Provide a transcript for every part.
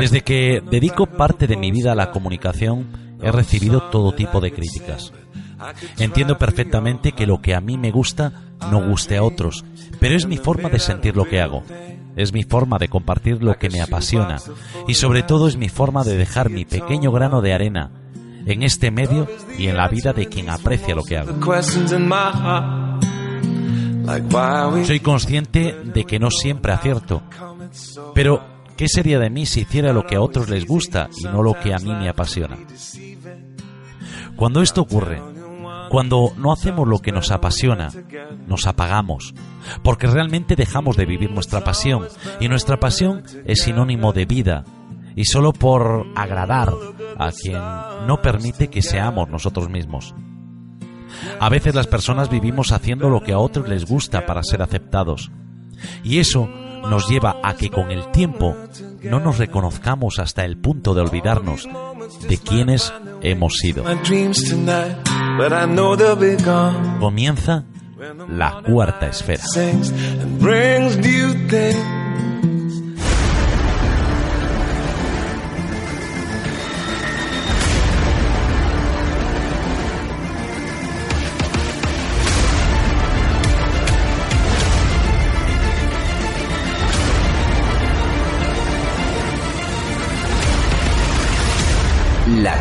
Desde que dedico parte de mi vida a la comunicación, he recibido todo tipo de críticas. Entiendo perfectamente que lo que a mí me gusta no guste a otros, pero es mi forma de sentir lo que hago. Es mi forma de compartir lo que me apasiona y sobre todo es mi forma de dejar mi pequeño grano de arena en este medio y en la vida de quien aprecia lo que hago. Soy consciente de que no siempre acierto, pero ¿qué sería de mí si hiciera lo que a otros les gusta y no lo que a mí me apasiona? Cuando esto ocurre, cuando no hacemos lo que nos apasiona, nos apagamos, porque realmente dejamos de vivir nuestra pasión, y nuestra pasión es sinónimo de vida, y solo por agradar a quien no permite que seamos nosotros mismos. A veces las personas vivimos haciendo lo que a otros les gusta para ser aceptados, y eso nos lleva a que con el tiempo no nos reconozcamos hasta el punto de olvidarnos de quienes hemos sido. Comienza la cuarta esfera.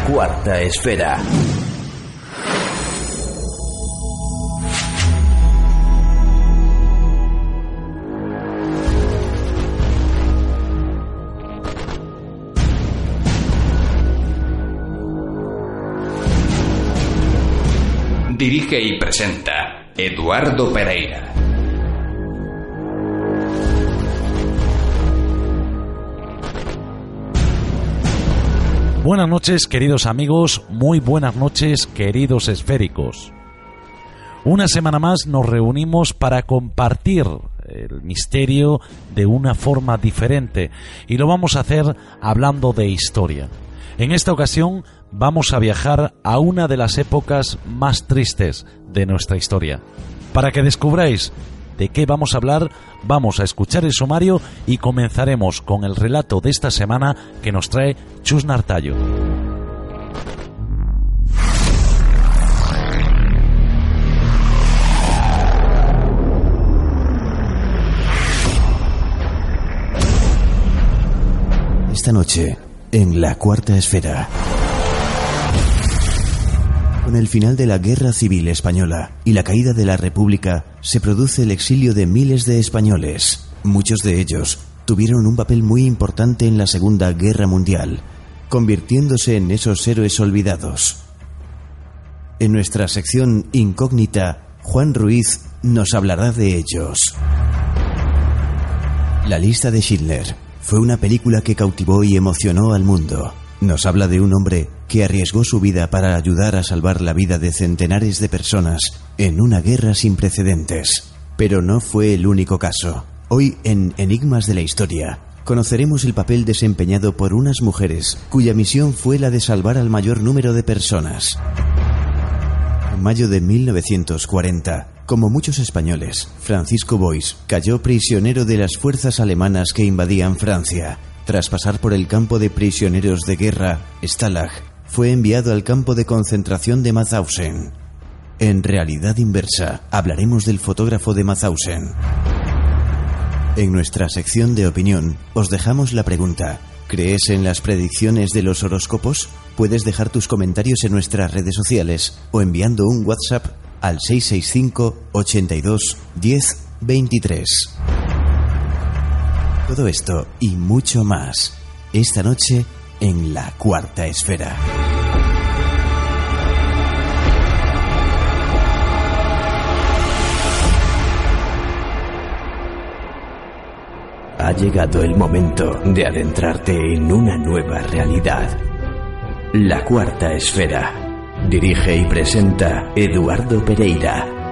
Cuarta esfera. Dirige y presenta Eduardo Pereira. Buenas noches queridos amigos, muy buenas noches queridos esféricos. Una semana más nos reunimos para compartir el misterio de una forma diferente y lo vamos a hacer hablando de historia. En esta ocasión vamos a viajar a una de las épocas más tristes de nuestra historia. Para que descubráis de qué vamos a hablar, vamos a escuchar el sumario y comenzaremos con el relato de esta semana que nos trae Chus Nartallo. Esta noche, en la cuarta esfera. Con el final de la Guerra Civil Española y la caída de la República, se produce el exilio de miles de españoles. Muchos de ellos tuvieron un papel muy importante en la Segunda Guerra Mundial, convirtiéndose en esos héroes olvidados. En nuestra sección incógnita, Juan Ruiz nos hablará de ellos. La lista de Schindler fue una película que cautivó y emocionó al mundo. Nos habla de un hombre que arriesgó su vida para ayudar a salvar la vida de centenares de personas en una guerra sin precedentes. Pero no fue el único caso. Hoy en Enigmas de la Historia conoceremos el papel desempeñado por unas mujeres cuya misión fue la de salvar al mayor número de personas. En mayo de 1940, como muchos españoles, Francisco Bois cayó prisionero de las fuerzas alemanas que invadían Francia. Tras pasar por el campo de prisioneros de guerra, Stalag, fue enviado al campo de concentración de Mauthausen. En realidad inversa, hablaremos del fotógrafo de Mauthausen. En nuestra sección de opinión, os dejamos la pregunta. ¿Crees en las predicciones de los horóscopos? Puedes dejar tus comentarios en nuestras redes sociales o enviando un WhatsApp al 665 82 10 23. Todo esto y mucho más esta noche en la cuarta esfera. Ha llegado el momento de adentrarte en una nueva realidad. La cuarta esfera. Dirige y presenta Eduardo Pereira.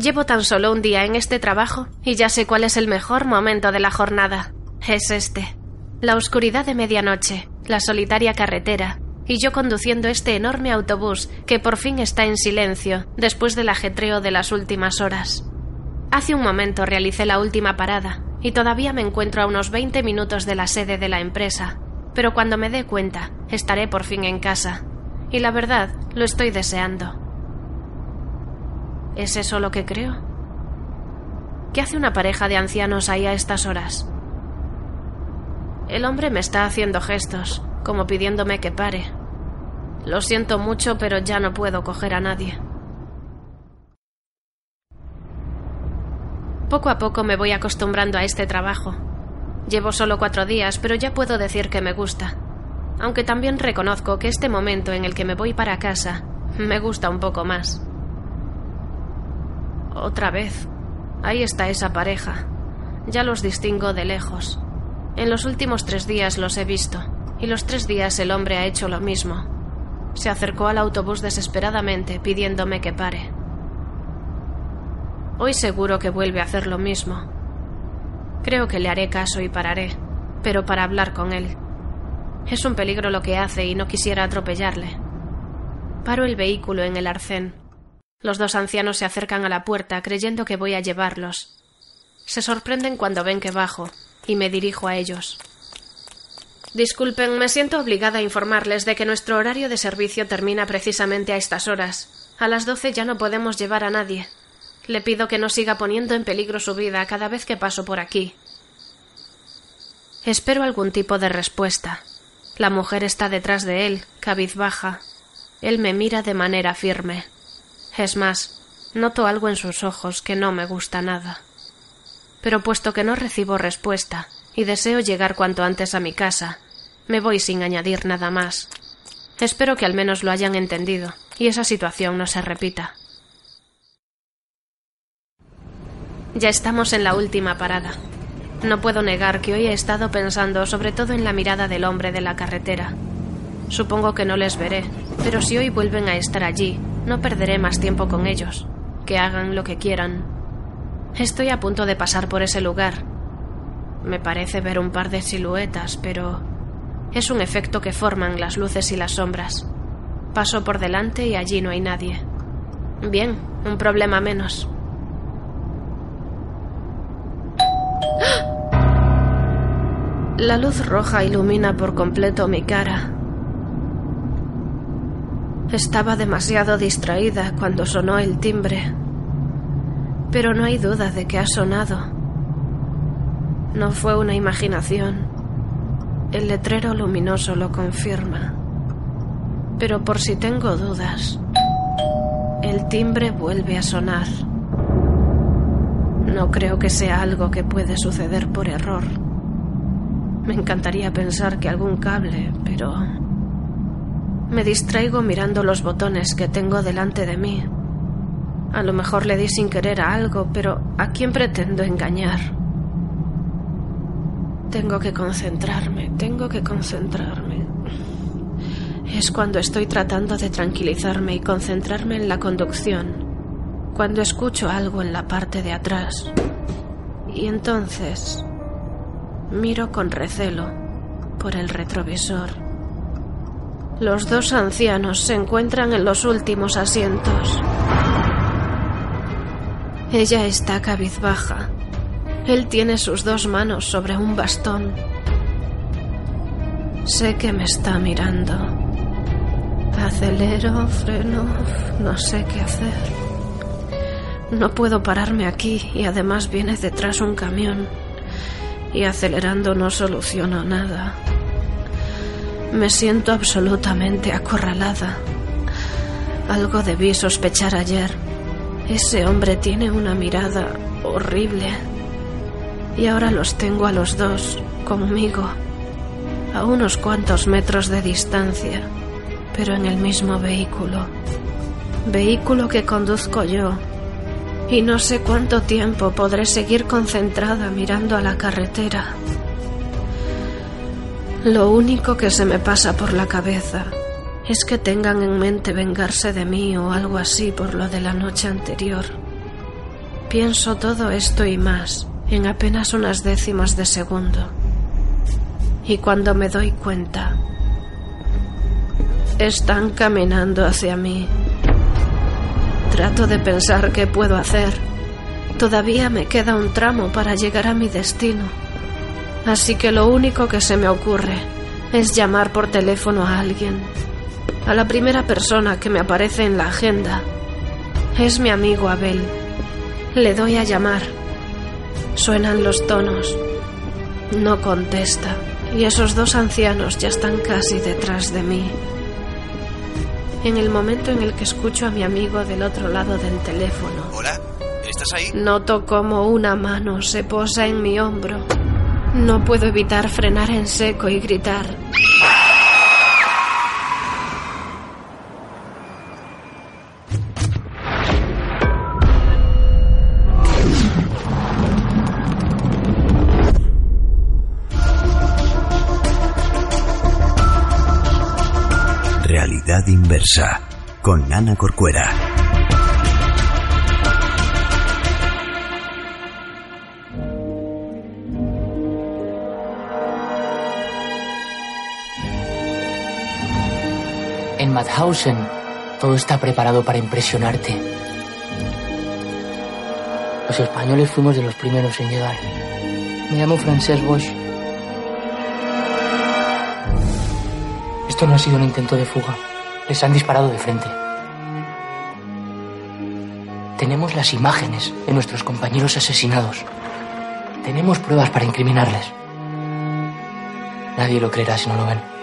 Llevo tan solo un día en este trabajo y ya sé cuál es el mejor momento de la jornada. Es este. La oscuridad de medianoche, la solitaria carretera, y yo conduciendo este enorme autobús que por fin está en silencio después del ajetreo de las últimas horas. Hace un momento realicé la última parada y todavía me encuentro a unos 20 minutos de la sede de la empresa, pero cuando me dé cuenta estaré por fin en casa. Y la verdad, lo estoy deseando. ¿Es eso lo que creo? ¿Qué hace una pareja de ancianos ahí a estas horas? El hombre me está haciendo gestos, como pidiéndome que pare. Lo siento mucho, pero ya no puedo coger a nadie. Poco a poco me voy acostumbrando a este trabajo. Llevo solo cuatro días, pero ya puedo decir que me gusta. Aunque también reconozco que este momento en el que me voy para casa me gusta un poco más. Otra vez. Ahí está esa pareja. Ya los distingo de lejos. En los últimos tres días los he visto, y los tres días el hombre ha hecho lo mismo. Se acercó al autobús desesperadamente pidiéndome que pare. Hoy seguro que vuelve a hacer lo mismo. Creo que le haré caso y pararé, pero para hablar con él. Es un peligro lo que hace y no quisiera atropellarle. Paro el vehículo en el arcén. Los dos ancianos se acercan a la puerta creyendo que voy a llevarlos. Se sorprenden cuando ven que bajo y me dirijo a ellos. Disculpen, me siento obligada a informarles de que nuestro horario de servicio termina precisamente a estas horas. A las doce ya no podemos llevar a nadie. Le pido que no siga poniendo en peligro su vida cada vez que paso por aquí. Espero algún tipo de respuesta. La mujer está detrás de él, cabizbaja. Él me mira de manera firme. Es más, noto algo en sus ojos que no me gusta nada pero puesto que no recibo respuesta y deseo llegar cuanto antes a mi casa, me voy sin añadir nada más. Espero que al menos lo hayan entendido y esa situación no se repita. Ya estamos en la última parada. No puedo negar que hoy he estado pensando sobre todo en la mirada del hombre de la carretera. Supongo que no les veré, pero si hoy vuelven a estar allí, no perderé más tiempo con ellos. Que hagan lo que quieran, Estoy a punto de pasar por ese lugar. Me parece ver un par de siluetas, pero es un efecto que forman las luces y las sombras. Paso por delante y allí no hay nadie. Bien, un problema menos. La luz roja ilumina por completo mi cara. Estaba demasiado distraída cuando sonó el timbre pero no hay duda de que ha sonado. No fue una imaginación. El letrero luminoso lo confirma. Pero por si tengo dudas, el timbre vuelve a sonar. No creo que sea algo que puede suceder por error. Me encantaría pensar que algún cable, pero... Me distraigo mirando los botones que tengo delante de mí a lo mejor le di sin querer a algo, pero ¿a quién pretendo engañar? Tengo que concentrarme, tengo que concentrarme. Es cuando estoy tratando de tranquilizarme y concentrarme en la conducción, cuando escucho algo en la parte de atrás. Y entonces miro con recelo por el retrovisor. Los dos ancianos se encuentran en los últimos asientos. Ella está cabizbaja. Él tiene sus dos manos sobre un bastón. Sé que me está mirando. Acelero, freno, no sé qué hacer. No puedo pararme aquí y además viene detrás un camión. Y acelerando no soluciono nada. Me siento absolutamente acorralada. Algo debí sospechar ayer ese hombre tiene una mirada horrible. Y ahora los tengo a los dos conmigo, a unos cuantos metros de distancia, pero en el mismo vehículo. Vehículo que conduzco yo. Y no sé cuánto tiempo podré seguir concentrada mirando a la carretera. Lo único que se me pasa por la cabeza es que tengan en mente vengarse de mí o algo así por lo de la noche anterior. Pienso todo esto y más en apenas unas décimas de segundo. Y cuando me doy cuenta, están caminando hacia mí. Trato de pensar qué puedo hacer. Todavía me queda un tramo para llegar a mi destino. Así que lo único que se me ocurre es llamar por teléfono a alguien. A la primera persona que me aparece en la agenda. Es mi amigo Abel. Le doy a llamar. Suenan los tonos. No contesta. Y esos dos ancianos ya están casi detrás de mí. En el momento en el que escucho a mi amigo del otro lado del teléfono. Hola, ¿estás ahí? Noto como una mano se posa en mi hombro. No puedo evitar frenar en seco y gritar. Realidad inversa con Ana Corcuera. En Madhausen todo está preparado para impresionarte. Los españoles fuimos de los primeros en llegar. Me llamo Francesc Bosch. Esto no ha sido un intento de fuga. Les han disparado de frente. Tenemos las imágenes de nuestros compañeros asesinados. Tenemos pruebas para incriminarles. Nadie lo creerá si no lo ven.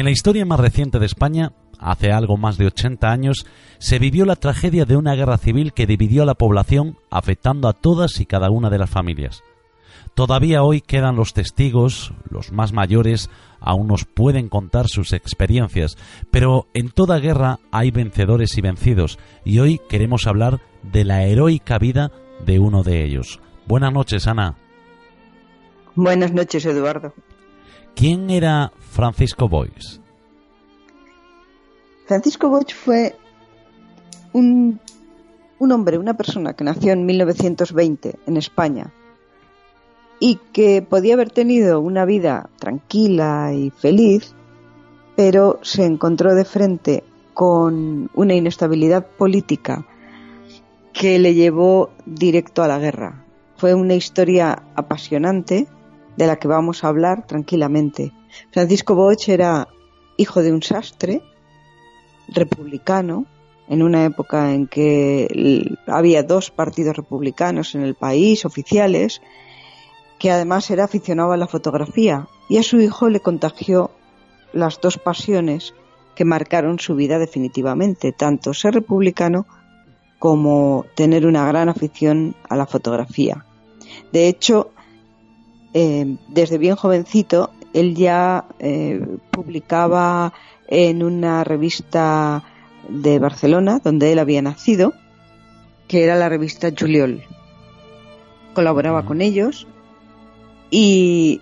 En la historia más reciente de España, hace algo más de 80 años, se vivió la tragedia de una guerra civil que dividió a la población, afectando a todas y cada una de las familias. Todavía hoy quedan los testigos, los más mayores aún nos pueden contar sus experiencias, pero en toda guerra hay vencedores y vencidos, y hoy queremos hablar de la heroica vida de uno de ellos. Buenas noches, Ana. Buenas noches, Eduardo. ¿Quién era Francisco Boix? Francisco Boix fue un, un, hombre, una persona que nació en 1920 en España y que podía haber tenido una vida tranquila y feliz, pero se encontró de frente con una inestabilidad política que le llevó directo a la guerra. Fue una historia apasionante de la que vamos a hablar tranquilamente. Francisco Bosch era hijo de un sastre republicano en una época en que había dos partidos republicanos en el país oficiales que además era aficionado a la fotografía y a su hijo le contagió las dos pasiones que marcaron su vida definitivamente, tanto ser republicano como tener una gran afición a la fotografía. De hecho, eh, desde bien jovencito, él ya eh, publicaba en una revista de Barcelona, donde él había nacido, que era la revista Juliol. Colaboraba con ellos y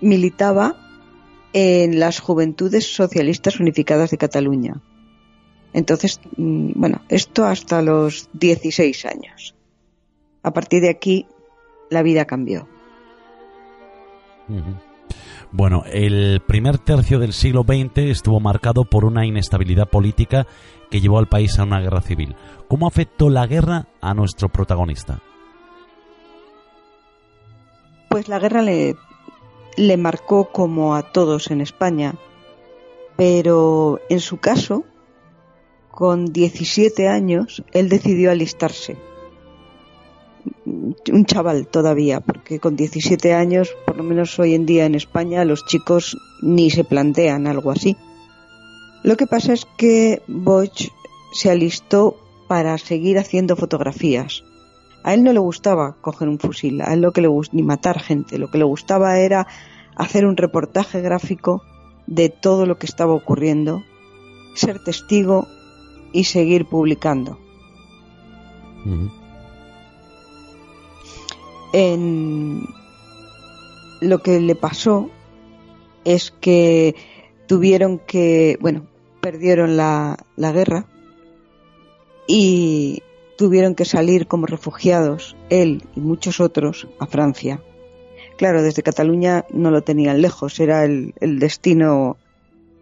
militaba en las Juventudes Socialistas Unificadas de Cataluña. Entonces, mm, bueno, esto hasta los 16 años. A partir de aquí, la vida cambió. Bueno, el primer tercio del siglo XX estuvo marcado por una inestabilidad política que llevó al país a una guerra civil. ¿Cómo afectó la guerra a nuestro protagonista? Pues la guerra le, le marcó como a todos en España, pero en su caso, con 17 años, él decidió alistarse un chaval todavía, porque con 17 años, por lo menos hoy en día en España, los chicos ni se plantean algo así. Lo que pasa es que Bosch se alistó para seguir haciendo fotografías. A él no le gustaba coger un fusil, a él lo que le ni matar gente, lo que le gustaba era hacer un reportaje gráfico de todo lo que estaba ocurriendo, ser testigo y seguir publicando. En lo que le pasó es que tuvieron que, bueno, perdieron la, guerra y tuvieron que salir como refugiados, él y muchos otros, a Francia. Claro, desde Cataluña no lo tenían lejos, era el, destino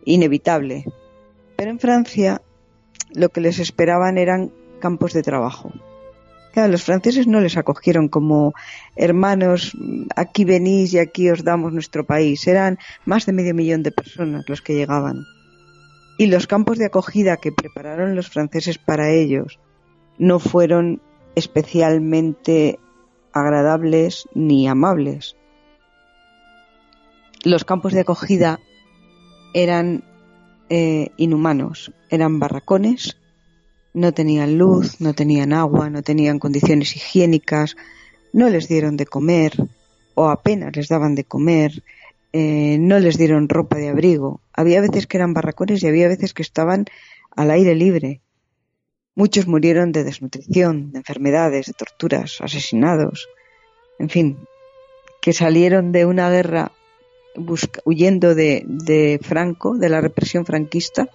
inevitable. Pero en Francia lo que les esperaban eran campos de trabajo. Los franceses no les acogieron como hermanos, aquí venís y aquí os damos nuestro país. Eran más de medio millón de personas los que llegaban. Y los campos de acogida que prepararon los franceses para ellos no fueron especialmente agradables ni amables. Los campos de acogida eran eh, inhumanos, eran barracones, no tenían luz, no tenían agua, no tenían condiciones higiénicas, no les dieron de comer o apenas les daban de comer, eh, no les dieron ropa de abrigo. Había veces que eran barracones y había veces que estaban al aire libre. Muchos murieron de desnutrición, de enfermedades, de torturas, asesinados, en fin, que salieron de una guerra huyendo de, Franco, de la represión franquista,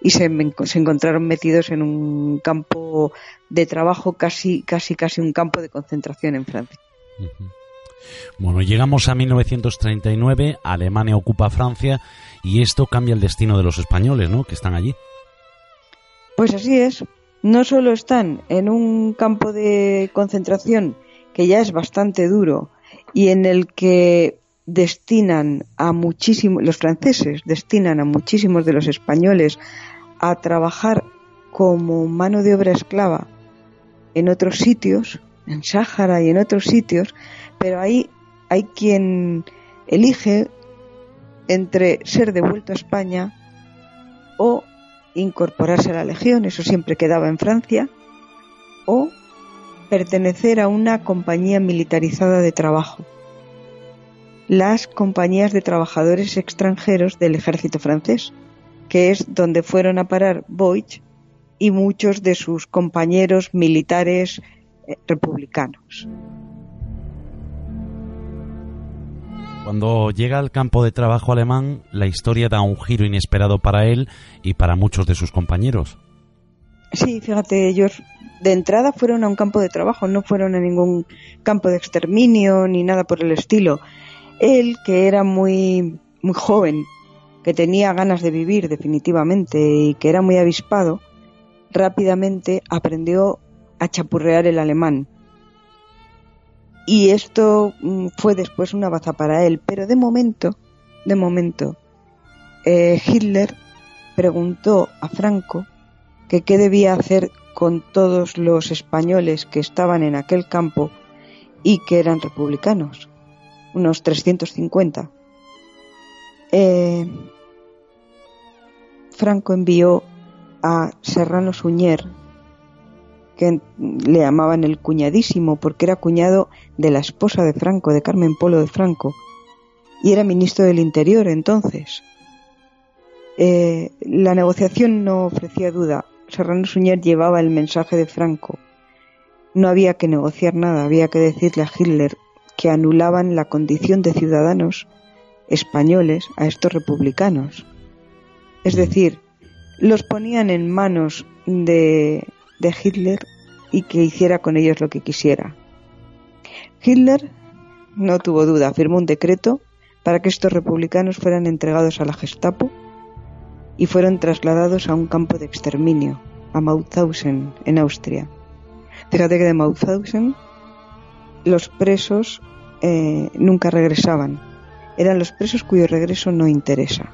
y se, encontraron metidos en un campo de trabajo, casi, casi, casi un campo de concentración en Francia. Bueno, llegamos a 1939, Alemania ocupa Francia y esto cambia el destino de los españoles, ¿no? Que están allí. Pues así es no solo están en un campo de concentración que ya es bastante duro y en el que destinan a muchísimos, los franceses destinan a muchísimos de los españoles a trabajar como mano de obra esclava en otros sitios, en Sáhara y en otros sitios, pero ahí hay quien elige entre ser devuelto a España o incorporarse a la Legión, eso siempre quedaba en Francia, o pertenecer a una compañía militarizada de trabajo. Las compañías de trabajadores extranjeros del ejército francés, que es donde fueron a parar Boych y muchos de sus compañeros militares eh, republicanos. Cuando llega al campo de trabajo alemán, la historia da un giro inesperado para él y para muchos de sus compañeros. Sí, fíjate, ellos de entrada fueron a un campo de trabajo, no fueron a ningún campo de exterminio ni nada por el estilo. Él, que era muy, muy joven, que tenía ganas de vivir definitivamente y que era muy avispado, rápidamente aprendió a chapurrear el alemán y esto mm, fue después una baza para él. Pero de momento, de momento, eh, Hitler preguntó a Franco qué debía hacer con todos los españoles que estaban en aquel campo y que eran republicanos, unos 350. Eh, Franco envió a Serrano Suñer, que le llamaban el cuñadísimo porque era cuñado de la esposa de Franco, de Carmen Polo de Franco, y era ministro del Interior entonces. Eh, la negociación no ofrecía duda. Serrano Suñer llevaba el mensaje de Franco. No había que negociar nada, había que decirle a Hitler que anulaban la condición de ciudadanos españoles a estos republicanos. Es decir, los ponían en manos de, de Hitler y que hiciera con ellos lo que quisiera. Hitler no tuvo duda, firmó un decreto para que estos republicanos fueran entregados a la Gestapo y fueron trasladados a un campo de exterminio, a Mauthausen, en Austria. Fíjate que de Mauthausen los presos eh, nunca regresaban. Eran los presos cuyo regreso no interesa.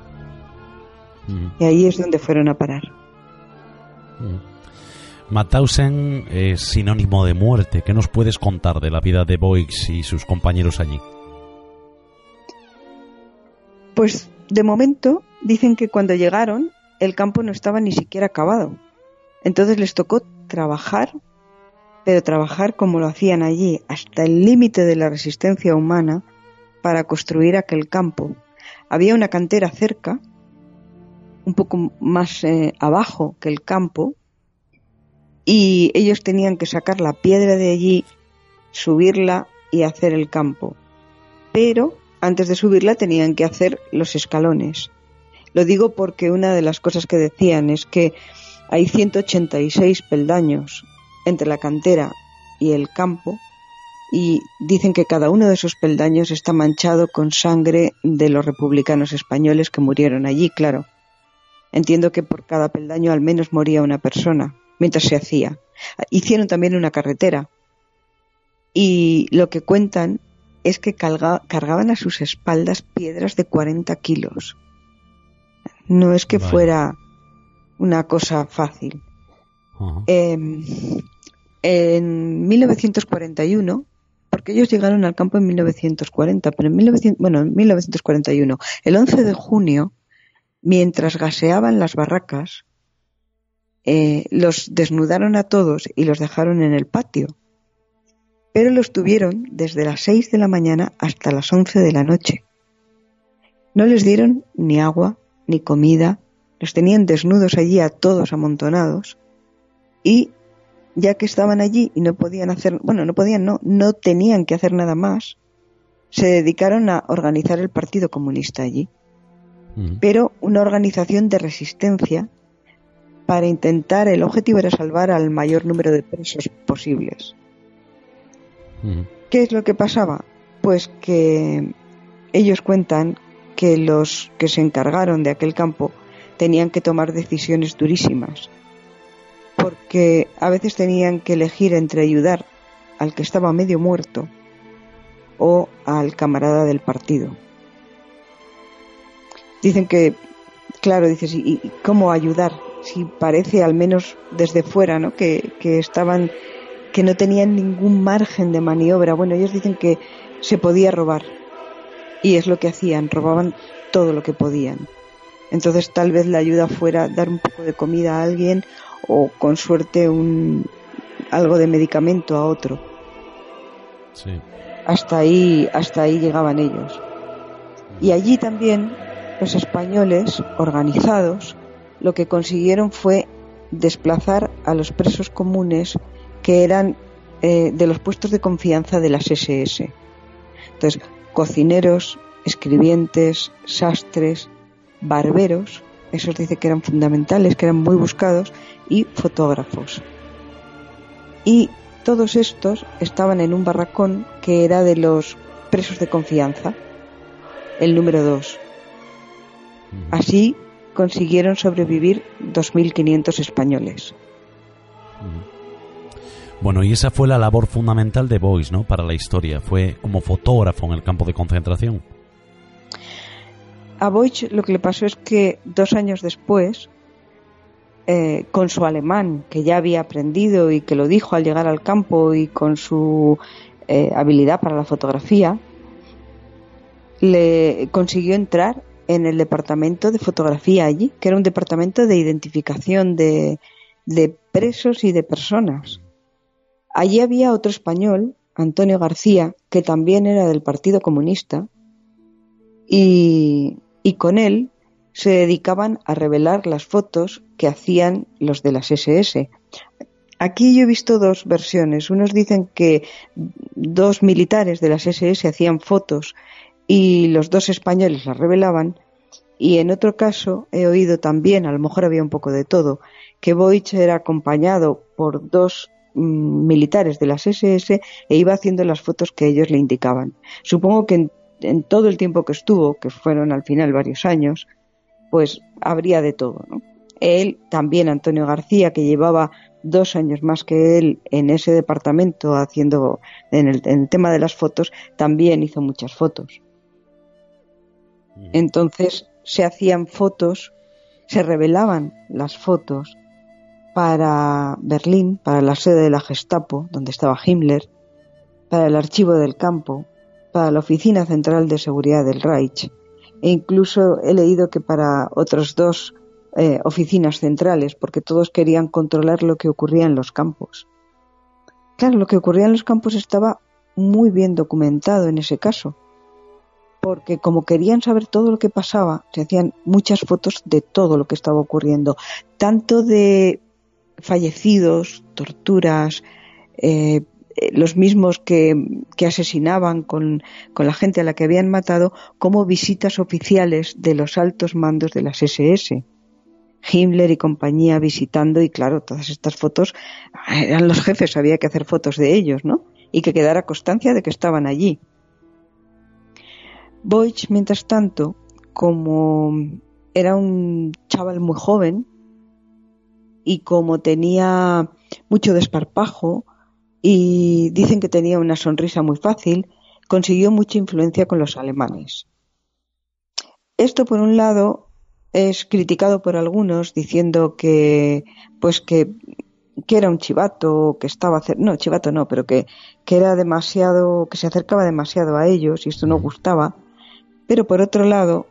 Mm. Y ahí es donde fueron a parar. Mm. Mauthausen es sinónimo de muerte. ¿Qué nos puedes contar de la vida de Boix y sus compañeros allí? Pues de momento dicen que cuando llegaron el campo no estaba ni siquiera acabado. Entonces les tocó trabajar, pero trabajar como lo hacían allí, hasta el límite de la resistencia humana para construir aquel campo. Había una cantera cerca, un poco más eh, abajo que el campo, y ellos tenían que sacar la piedra de allí, subirla y hacer el campo. Pero antes de subirla tenían que hacer los escalones. Lo digo porque una de las cosas que decían es que hay 186 peldaños entre la cantera y el campo y dicen que cada uno de esos peldaños está manchado con sangre de los republicanos españoles que murieron allí, claro. Entiendo que por cada peldaño al menos moría una persona mientras se hacía. Hicieron también una carretera y lo que cuentan es que cargaban a sus espaldas piedras de 40 kilos. No es que fuera una cosa fácil. En 1941, porque ellos llegaron al campo en 1940, pero en bueno, en 1941, el 11 de junio, mientras gaseaban las barracas, eh, los desnudaron a todos y los dejaron en el patio. Pero los tuvieron desde las 6 de la mañana hasta las 11 de la noche. No les dieron ni agua, ni comida, los tenían desnudos allí a todos amontonados y ya que estaban allí y no podían hacer, bueno, no podían, no, no tenían que hacer nada más, se dedicaron a organizar el Partido Comunista allí. Mm. Pero una organización de resistencia para intentar, el objetivo era salvar al mayor número de presos posibles. Mm. ¿Qué es lo que pasaba? Pues que ellos cuentan que los que se encargaron de aquel campo tenían que tomar decisiones durísimas, porque a veces tenían que elegir entre ayudar al que estaba medio muerto o al camarada del partido. Dicen que, claro, dices, ¿y cómo ayudar? Si parece, al menos desde fuera, ¿no? Que, estaban, que no tenían ningún margen de maniobra. Bueno, ellos dicen que se podía robar, y es lo que hacían, robaban todo lo que podían. Entonces tal vez la ayuda fuera dar un poco de comida a alguien o con suerte un algo de medicamento a otro. Hasta ahí, hasta ahí llegaban ellos. Y allí también los españoles organizados lo que consiguieron fue desplazar a los presos comunes que eran eh, de los puestos de confianza de las SS. Entonces, cocineros, escribientes, sastres, barberos, esos dice que eran fundamentales, que eran muy buscados, y fotógrafos. Y todos estos estaban en un barracón que era de los presos de confianza, el número dos. Así consiguieron sobrevivir 2.500 españoles. Bueno, y esa fue la labor fundamental de Boyce, ¿no? Para la historia. Fue como fotógrafo en el campo de concentración. A Boyce lo que le pasó es que dos años después, eh, con su alemán, que ya había aprendido y que lo dijo al llegar al campo y con su eh, habilidad para la fotografía, le consiguió entrar en el departamento de fotografía allí, que era un departamento de identificación de presos y de personas. Allí había otro español, Antonio García, que también era del Partido Comunista, y, con él se dedicaban a revelar las fotos que hacían los de las SS. Aquí yo he visto dos versiones. Unos dicen que dos militares de las SS hacían fotos y los dos españoles las revelaban. Y en otro caso he oído también, a lo mejor había un poco de todo, que Boich era acompañado por dos Mm, militares de las SS e iba haciendo las fotos que ellos le indicaban. Supongo que en, todo el tiempo que estuvo, que fueron al final varios años, pues habría de todo. Él, también Antonio García, que llevaba dos años más que él en ese departamento haciendo en el, en el tema de las fotos, también hizo muchas fotos. Mm. Entonces se hacían fotos, se revelaban las fotos para Berlín, para la sede de la Gestapo, donde estaba Himmler, para el archivo del campo, para la Oficina Central de Seguridad del Reich, e incluso he leído que para otras dos eh, oficinas centrales, porque todos querían controlar lo que ocurría en los campos. Claro, lo que ocurría en los campos estaba muy bien documentado en ese caso, porque como querían saber todo lo que pasaba, se hacían muchas fotos de todo lo que estaba ocurriendo, tanto de fallecidos, torturas, eh, los mismos que, asesinaban con, la gente a la que habían matado, como visitas oficiales de los altos mandos de las SS. Himmler y compañía visitando y claro, todas estas fotos eran los jefes, había que hacer fotos de ellos, ¿no? Y que quedara constancia de que estaban allí. Boych, mientras tanto, como era un chaval muy joven y como tenía mucho desparpajo y dicen que tenía una sonrisa muy fácil, consiguió mucha influencia con los alemanes. Esto, por un lado, es criticado por algunos diciendo que, pues que, que era un chivato, que estaba, no, chivato no, pero que, que era demasiado, que se acercaba demasiado a ellos y esto no gustaba. Pero por otro lado,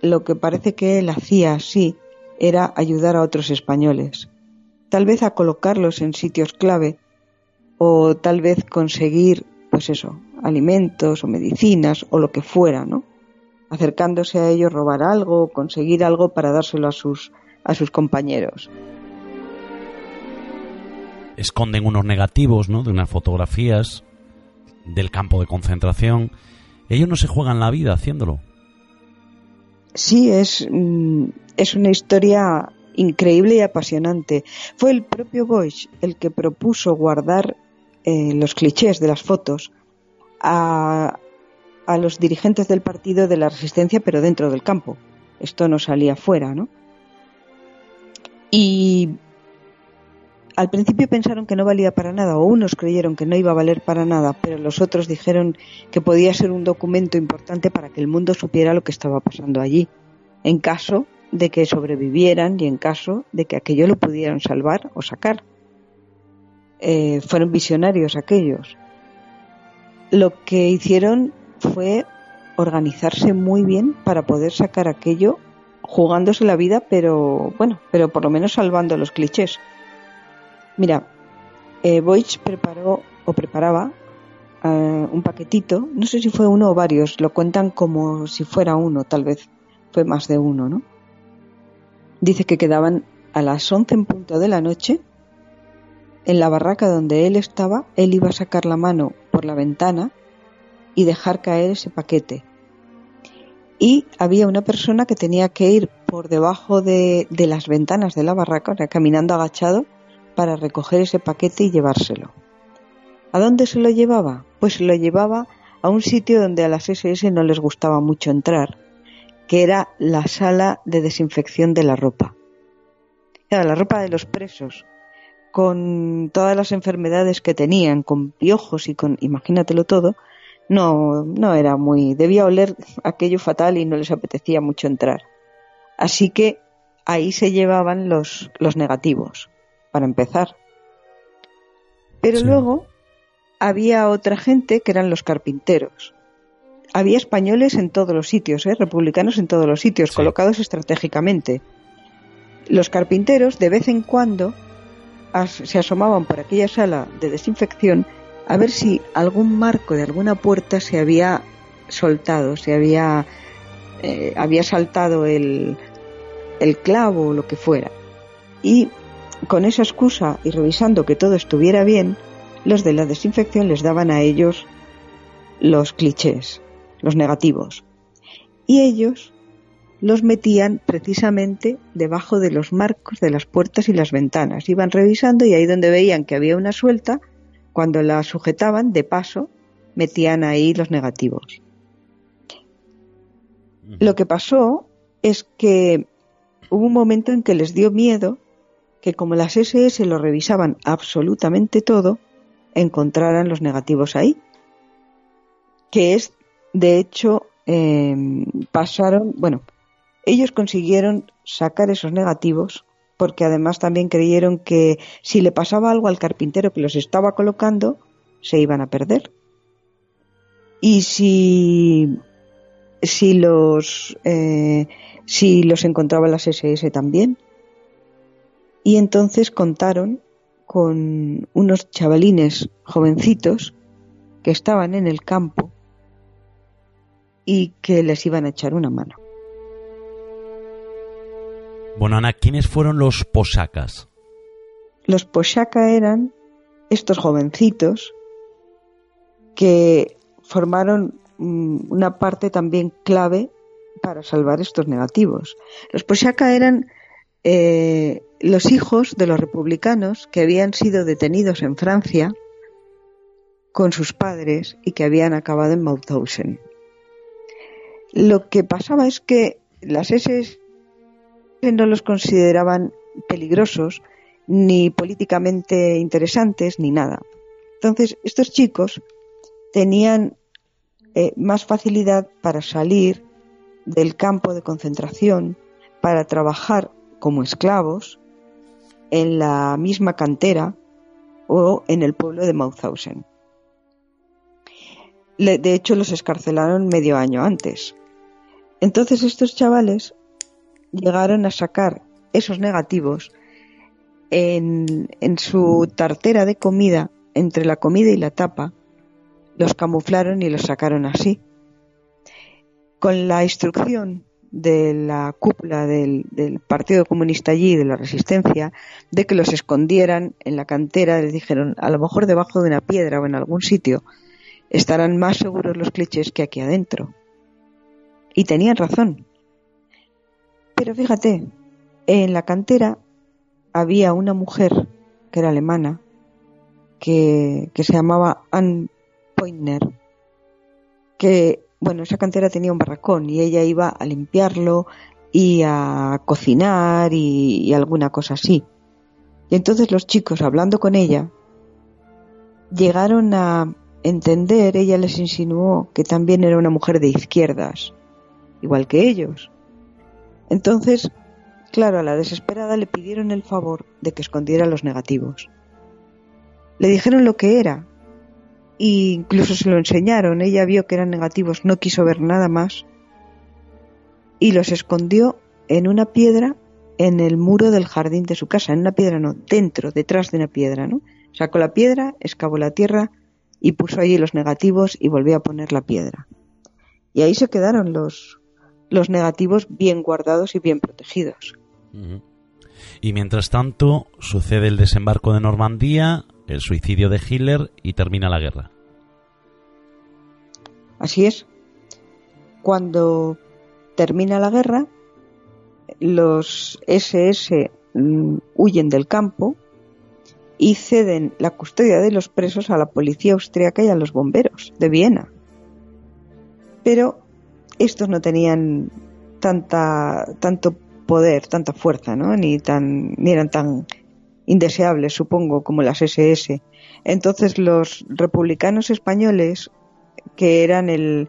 lo que parece que él hacía así era ayudar a otros españoles, tal vez a colocarlos en sitios clave o tal vez conseguir, pues eso, alimentos o medicinas o lo que fuera, ¿no? Acercándose a ellos robar algo, conseguir algo para dárselo a sus a sus compañeros. Esconden unos negativos, ¿no? De unas fotografías del campo de concentración. Ellos no se juegan la vida haciéndolo sí, es, mm, es una historia increíble y apasionante. Fue el propio Bosch el que propuso guardar eh, los clichés de las fotos a, a los dirigentes del partido de la resistencia, pero dentro del campo. Esto no salía fuera, ¿no? Y al principio pensaron que no valía para nada, o unos creyeron que no iba a valer para nada, pero los otros dijeron que podía ser un documento importante para que el mundo supiera lo que estaba pasando allí, en caso de que sobrevivieran y en caso de que aquello lo pudieran salvar o sacar. Eh, fueron visionarios aquellos. Lo que hicieron fue organizarse muy bien para poder sacar aquello jugándose la vida, pero bueno, pero por lo menos salvando los clichés. Mira, eh, preparó o preparaba eh, un paquetito, no sé si fue uno o varios, lo cuentan como si fuera uno, tal vez fue más de uno, ¿no? Dice que quedaban a las once en punto de la noche, en la barraca donde él estaba, él iba a sacar la mano por la ventana y dejar caer ese paquete. Y había una persona que tenía que ir por debajo de, las ventanas de la barraca, caminando agachado, para recoger ese paquete y llevárselo. ¿A dónde se lo llevaba? Pues se lo llevaba a un sitio donde a las SS no les gustaba mucho entrar, que era la sala de desinfección de la ropa. Era la ropa de los presos, con todas las enfermedades que tenían, con piojos y con, imagínatelo todo, no, no era muy, debía oler aquello fatal y no les apetecía mucho entrar. Así que ahí se llevaban los, los negativos para empezar. Pero luego había otra gente que eran los carpinteros. Había españoles en todos los sitios, ¿eh? republicanos en todos los sitios, colocados estratégicamente. Los carpinteros de vez en cuando se asomaban por aquella sala de desinfección a ver si algún marco de alguna puerta se había soltado, se había, eh, había saltado el, el clavo o lo que fuera. Y con esa excusa y revisando que todo estuviera bien, los de la desinfección les daban a ellos los clichés, los negativos. Y ellos los metían precisamente debajo de los marcos de las puertas y las ventanas. Iban revisando y ahí donde veían que había una suelta, cuando la sujetaban, de paso, metían ahí los negativos. Lo que pasó es que hubo un momento en que les dio miedo que como las SS lo revisaban absolutamente todo, encontraran los negativos ahí. Que es, de hecho, em, pasaron, bueno, ellos consiguieron sacar esos negativos porque además también creyeron que si le pasaba algo al carpintero que los estaba colocando, se iban a perder. Y si, si los, eh, si los encontraban las SS también, y entonces contaron con unos chavalines jovencitos que estaban en el campo y que les iban a echar una mano. Bueno, Ana, ¿quiénes fueron los posacas? Los posaka eran estos jovencitos que formaron mm, una parte también clave para salvar estos negativos. Los posaka eran eh, los hijos de los republicanos que habían sido detenidos en Francia con sus padres y que habían acabado en Mauthausen. Lo que pasaba es que las SS no los consideraban peligrosos, ni políticamente interesantes, ni nada. Entonces, estos chicos tenían eh, más facilidad para salir del campo de concentración, para trabajar como esclavos en la misma cantera o en el pueblo de Mauthausen. De hecho, los escarcelaron medio año antes. Entonces estos chavales llegaron a sacar esos negativos en, su tartera de comida, entre la comida y la tapa, los camuflaron y los sacaron así. Con la instrucción de la cúpula del, Partido Comunista allí, de la Resistencia, de que los escondieran en la cantera, les dijeron, a lo mejor debajo de una piedra o en algún sitio, estarán más seguros los clichés que aquí adentro. Y tenían razón. Pero fíjate, en la cantera había una mujer que era alemana, que, se llamaba Anne Pointner, que, bueno, esa cantera tenía un barracón y ella iba a limpiarlo y a cocinar y alguna cosa así. Y entonces los chicos, hablando con ella, llegaron a entender, ella les insinuó que también era una mujer de izquierdas, igual que ellos. Entonces, claro, a la desesperada le pidieron el favor de que escondiera los negativos. Le dijeron lo que era, e incluso se lo enseñaron. Ella vio que eran negativos, no quiso ver nada más y los escondió en una piedra en el muro del jardín de su casa, en una piedra no, dentro, detrás de una piedra, ¿no? Sacó la piedra, excavó la tierra y puso allí los negativos y volvió a poner la piedra. Y ahí se quedaron los, los negativos bien guardados y bien protegidos. Y mientras tanto sucede el desembarco de Normandía, el suicidio de Hitler y termina la guerra. Así es. Cuando termina la guerra, los SS mm, huyen del campo y ceden la custodia de los presos a la policía austríaca y a los bomberos de Viena. Pero estos no tenían tanta, tanto poder, tanta fuerza, ¿no? Ni, tan, ni eran tan indeseables, supongo, como las SS. Entonces los republicanos españoles, que eran el,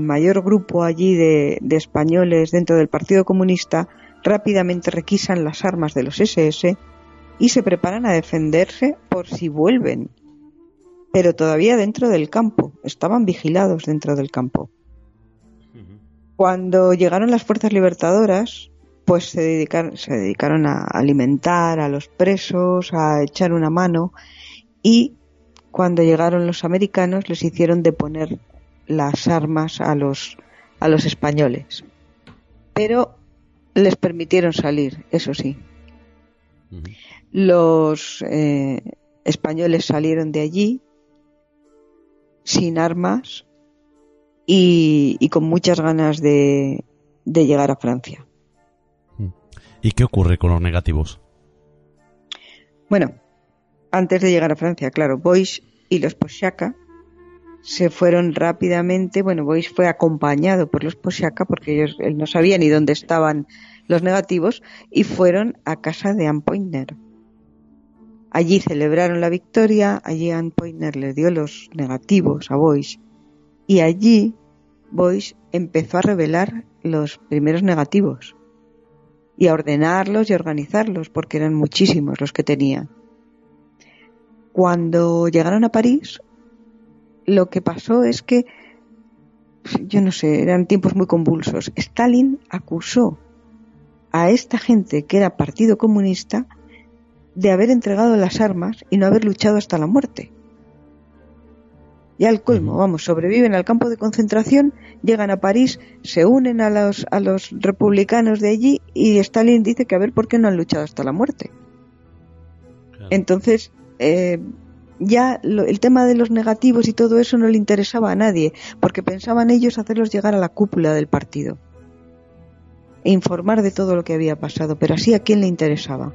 mayor grupo allí de, de, españoles dentro del Partido Comunista, rápidamente requisan las armas de los SS y se preparan a defenderse por si vuelven. Pero todavía dentro del campo, estaban vigilados dentro del campo. Cuando llegaron las fuerzas libertadoras, pues se dedicaron, se dedicaron a alimentar a los presos, a echar una mano y cuando llegaron los americanos les hicieron deponer las armas a los, a los españoles. Pero les permitieron salir, eso sí. Los eh, españoles salieron de allí sin armas y, y con muchas ganas de, de llegar a Francia. ¿Y qué ocurre con los negativos? Bueno, antes de llegar a Francia, claro, Bois y los Poshaka se fueron rápidamente. Bueno, Bois fue acompañado por los Poshaka porque ellos él no sabía ni dónde estaban los negativos y fueron a casa de Anne. Allí celebraron la victoria, allí Anne Pointner le dio los negativos a Bois y allí Bois empezó a revelar los primeros negativos y a ordenarlos y organizarlos, porque eran muchísimos los que tenía. Cuando llegaron a París, lo que pasó es que, yo no sé, eran tiempos muy convulsos. Stalin acusó a esta gente que era Partido Comunista de haber entregado las armas y no haber luchado hasta la muerte. Y al colmo, vamos, sobreviven al campo de concentración, llegan a París, se unen a los, a los republicanos de allí y Stalin dice que a ver por qué no han luchado hasta la muerte. Entonces, eh, ya el tema de los negativos y todo eso no le interesaba a nadie, porque pensaban ellos hacerlos llegar a la cúpula del partido. e informar de todo lo que había pasado, pero así a quién le interesaba.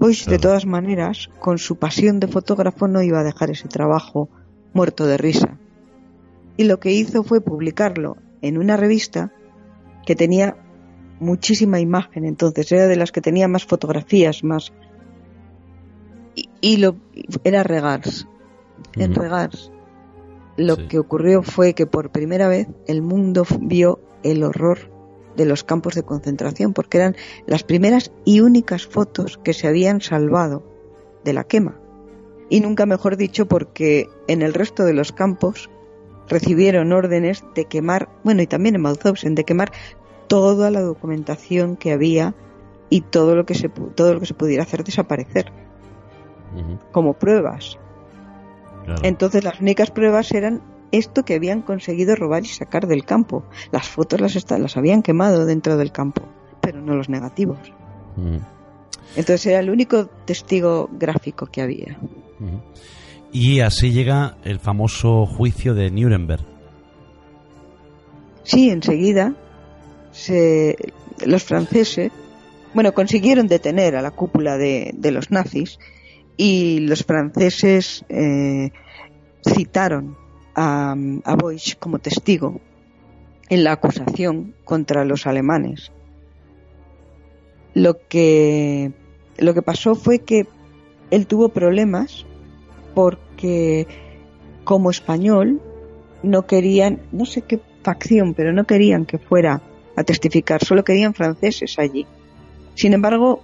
Pues de todas maneras, con su pasión de fotógrafo no iba a dejar ese trabajo muerto de risa. Y lo que hizo fue publicarlo en una revista que tenía muchísima imagen, entonces era de las que tenía más fotografías, más... Y, lo era Regars. En Regars lo que ocurrió fue que por primera vez el mundo vio el horror de los campos de concentración, porque eran las primeras y únicas fotos que se habían salvado de la quema. Y nunca mejor dicho porque en el resto de los campos recibieron órdenes de quemar, bueno, y también en Mauthausen, de quemar toda la documentación que había y todo lo que se, todo lo que se pudiera hacer desaparecer como pruebas. Entonces las únicas pruebas eran esto que habían conseguido robar y sacar del campo. Las fotos las, las habían quemado dentro del campo, pero no los negativos. Entonces era el único testigo gráfico que había. Y así llega el famoso juicio de Nuremberg. Sí, enseguida los franceses, bueno, consiguieron detener a la cúpula de, los nazis y los franceses eh, citaron a, a como testigo en la acusación contra los alemanes. Lo que, lo que pasó fue que él tuvo problemas porque como español no querían, no sé qué facción, pero no querían que fuera a testificar, solo querían franceses allí. Sin embargo,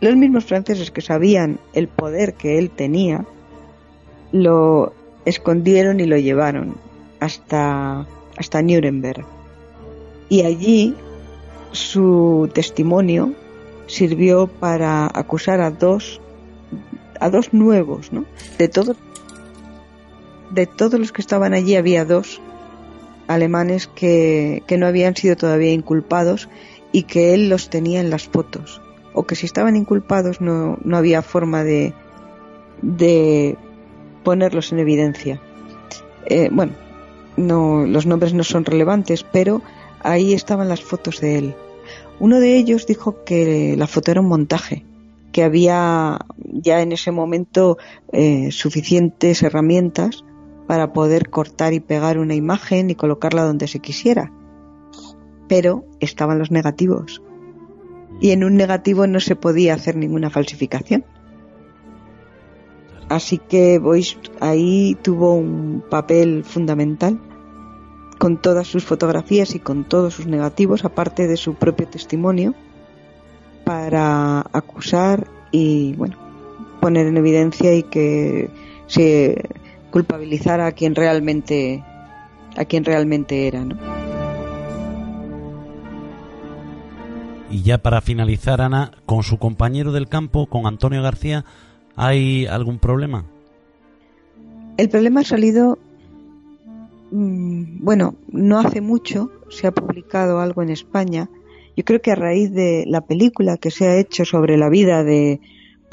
los mismos franceses que sabían el poder que él tenía, lo escondieron y lo llevaron hasta, hasta Nuremberg. Y allí su testimonio sirvió para acusar a dos a dos nuevos, ¿no? De todos de todos los que estaban allí había dos alemanes que, que no habían sido todavía inculpados y que él los tenía en las fotos o que si estaban inculpados no, no había forma de, de ponerlos en evidencia. Eh, bueno, no, los nombres no son relevantes, pero ahí estaban las fotos de él. Uno de ellos dijo que la foto era un montaje, que había ya en ese momento eh, suficientes herramientas para poder cortar y pegar una imagen y colocarla donde se quisiera. Pero estaban los negativos. Y en un negativo no se podía hacer ninguna falsificación. Así que Boyce ahí tuvo un papel fundamental con todas sus fotografías y con todos sus negativos, aparte de su propio testimonio, para acusar y bueno poner en evidencia y que se culpabilizara a quien realmente a quien realmente era, ¿no? Y ya para finalizar, Ana, con su compañero del campo, con Antonio García, ¿Hay algún problema? El problema ha salido, mm, bueno, no hace mucho se ha publicado algo en España. Yo creo que a raíz de la película que se ha hecho sobre la vida de,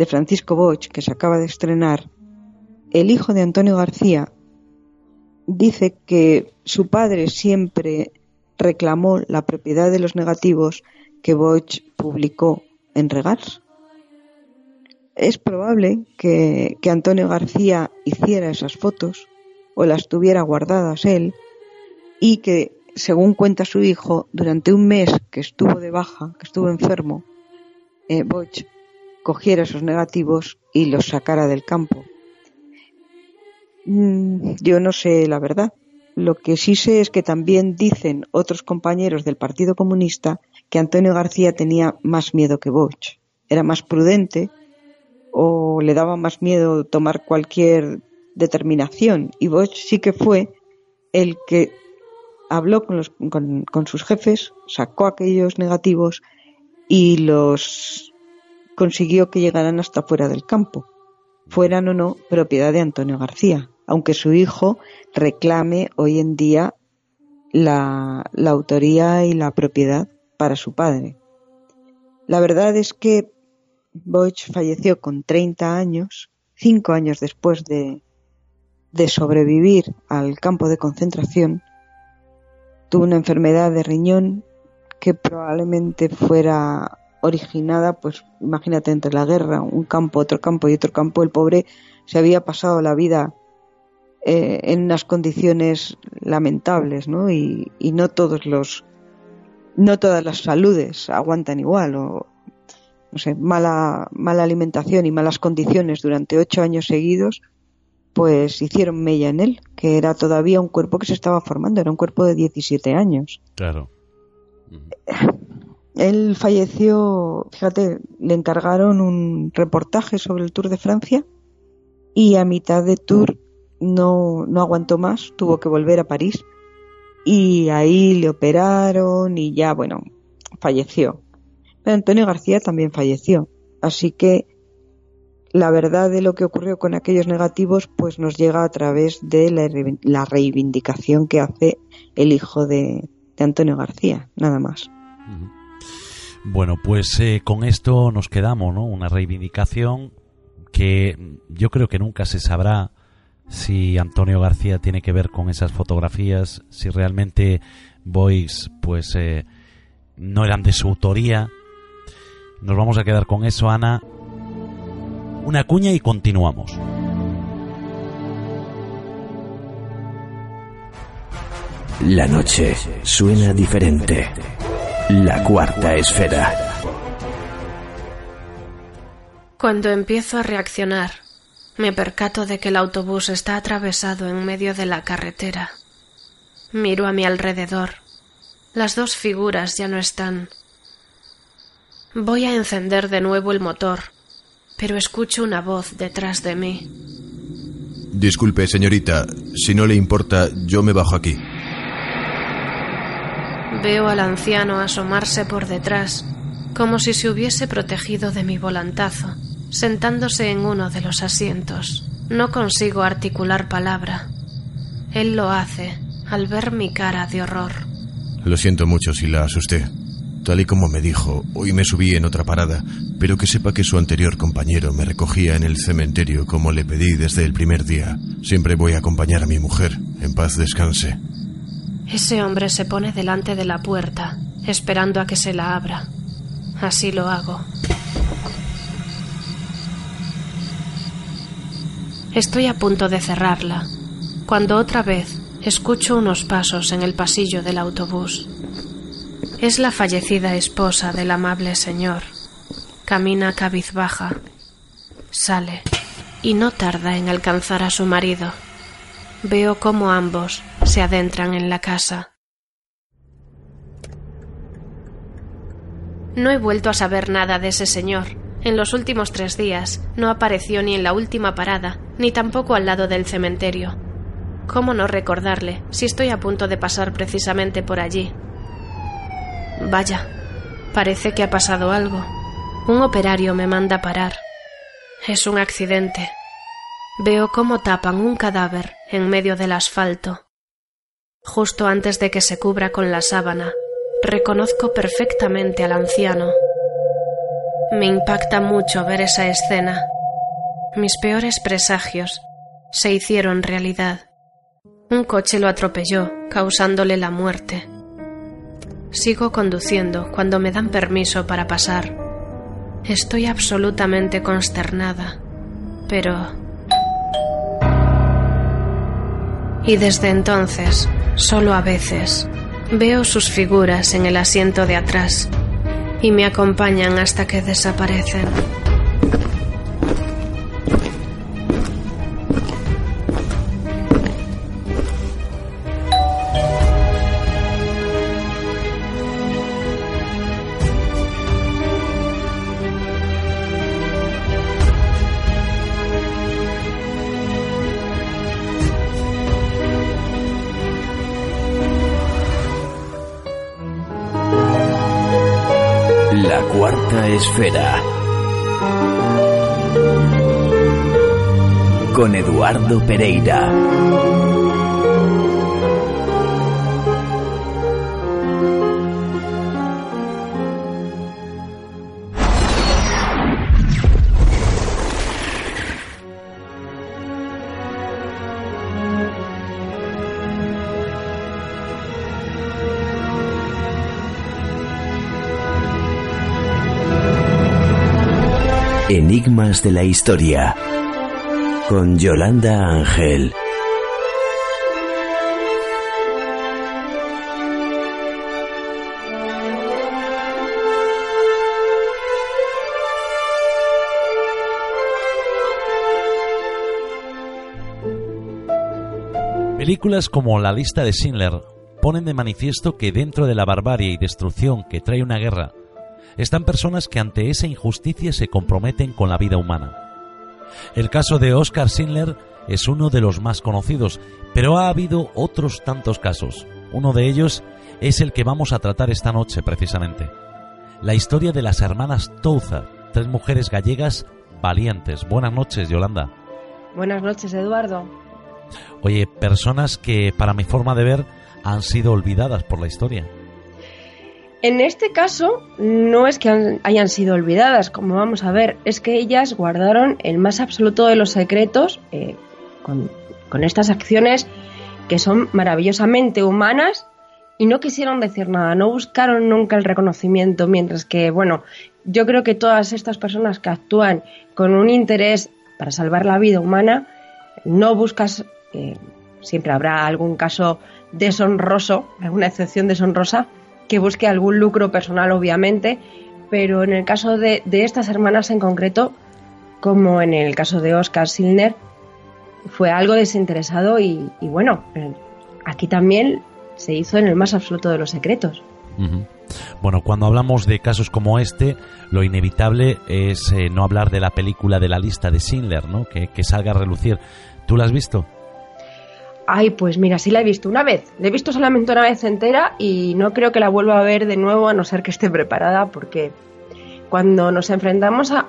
Francisco Bosch, que se acaba de estrenar, el hijo de Antonio García dice que su padre siempre reclamó la propiedad de los negativos que Bosch publicó en Regars es probable que, Antonio García hiciera esas fotos o las tuviera guardadas él y que, según cuenta su hijo, durante un mes que estuvo de baja, que estuvo enfermo, eh, Boch cogiera esos negativos y los sacara del campo. Mm, yo no sé la verdad. Lo que sí sé es que también dicen otros compañeros del Partido Comunista que Antonio García tenía más miedo que Boch. Era más prudente o le daba más miedo tomar cualquier determinación. Y Bosch sí que fue el que habló con, los, con, sus jefes, sacó aquellos negativos y los consiguió que llegaran hasta fuera del campo, fueran o no propiedad de Antonio García, aunque su hijo reclame hoy en día la, autoría y la propiedad para su padre. La verdad es que Boych falleció con 30 años, cinco años después de, de sobrevivir al campo de concentración. Tuvo una enfermedad de riñón que probablemente fuera originada, pues imagínate entre la guerra, un campo, otro campo y otro campo, el pobre se había pasado la vida eh, en unas condiciones lamentables, ¿no? Y, y, no todos los, no todas las saludes aguantan igual, o no sé, mala, mala alimentación y malas condiciones durante ocho años seguidos, pues hicieron mella en él, que era todavía un cuerpo que se estaba formando, era un cuerpo de 17 años. Claro. Él falleció, fíjate, le encargaron un reportaje sobre el Tour de Francia y a mitad de tour no, no aguantó más, tuvo que volver a París y ahí le operaron y ya, bueno, falleció. Pero Antonio García también falleció. Así que la verdad de lo que ocurrió con aquellos negativos pues nos llega a través de la, reivindicación que hace el hijo de, Antonio García, nada más. Bueno, pues eh, con esto nos quedamos, ¿no? Una reivindicación que yo creo que nunca se sabrá si Antonio García tiene que ver con esas fotografías, si realmente Boys pues eh, no eran de su autoría. Nos vamos a quedar con eso, Ana. Una cuña y continuamos. La noche suena diferente. La cuarta esfera. Cuando empiezo a reaccionar, me percato de que el autobús está atravesado en medio de la carretera. Miro a mi alrededor. Las dos figuras ya no están. Voy a encender de nuevo el motor, pero escucho una voz detrás de mí. Disculpe, señorita, si no le importa, yo me bajo aquí. Veo al anciano asomarse por detrás, como si se hubiese protegido de mi volantazo sentándose en uno de los asientos. No consigo articular palabra. Él lo hace al ver mi cara de horror. Lo siento mucho si la asusté. Tal y como me dijo, hoy me subí en otra parada, pero que sepa que su anterior compañero me recogía en el cementerio como le pedí desde el primer día. Siempre voy a acompañar a mi mujer. En paz descanse. Ese hombre se pone delante de la puerta, esperando a que se la abra. Así lo hago. Estoy a punto de cerrarla, cuando otra vez escucho unos pasos en el pasillo del autobús. Es la fallecida esposa del amable señor. Camina cabizbaja. Sale y no tarda en alcanzar a su marido. Veo cómo ambos se adentran en la casa. No he vuelto a saber nada de ese señor, en los últimos tres días no apareció ni en la última parada, ni tampoco al lado del cementerio. ¿Cómo no recordarle si estoy a punto de pasar precisamente por allí? Vaya, parece que ha pasado algo. Un operario me manda parar. Es un accidente. Veo cómo tapan un cadáver en medio del asfalto. Justo antes de que se cubra con la sábana, reconozco perfectamente al anciano. Me impacta mucho ver esa escena. Mis peores presagios se hicieron realidad. Un coche lo atropelló, causándole la muerte. Sigo conduciendo cuando me dan permiso para pasar. Estoy absolutamente consternada, pero... Y desde entonces, solo a veces, veo sus figuras en el asiento de atrás y me acompañan hasta que desaparecen. Esfera. Con Eduardo Pereira. Enigmas de la Historia con Yolanda Ángel. Películas como La lista de Schindler ponen de manifiesto que dentro de la barbarie y destrucción que trae una guerra, están personas que ante esa injusticia se comprometen con la vida humana. El caso de Oscar Schindler es uno de los más conocidos, pero ha habido otros tantos casos. Uno de ellos es el que vamos a tratar esta noche precisamente. La historia de las hermanas Touza, tres mujeres gallegas valientes. Buenas noches, Yolanda. Buenas noches, Eduardo. Oye, personas que para mi forma de ver han sido olvidadas por la historia. En este caso, no es que hayan sido olvidadas, como vamos a ver, es que ellas guardaron el más absoluto de los secretos eh, con, con estas acciones que son maravillosamente humanas y no quisieron decir nada, no buscaron nunca el reconocimiento, mientras que, bueno, yo creo que todas estas personas que actúan con un interés para salvar la vida humana, no buscas, eh, siempre habrá algún caso deshonroso, alguna excepción deshonrosa, que busque algún lucro personal, obviamente, pero en el caso de, estas hermanas en concreto, como en el caso de Oscar Silner, fue algo desinteresado y, bueno, eh, aquí también se hizo en el más absoluto de los secretos. Bueno, cuando hablamos de casos como este, lo inevitable es eh, no hablar de la película de la lista de Schindler, ¿no? Que, que salga a relucir. ¿Tú la has visto? Ay, pues mira, sí la he visto una vez. La he visto solamente una vez entera y no creo que la vuelva a ver de nuevo a no ser que esté preparada porque cuando nos enfrentamos a,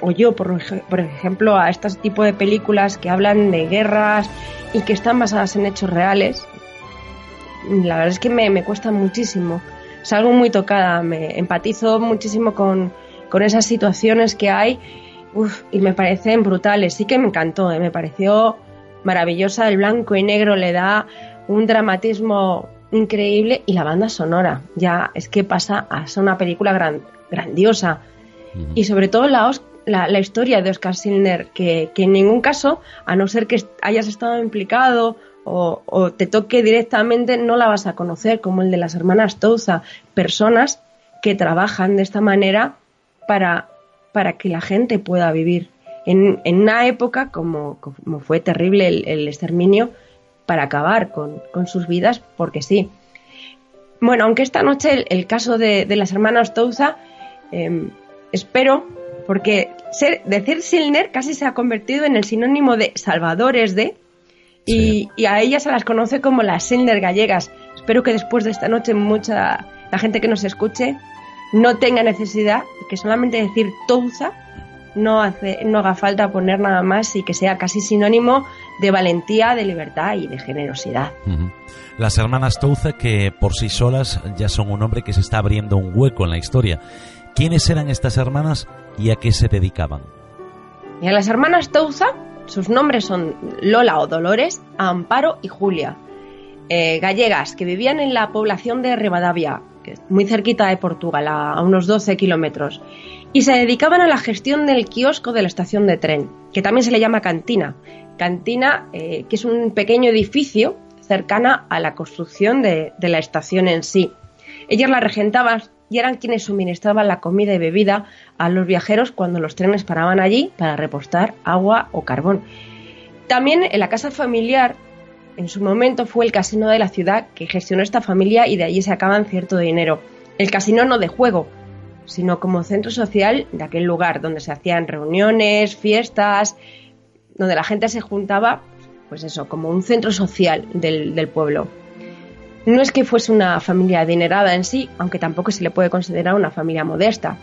o yo por, por, ejemplo a este tipo de películas que hablan de guerras y que están basadas en hechos reales la verdad es que me, cuesta muchísimo salgo muy tocada me empatizo muchísimo con, con esas situaciones que hay y me parecen brutales sí que me encantó ¿eh? me pareció maravillosa, el blanco y negro le da un dramatismo increíble y la banda sonora. Ya es que pasa a ser una película gran, grandiosa. Y sobre todo la, la, historia de Oscar Silner que, en ningún caso a no ser que hayas estado implicado o, o, te toque directamente no la vas a conocer como el de las hermanas Touza personas que trabajan de esta manera para, para que la gente pueda vivir en, una época como, fue terrible el, exterminio para acabar con, sus vidas, porque sí. Bueno, aunque esta noche el, caso de, las hermanas Touza, em, espero, porque decir Silner casi se ha convertido en el sinónimo de salvadores de, y, a ellas se las conoce como las Silner gallegas. Espero que después de esta noche mucha la gente que nos escuche no tenga necesidad que solamente decir Touza no, hace, no haga falta poner nada más y que sea casi sinónimo de valentía, de libertad y de generosidad. Las hermanas Touza que por sí solas ya son un hombre que se está abriendo un hueco en la historia. ¿Quiénes eran estas hermanas y a qué se dedicaban? Y a las hermanas Touza, sus nombres son Lola o Dolores, Amparo y Julia, eh, gallegas que vivían en la población de Rivadavia, que muy cerquita de Portugal, a, unos 12 kilómetros, y se dedicaban a la gestión del kiosco de la estación de tren, que también se le llama cantina. Cantina, eh, que es un pequeño edificio cercana a la construcción de, la estación en sí. Ellas la regentaban y eran quienes suministraban la comida y bebida a los viajeros cuando los trenes paraban allí para repostar agua o carbón. También en la casa familiar en su momento fue el casino de la ciudad que gestionó esta familia y de allí sacaban cierto dinero. El casino no de juego, sino como centro social de aquel lugar donde se hacían reuniones, fiestas, donde la gente se juntaba, pues eso, como un centro social del, pueblo. No es que fuese una familia adinerada en sí, aunque tampoco se le puede considerar una familia modesta.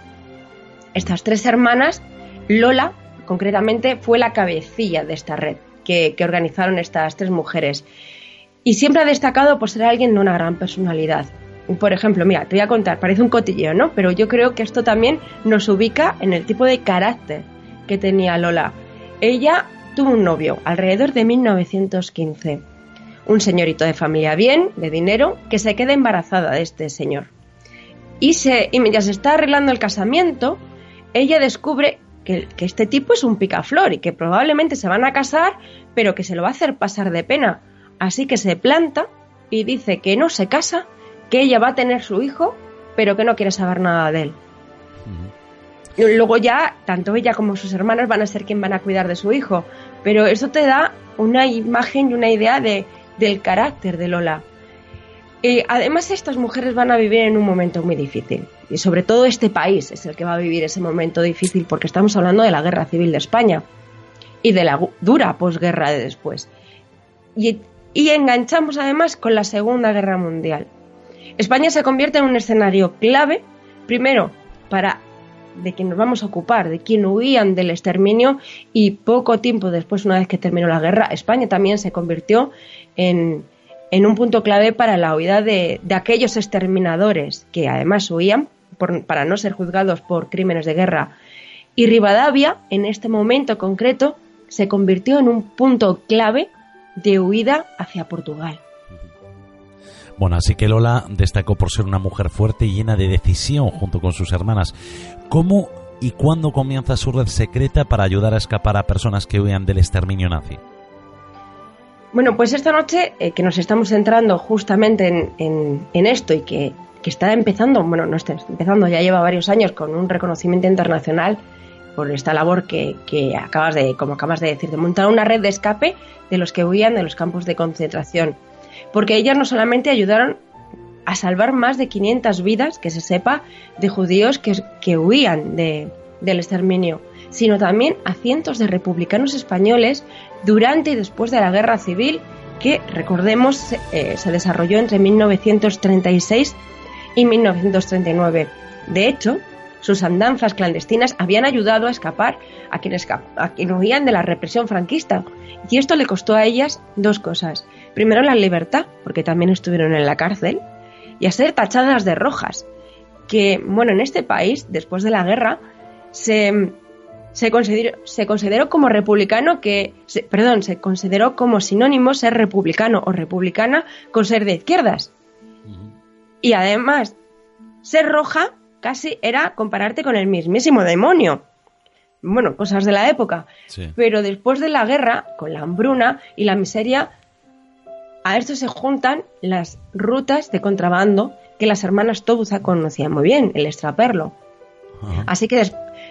Estas tres hermanas, Lola, concretamente, fue la cabecilla de esta red que, organizaron estas tres mujeres. Y siempre ha destacado por ser alguien de una gran personalidad. Por ejemplo, mira, te voy a contar, parece un cotilleo, ¿no? Pero yo creo que esto también nos ubica en el tipo de carácter que tenía Lola. Ella tuvo un novio alrededor de 1915. Un señorito de familia bien, de dinero, que se queda embarazada de este señor. Y, se, mientras está arreglando el casamiento, ella descubre que este tipo es un picaflor y que probablemente se van a casar, pero que se lo va a hacer pasar de pena. Así que se planta y dice que no se casa, que ella va a tener su hijo, pero que no quiere saber nada de él. Luego ya, tanto ella como sus hermanos van a ser quien van a cuidar de su hijo. Pero eso te da una imagen y una idea de, del carácter de Lola. Y además, estas mujeres van a vivir en un momento muy difícil. Y sobre todo este país es el que va a vivir ese momento difícil porque estamos hablando de la guerra civil de España y de la dura posguerra de después. Y, y enganchamos además con la Segunda Guerra Mundial. España se convierte en un escenario clave, primero, para de quien nos vamos a ocupar, de quien huían del exterminio y poco tiempo después, una vez que terminó la guerra, España también se convirtió en, un punto clave para la huida de, aquellos exterminadores que además huían para no ser juzgados por crímenes de guerra. Y Rivadavia, en este momento concreto, se convirtió en un punto clave de huida hacia Portugal. Bueno, así que Lola destacó por ser una mujer fuerte y llena de decisión junto con sus hermanas. ¿Cómo y cuándo comienza su red secreta para ayudar a escapar a personas que huían del exterminio nazi? Bueno, pues esta noche eh, que nos estamos centrando justamente en, esto y que, que, está empezando, bueno, no está empezando, ya lleva varios años con un reconocimiento internacional por esta labor que, que acabas de, como acabas de decir, de montar una red de escape de los que huían de los campos de concentración porque ellas no solamente ayudaron a salvar más de 500 vidas, que se sepa, de judíos que, que huían de, del exterminio, sino también a cientos de republicanos españoles durante y después de la guerra civil que, recordemos, eh, se desarrolló entre 1936 y 1939. De hecho, sus andanzas clandestinas habían ayudado a escapar a quienes, a quienes huían de la represión franquista. Y esto le costó a ellas dos cosas. Primero la libertad, porque también estuvieron en la cárcel, y a ser tachadas de rojas. Que, bueno, en este país, después de la guerra, se, se, consideró, se consideró como republicano que, se, perdón, se consideró como sinónimo ser republicano o republicana con ser de izquierdas. Y además, ser roja casi era compararte con el mismísimo demonio. Bueno, cosas de la época. Sí. Pero después de la guerra, con la hambruna y la miseria, a esto se juntan las rutas de contrabando que las hermanas Tobuza conocían muy bien, el extraperlo. Ajá. Así que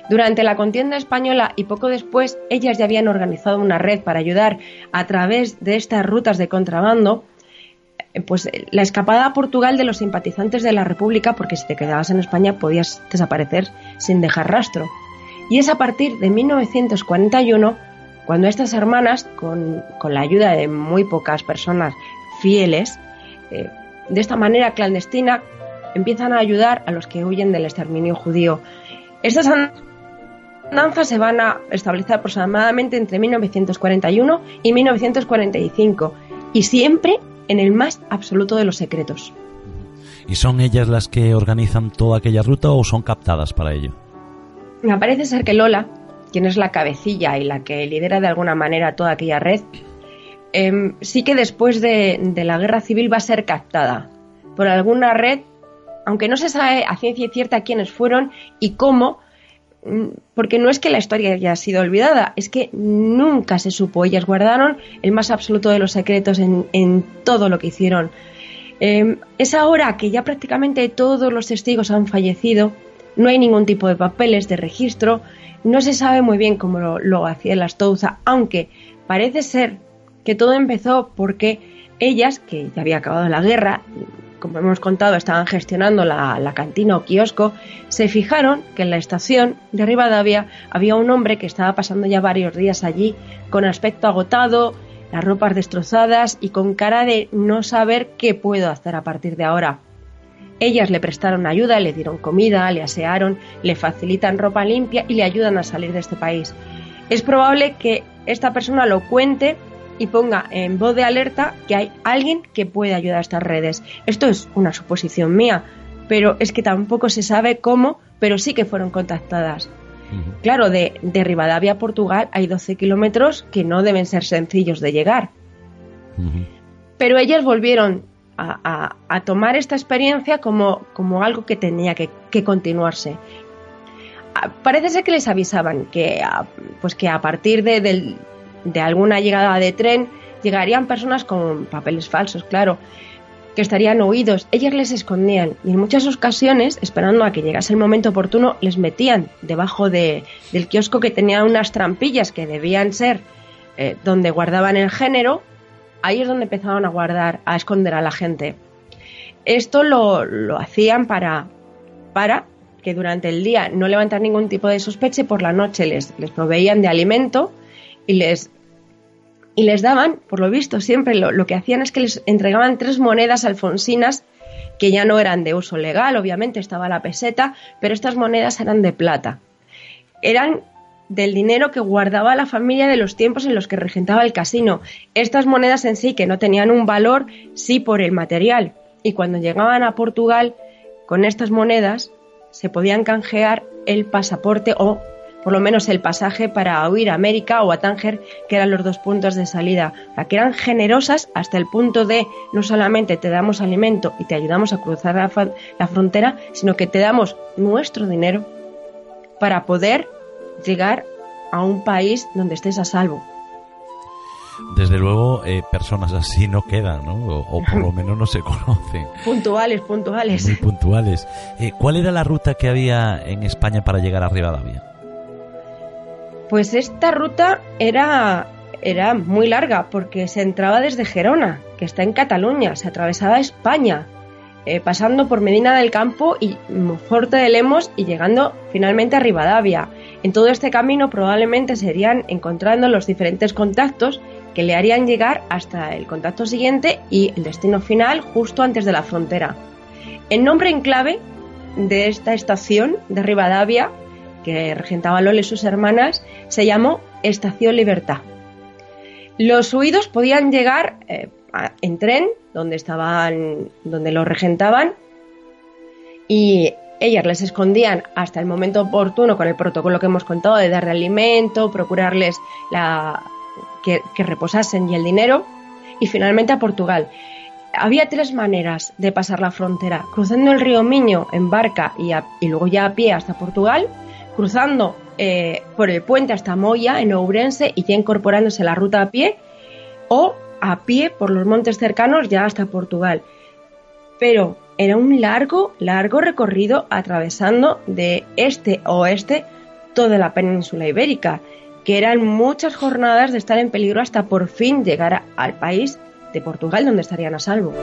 durante la contienda española y poco después, ellas ya habían organizado una red para ayudar a través de estas rutas de contrabando pues la escapada a Portugal de los simpatizantes de la República, porque si te quedabas en España podías desaparecer sin dejar rastro. Y es a partir de 1941 cuando estas hermanas, con, con la ayuda de muy pocas personas fieles, eh, de esta manera clandestina, empiezan a ayudar a los que huyen del exterminio judío. Estas andanzas se van a establecer aproximadamente entre 1941 y 1945 y siempre en el más absoluto de los secretos. ¿Y son ellas las que organizan toda aquella ruta o son captadas para ello? Me parece ser que Lola, quien es la cabecilla y la que lidera de alguna manera toda aquella red, eh, sí que después de, la guerra civil va a ser captada por alguna red, aunque no se sabe a ciencia cierta quiénes fueron y cómo, porque no es que la historia haya sido olvidada, es que nunca se supo. Ellas guardaron el más absoluto de los secretos en, en todo lo que hicieron. Eh, es ahora que ya prácticamente todos los testigos han fallecido, no hay ningún tipo de papeles de registro, no se sabe muy bien cómo lo, lo hacía las Touza, aunque parece ser que todo empezó porque ellas, que ya había acabado la guerra, como hemos contado, estaban gestionando la, la, cantina o kiosco, se fijaron que en la estación de Rivadavia había un hombre que estaba pasando ya varios días allí con aspecto agotado, las ropas destrozadas y con cara de no saber qué puedo hacer a partir de ahora. Ellas le prestaron ayuda, le dieron comida, le asearon, le facilitan ropa limpia y le ayudan a salir de este país. Es probable que esta persona lo cuente y ponga en voz de alerta que hay alguien que puede ayudar a estas redes. Esto es una suposición mía, pero es que tampoco se sabe cómo, pero sí que fueron contactadas. Claro, de, de, Rivadavia a Portugal hay 12 kilómetros que no deben ser sencillos de llegar. Uh -huh. Pero ellas volvieron a, tomar esta experiencia como, como algo que tenía que, continuarse. parece ser que les avisaban que a, pues que a partir de, de alguna llegada de tren llegarían personas con papeles falsos, claro, que estarían oídos. Ellas les escondían y en muchas ocasiones, esperando a que llegase el momento oportuno, les metían debajo de, del kiosco que tenía unas trampillas que debían ser eh, donde guardaban el género. Ahí es donde empezaban a guardar, a esconder a la gente. Esto lo, lo hacían para, para que durante el día no levantar ningún tipo de sospecha y por la noche les, les proveían de alimento y les y les daban, por lo visto, siempre lo, que hacían es que les entregaban tres monedas alfonsinas que ya no eran de uso legal, obviamente estaba la peseta, pero estas monedas eran de plata. Eran del dinero que guardaba la familia de los tiempos en los que regentaba el casino. Estas monedas en sí, que no tenían un valor, sí por el material. Y cuando llegaban a Portugal, con estas monedas se podían canjear el pasaporte o por lo menos el pasaje para huir a América o a Tánger, que eran los dos puntos de salida, o que eran generosas hasta el punto de no solamente te damos alimento y te ayudamos a cruzar la, frontera, sino que te damos nuestro dinero para poder llegar a un país donde estés a salvo. Desde luego, eh, personas así no quedan, ¿no? O, por lo menos no se conocen. Puntuales, puntuales. Muy puntuales. Eh, ¿Cuál era la ruta que había en España para llegar a Rivadavia? Pues esta ruta era, era muy larga porque se entraba desde Gerona, que está en Cataluña, se atravesaba España, eh, pasando por Medina del Campo y Forte de Lemos y llegando finalmente a Rivadavia. En todo este camino probablemente serían encontrando los diferentes contactos que le harían llegar hasta el contacto siguiente y el destino final justo antes de la frontera. El nombre en clave de esta estación de Rivadavia que regentaba Lola y sus hermanas, se llamó Estación Libertad. Los huidos podían llegar eh, en tren, donde estaban, donde los regentaban, y ellas les escondían hasta el momento oportuno con el protocolo que hemos contado de darle alimento, procurarles la, que, reposasen y el dinero, y finalmente a Portugal. Había tres maneras de pasar la frontera, cruzando el río Miño en barca y, luego ya a pie hasta Portugal, cruzando eh, por el puente hasta Moya, en Ourense, y ya incorporándose la ruta a pie, o a pie por los montes cercanos ya hasta Portugal. Pero era un largo, largo recorrido atravesando de este a oeste toda la península ibérica, que eran muchas jornadas de estar en peligro hasta por fin llegar al país de Portugal, donde estarían a salvo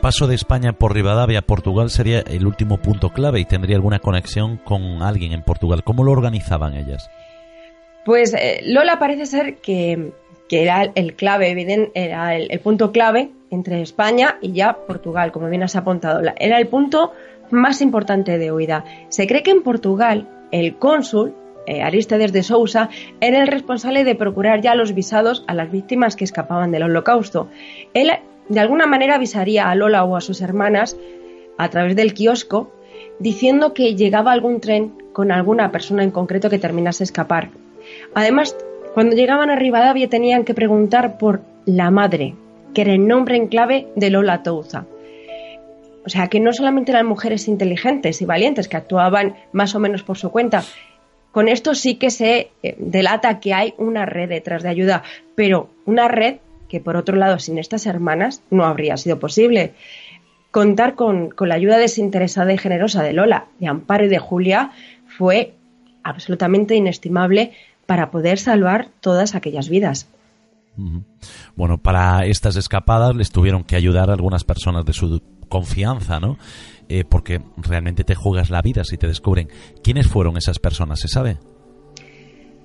paso de España por Rivadavia a Portugal sería el último punto clave y tendría alguna conexión con alguien en Portugal. ¿Cómo lo organizaban ellas? Pues eh, Lola parece ser que, era el clave, era el, punto clave entre España y ya Portugal, como bien has apuntado. Era el punto más importante de huida. Se cree que en Portugal el cónsul, eh, Aristides de Sousa, era el responsable de procurar ya los visados a las víctimas que escapaban del holocausto. Él de alguna manera avisaría a Lola o a sus hermanas a través del kiosco diciendo que llegaba algún tren con alguna persona en concreto que terminase escapar. Además, cuando llegaban a Rivadavia tenían que preguntar por la madre, que era el nombre en clave de Lola Touza. O sea, que no solamente eran mujeres inteligentes y valientes que actuaban más o menos por su cuenta. Con esto sí que se eh, delata que hay una red detrás de ayuda, pero una red que por otro lado sin estas hermanas no habría sido posible. Contar con, la ayuda desinteresada y generosa de Lola, de Amparo y de Julia fue absolutamente inestimable para poder salvar todas aquellas vidas. Bueno, para estas escapadas les tuvieron que ayudar algunas personas de su confianza, ¿no? Eh, porque realmente te juegas la vida si te descubren. ¿Quiénes fueron esas personas? ¿Se sabe?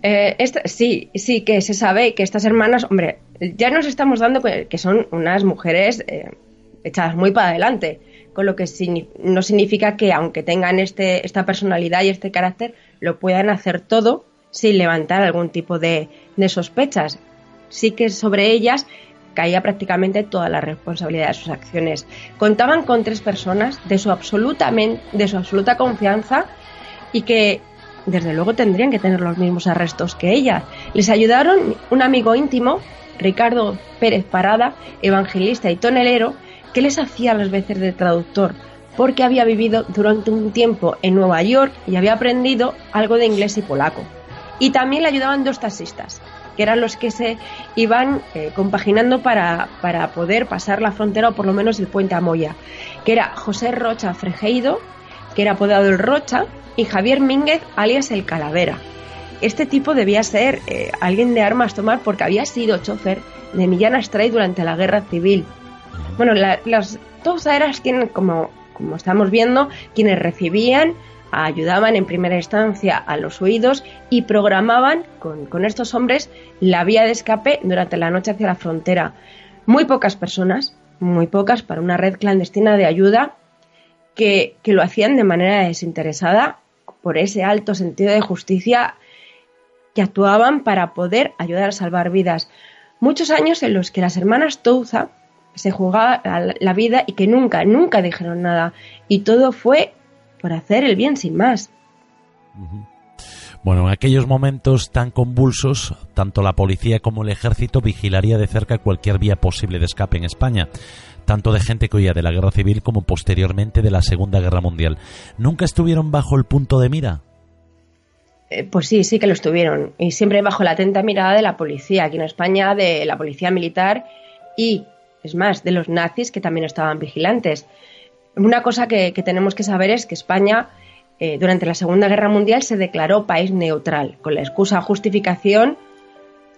Eh, sí, sí, que se sabe que estas hermanas, hombre, ya nos estamos dando que son unas mujeres eh, echadas muy para adelante, con lo que no significa que aunque tengan este, esta personalidad y este carácter, lo puedan hacer todo sin levantar algún tipo de, de sospechas. Sí que sobre ellas caía prácticamente toda la responsabilidad de sus acciones. Contaban con tres personas de su, absoluta confianza y que desde luego tendrían que tener los mismos arrestos que ella. Les ayudaron un amigo íntimo, Ricardo Pérez Parada, evangelista y tonelero, que les hacía las veces de traductor porque había vivido durante un tiempo en Nueva York y había aprendido algo de inglés y polaco. Y también le ayudaban dos taxistas, que eran los que se iban eh, compaginando para, para, poder pasar la frontera o por lo menos el puente a Moya, que era José Rocha Frejeido, que era apodado el Rocha, y Javier Mínguez, alias el Calavera. Este tipo debía ser eh, alguien de armas tomar porque había sido chofer de Millán Astray durante la guerra civil. Bueno, las dos eran quienes, como, como estamos viendo, quienes recibían ayudaban en primera instancia a los huidos y programaban con, estos hombres la vía de escape durante la noche hacia la frontera. Muy pocas personas, muy pocas para una red clandestina de ayuda que, que lo hacían de manera desinteresada por ese alto sentido de justicia que actuaban para poder ayudar a salvar vidas. Muchos años en los que las hermanas Touza se jugaban la vida y que nunca, nunca dijeron nada. Y todo fue por hacer el bien sin más. Bueno, en aquellos momentos tan convulsos, tanto la policía como el ejército vigilaría de cerca cualquier vía posible de escape en España, tanto de gente que huía de la guerra civil como posteriormente de la Segunda Guerra Mundial. ¿Nunca estuvieron bajo el punto de mira? Eh, pues sí, sí que lo estuvieron. Y siempre bajo la atenta mirada de la policía, aquí en España, de la policía militar y, es más, de los nazis que también estaban vigilantes. Una cosa que, tenemos que saber es que España eh, durante la Segunda Guerra Mundial se declaró país neutral, con la excusa justificación.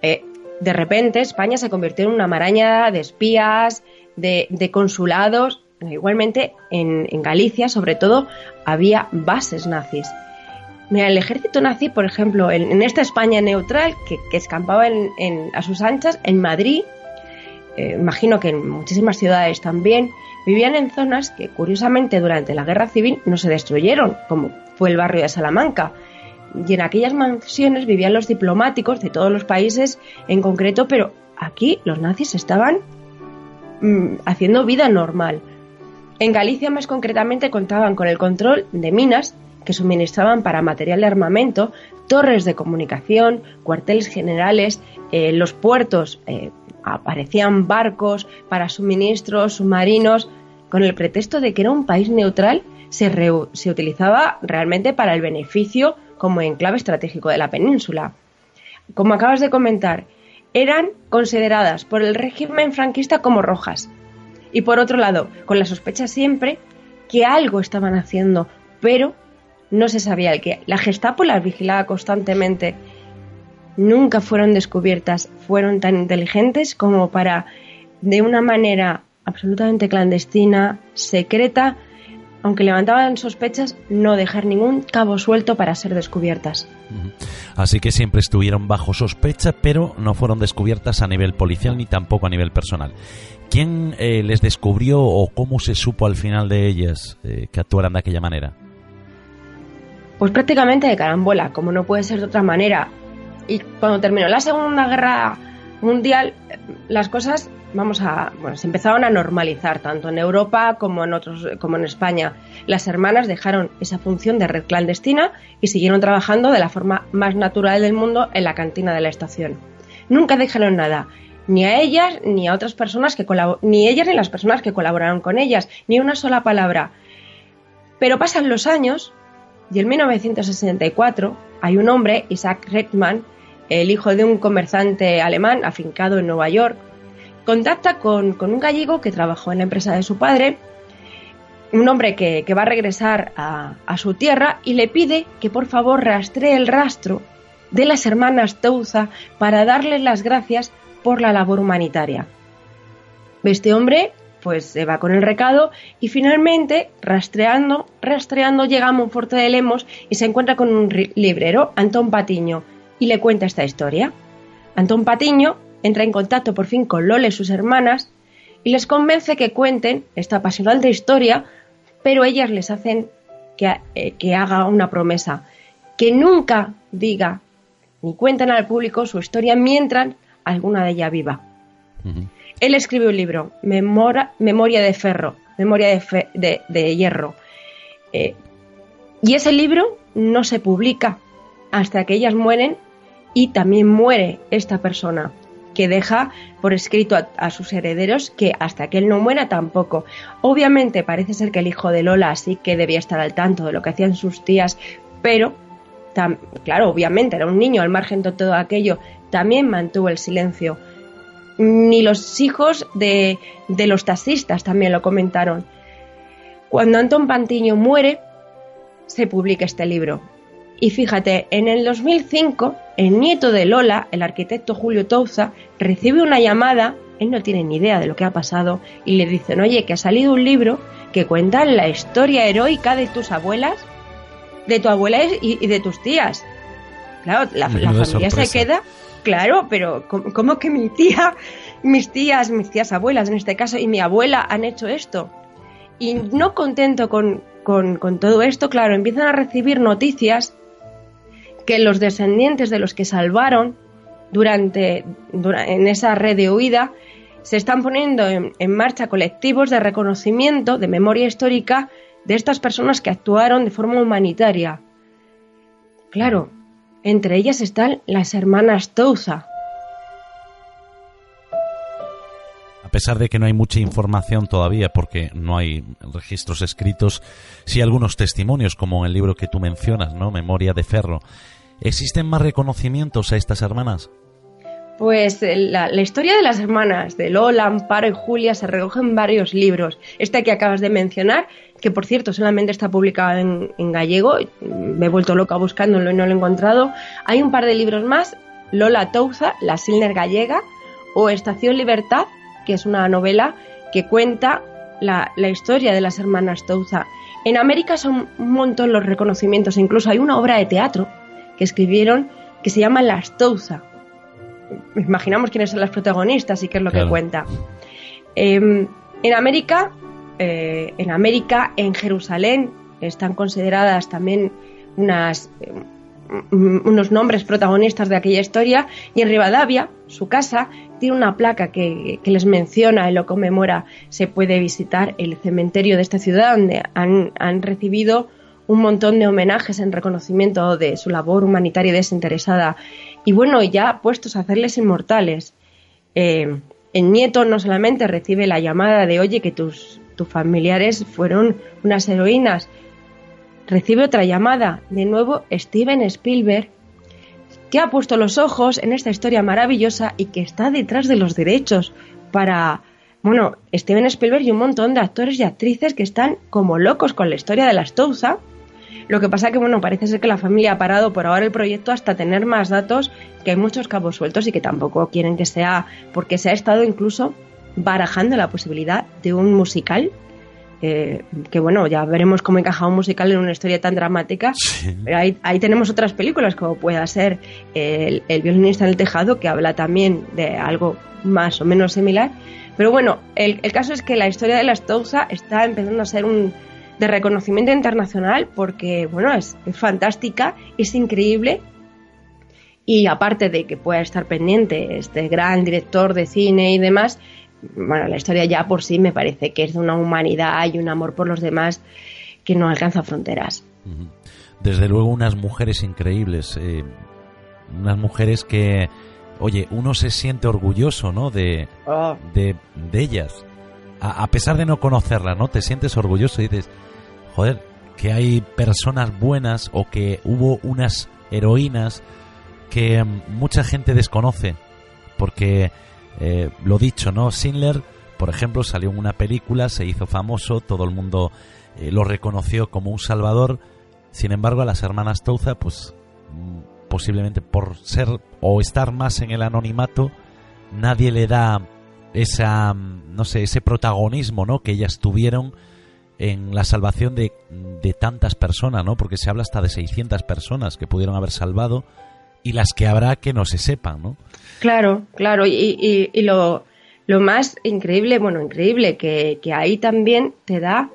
Eh, de repente España se convirtió en una maraña de espías, de, consulados. Igualmente en, Galicia, sobre todo, había bases nazis. El ejército nazi, por ejemplo, en, esta España neutral que, escampaba a sus anchas, en Madrid, eh, imagino que en muchísimas ciudades también, vivían en zonas que curiosamente durante la guerra civil no se destruyeron, como fue el barrio de Salamanca. Y en aquellas mansiones vivían los diplomáticos de todos los países en concreto, pero aquí los nazis estaban mm, haciendo vida normal. En Galicia más concretamente contaban con el control de minas que suministraban para material de armamento, torres de comunicación, cuarteles generales, eh, los puertos eh, aparecían barcos para suministros submarinos, con el pretexto de que era un país neutral, se, se utilizaba realmente para el beneficio como enclave estratégico de la península. Como acabas de comentar, eran consideradas por el régimen franquista como rojas. Y por otro lado, con la sospecha siempre que algo estaban haciendo, pero no se sabía el que. La Gestapo las vigilaba constantemente nunca fueron descubiertas, fueron tan inteligentes como para, de una manera absolutamente clandestina, secreta, aunque levantaban sospechas, no dejar ningún cabo suelto para ser descubiertas. Así que siempre estuvieron bajo sospecha, pero no fueron descubiertas a nivel policial ni tampoco a nivel personal. ¿Quién eh, les descubrió o cómo se supo al final de ellas eh, que actuaran de aquella manera? Pues prácticamente de carambola, como no puede ser de otra manera. Y cuando terminó la Segunda Guerra Mundial, las cosas, vamos a, bueno, se empezaron a normalizar tanto en Europa como en otros, como en España. Las hermanas dejaron esa función de red clandestina y siguieron trabajando de la forma más natural del mundo en la cantina de la estación. Nunca dejaron nada, ni a ellas ni a otras personas que ni ellas ni las personas que colaboraron con ellas, ni una sola palabra. Pero pasan los años y en 1964 hay un hombre, Isaac Reckman, el hijo de un comerciante alemán afincado en Nueva York, contacta con, un gallego que trabajó en la empresa de su padre, un hombre que, va a regresar a, su tierra y le pide que por favor rastree el rastro de las hermanas Touza para darles las gracias por la labor humanitaria. Este hombre pues se va con el recado y finalmente, rastreando, rastreando, llega a Monforte de Lemos y se encuentra con un librero, Antón Patiño, y le cuenta esta historia. Antón Patiño entra en contacto por fin con Lole, sus hermanas, y les convence que cuenten esta apasionante historia, pero ellas les hacen que, eh, haga una promesa, que nunca diga ni cuenten al público su historia mientras alguna de ellas viva. Él escribe un libro, Memoria de Ferro, Memoria de, Hierro. Eh, y ese libro no se publica hasta que ellas mueren y también muere esta persona. que deja por escrito a, sus herederos que hasta que él no muera tampoco. Obviamente parece ser que el hijo de Lola sí que debía estar al tanto de lo que hacían sus tías, pero claro, obviamente era un niño al margen de todo aquello, también mantuvo el silencio. Ni los hijos de, de los taxistas también lo comentaron. Cuando Antón Pantiño muere, se publica este libro. Y fíjate, en el 2005, el nieto de Lola, el arquitecto Julio Touza, recibe una llamada, él no tiene ni idea de lo que ha pasado, y le dicen, oye, que ha salido un libro que cuenta la historia heroica de tus abuelas, de tu abuela y, de tus tías. Claro, la, familia se queda, claro, pero ¿cómo, que mi tía, mis tías, mis tías abuelas en este caso, y mi abuela han hecho esto? Y no contento con, todo esto, claro, empiezan a recibir noticias que los descendientes de los que salvaron durante, en esa red de huida se están poniendo en, marcha colectivos de reconocimiento, de memoria histórica de estas personas que actuaron de forma humanitaria. Claro, entre ellas están las hermanas Touza, A pesar de que no hay mucha información todavía, porque no hay registros escritos, sí algunos testimonios, como el libro que tú mencionas, ¿no? Memoria de Ferro. ¿Existen más reconocimientos a estas hermanas? Pues eh, la, historia de las hermanas, de Lola, Amparo y Julia, se recoge en varios libros. Este que acabas de mencionar, que por cierto solamente está publicado en, gallego, me he vuelto loca buscándolo y no lo he encontrado. Hay un par de libros más, Lola Touza, La Silner Gallega, o Estación Libertad, que es una novela que cuenta la, la historia de las hermanas Touza. En América son un montón los reconocimientos, incluso hay una obra de teatro que escribieron que se llama Las Touza. Imaginamos quiénes son las protagonistas y qué es lo que cuenta. Em, en América, eh, en América, en Jerusalén, están consideradas también unas, mm, unos nombres protagonistas de aquella historia y en Rivadavia, su casa, tiene una placa que, que, les menciona y lo conmemora. Se puede visitar el cementerio de esta ciudad donde han, han recibido un montón de homenajes en reconocimiento de su labor humanitaria y desinteresada. Y bueno, ya puestos a hacerles inmortales, eh, el nieto no solamente recibe la llamada de oye que tus, tus familiares fueron unas heroínas, recibe otra llamada, de nuevo Steven Spielberg, que ha puesto los ojos en esta historia maravillosa y que está detrás de los derechos para, bueno, Steven Spielberg y un montón de actores y actrices que están como locos con la historia de la Stouza lo que pasa que, bueno, parece ser que la familia ha parado por ahora el proyecto hasta tener más datos, que hay muchos cabos sueltos y que tampoco quieren que sea, porque se ha estado incluso barajando la posibilidad de un musical eh, que bueno, ya veremos cómo encaja un musical en una historia tan dramática. Pero ahí, tenemos otras películas, como pueda ser el, violinista en el tejado, que habla también de algo más o menos similar. Pero bueno, el, el caso es que la historia de la Stousa está empezando a ser un, de reconocimiento internacional porque, bueno, es, fantástica, es increíble y aparte de que pueda estar pendiente este gran director de cine y demás, bueno, la historia ya por sí me parece que es de una humanidad y un amor por los demás que no alcanza fronteras. Desde luego unas mujeres increíbles, eh, unas mujeres que, oye, uno se siente orgulloso, ¿no? De, oh. de, ellas. A, a, pesar de no conocerlas, ¿no? Te sientes orgulloso y dices, joder, que hay personas buenas o que hubo unas heroínas que mm, mucha gente desconoce. Porque, eh, lo dicho, ¿no? Sindler, por ejemplo, salió en una película, se hizo famoso, todo el mundo eh, lo reconoció como un salvador. Sin embargo, a las hermanas Touza, pues mm, posiblemente por ser o estar más en el anonimato, nadie le da esa, mm, no sé, ese protagonismo, ¿no? Que ellas tuvieron en la salvación de, de, tantas personas, ¿no? Porque se habla hasta de 600 personas que pudieron haber salvado y las que habrá que no se sepan, ¿no? Claro, claro. Y, y, lo, lo, más increíble, bueno, increíble, que, que, ahí también te da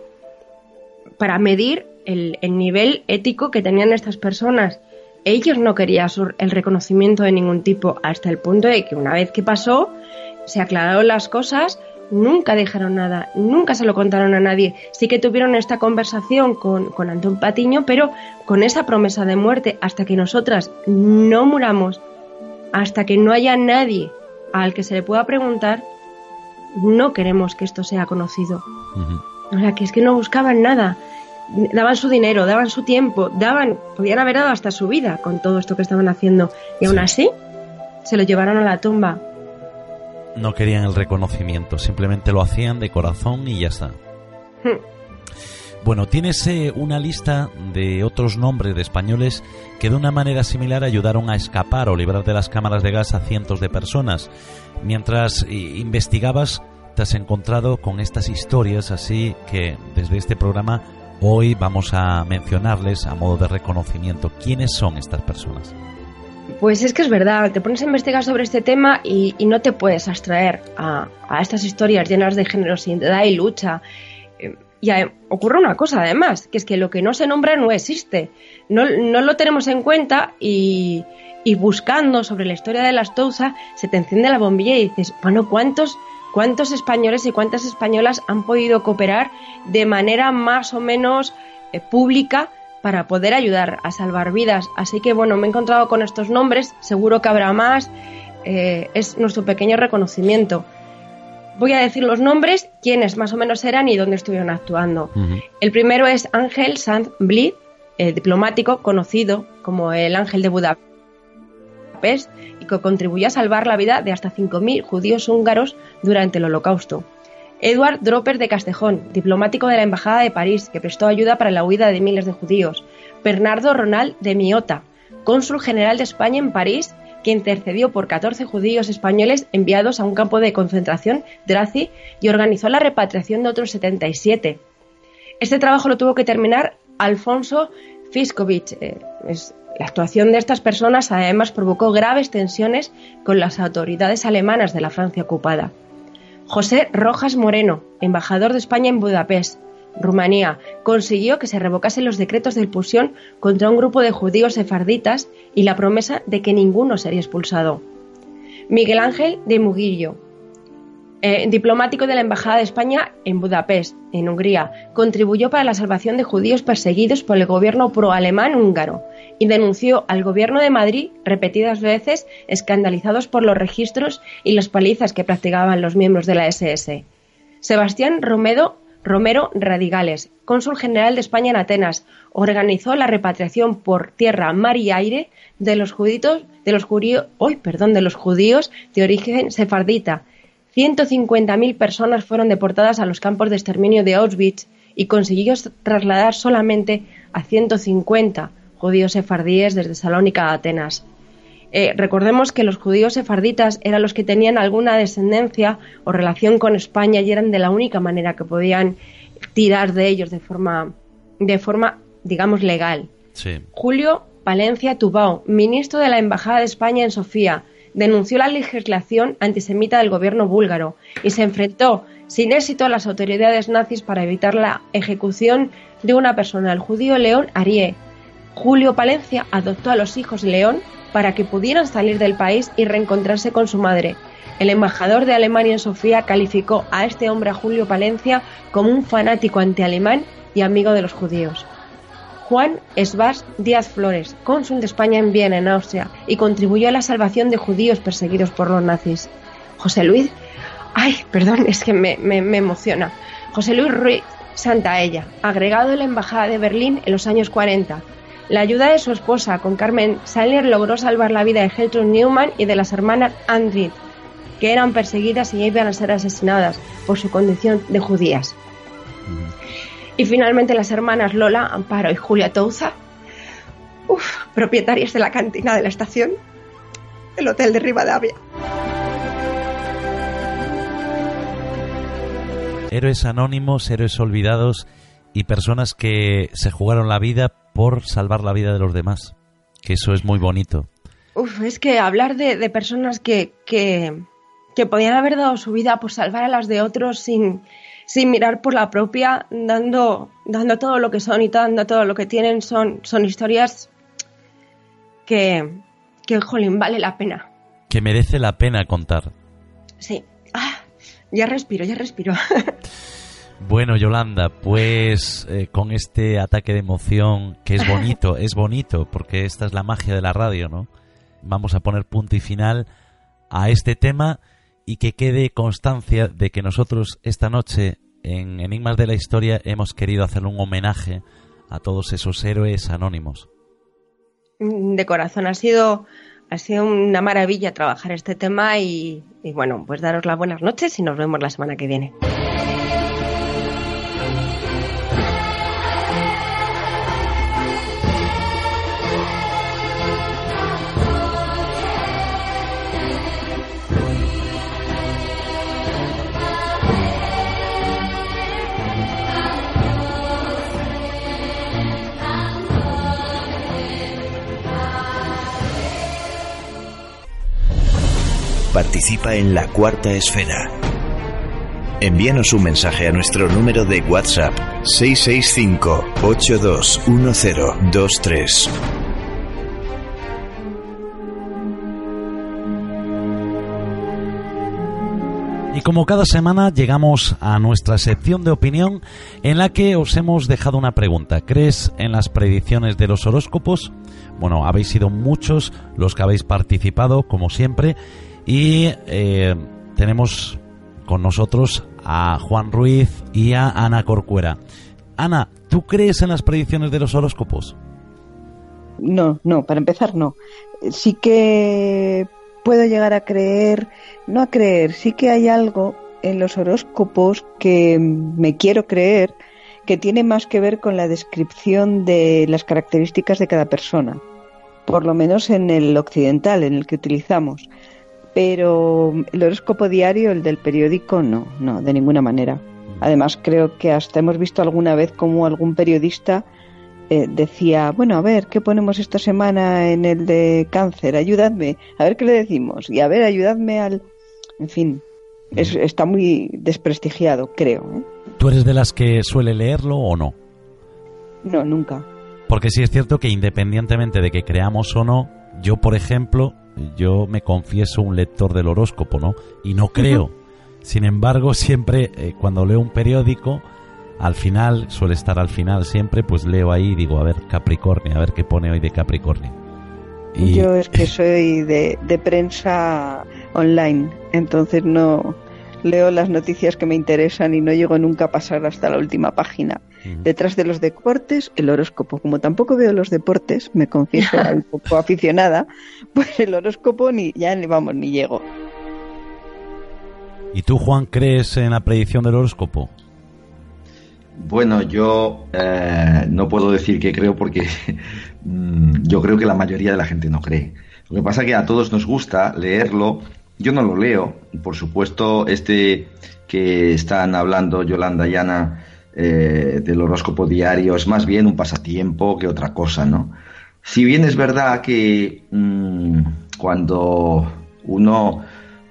para medir el, el, nivel ético que tenían estas personas. Ellos no querían el reconocimiento de ningún tipo hasta el punto de que una vez que pasó, se aclararon las cosas, nunca dijeron nada, nunca se lo contaron a nadie. Sí que tuvieron esta conversación con, con Antón Patiño, pero con esa promesa de muerte, hasta que nosotras no muramos, hasta que no haya nadie al que se le pueda preguntar, no queremos que esto sea conocido. O sea, que es que no buscaban nada. Daban su dinero, daban su tiempo, daban, podían haber dado hasta su vida con todo esto que estaban haciendo. Y aún así, se lo llevaron a la tumba. No querían el reconocimiento, simplemente lo hacían de corazón y ya está. Bueno, tienes una lista de otros nombres de españoles que de una manera similar ayudaron a escapar o librar de las cámaras de gas a cientos de personas. Mientras eh, investigabas, te has encontrado con estas historias, así que desde este programa hoy vamos a mencionarles a modo de reconocimiento. ¿Quiénes son estas personas? Pues es que es verdad, te pones a investigar sobre este tema y, no te puedes abstraer a, a, estas historias llenas de generosidad y lucha. Eh, y ocurre una cosa además, que es que lo que no se nombra no existe. No, lo tenemos en cuenta y, buscando sobre la historia de las Tousa se te enciende la bombilla y dices, bueno, ¿cuántos, ¿cuántos españoles y cuántas españolas han podido cooperar de manera más o menos eh, pública para poder ayudar a salvar vidas? Así que bueno, me he encontrado con estos nombres, seguro que habrá más. Eh, es nuestro pequeño reconocimiento voy a decir los nombres, quiénes más o menos eran y dónde estuvieron actuando. El primero es Ángel Sanz Blid, diplomático conocido como el Ángel de Budapest y que contribuyó a salvar la vida de hasta 5.000 judíos húngaros durante el Holocausto. Edward Dropper de Castejón, diplomático de la Embajada de París, que prestó ayuda para la huida de miles de judíos. Bernardo Ronald de Miota, cónsul general de España en París que intercedió por 14 judíos españoles enviados a un campo de concentración, Drazi, y organizó la repatriación de otros 77. Este trabajo lo tuvo que terminar Alfonso Fiskovich. Eh, la actuación de estas personas además provocó graves tensiones con las autoridades alemanas de la Francia ocupada. José Rojas Moreno, embajador de España en Budapest, Rumanía, consiguió que se revocasen los decretos de expulsión contra un grupo de judíos sefarditas y la promesa de que ninguno sería expulsado. Miguel Ángel de Muguillo, eh, diplomático de la Embajada de España en Budapest, en Hungría, contribuyó para la salvación de judíos perseguidos por el gobierno pro-alemán húngaro y denunció al gobierno de Madrid repetidas veces escandalizados por los registros y las palizas que practicaban los miembros de la SS. Sebastián Romero Romero Radigales, cónsul general de España en Atenas, organizó la repatriación por tierra, mar y aire de los judíos, de los judíos, de los judíos de origen sefardita. 150.000 personas fueron deportadas a los campos de exterminio de Auschwitz y consiguió trasladar solamente a 150 judíos sefardíes desde Salónica a Atenas. Eh, recordemos que los judíos sefarditas eran los que tenían alguna descendencia o relación con España y eran de la única manera que podían tirar de ellos de forma, de forma digamos, legal. Julio Palencia Tubao, ministro de la Embajada de España en Sofía, denunció la legislación antisemita del gobierno búlgaro y se enfrentó sin éxito a las autoridades nazis para evitar la ejecución de una persona, el judío León Arie. Julio Palencia adoptó a los hijos León para que pudieran salir del país y reencontrarse con su madre. El embajador de Alemania en Sofía calificó a este hombre, a Julio Palencia, como un fanático antialemán y amigo de los judíos. Juan Esbás Díaz Flores, cónsul de España en Viena, en Austria, y contribuyó a la salvación de judíos perseguidos por los nazis. José Luis, ay, perdón, es que me, me emociona. José Luis Ruiz Santaella, agregado de la Embajada de Berlín en los años 40, la ayuda de su esposa, con Carmen Saller, logró salvar la vida de Gertrude Newman y de las hermanas Andrit, que eran perseguidas y iban a ser asesinadas por su condición de judías. Y finalmente las hermanas Lola, Amparo y Julia Touza, propietarias de la cantina de la estación, el hotel de Rivadavia. Héroes anónimos, héroes olvidados y personas que se jugaron la vida por salvar la vida de los demás. Que eso es muy bonito. Uf, es que hablar de, personas que, que, podían haber dado su vida por salvar a las de otros sin, sin mirar por la propia, dando, dando todo lo que son y dando todo lo que tienen, son, son historias que, que, jolín, vale la pena. Que merece la pena contar. Sí. Ah, ya respiro, ya respiro. Bueno, Yolanda, pues eh, con este ataque de emoción, que es bonito, es bonito, porque esta es la magia de la radio, ¿no? Vamos a poner punto y final a este tema y que quede constancia de que nosotros esta noche en Enigmas de la Historia hemos querido hacer un homenaje a todos esos héroes anónimos. De corazón, ha sido, ha sido una maravilla trabajar este tema y, y bueno, pues daros las buenas noches y nos vemos la semana que viene. Participa en la cuarta esfera. Envíanos un mensaje a nuestro número de WhatsApp 665-821023. Y como cada semana llegamos a nuestra sección de opinión en la que os hemos dejado una pregunta. ¿Crees en las predicciones de los horóscopos? Bueno, habéis sido muchos los que habéis participado, como siempre, y eh, tenemos con nosotros a Juan Ruiz y a Ana Corcuera. Ana, ¿tú crees en las predicciones de los horóscopos? No, no, para empezar no. Sí que puedo llegar a creer, no a creer, sí que hay algo en los horóscopos que me quiero creer que tiene más que ver con la descripción de las características de cada persona, por lo menos en el occidental, en el que utilizamos pero el horóscopo diario, el del periódico, no, no, de ninguna manera. Además, creo que hasta hemos visto alguna vez como algún periodista eh, decía, bueno, a ver, ¿qué ponemos esta semana en el de cáncer? Ayudadme, a ver qué le decimos. Y a ver, ayudadme al... En fin, está muy desprestigiado, creo. ¿eh? ¿Tú eres de las que suele leerlo o no? No, nunca. Porque sí es cierto que independientemente de que creamos o no, yo, por ejemplo, yo me confieso un lector del horóscopo, ¿no? Y no creo. Sin embargo, siempre eh, cuando leo un periódico, al final, suele estar al final siempre, pues leo ahí y digo, a ver, Capricornio, a ver qué pone hoy de Capricornio. Y... Yo es que soy de, de prensa online, entonces no leo las noticias que me interesan y no llego nunca a pasar hasta la última página. Detrás de los deportes, el horóscopo. Como tampoco veo los deportes, me confieso un poco aficionada, pues el horóscopo ni ya vamos ni llego. ¿Y tú, Juan, crees en la predicción del horóscopo? Bueno, yo eh, no puedo decir que creo porque mm, yo creo que la mayoría de la gente no cree. Lo que pasa es que a todos nos gusta leerlo. Yo no lo leo. Por supuesto, este que están hablando Yolanda y Ana eh, del horóscopo diario es más bien un pasatiempo que otra cosa, ¿no? Si bien es verdad que mm, cuando uno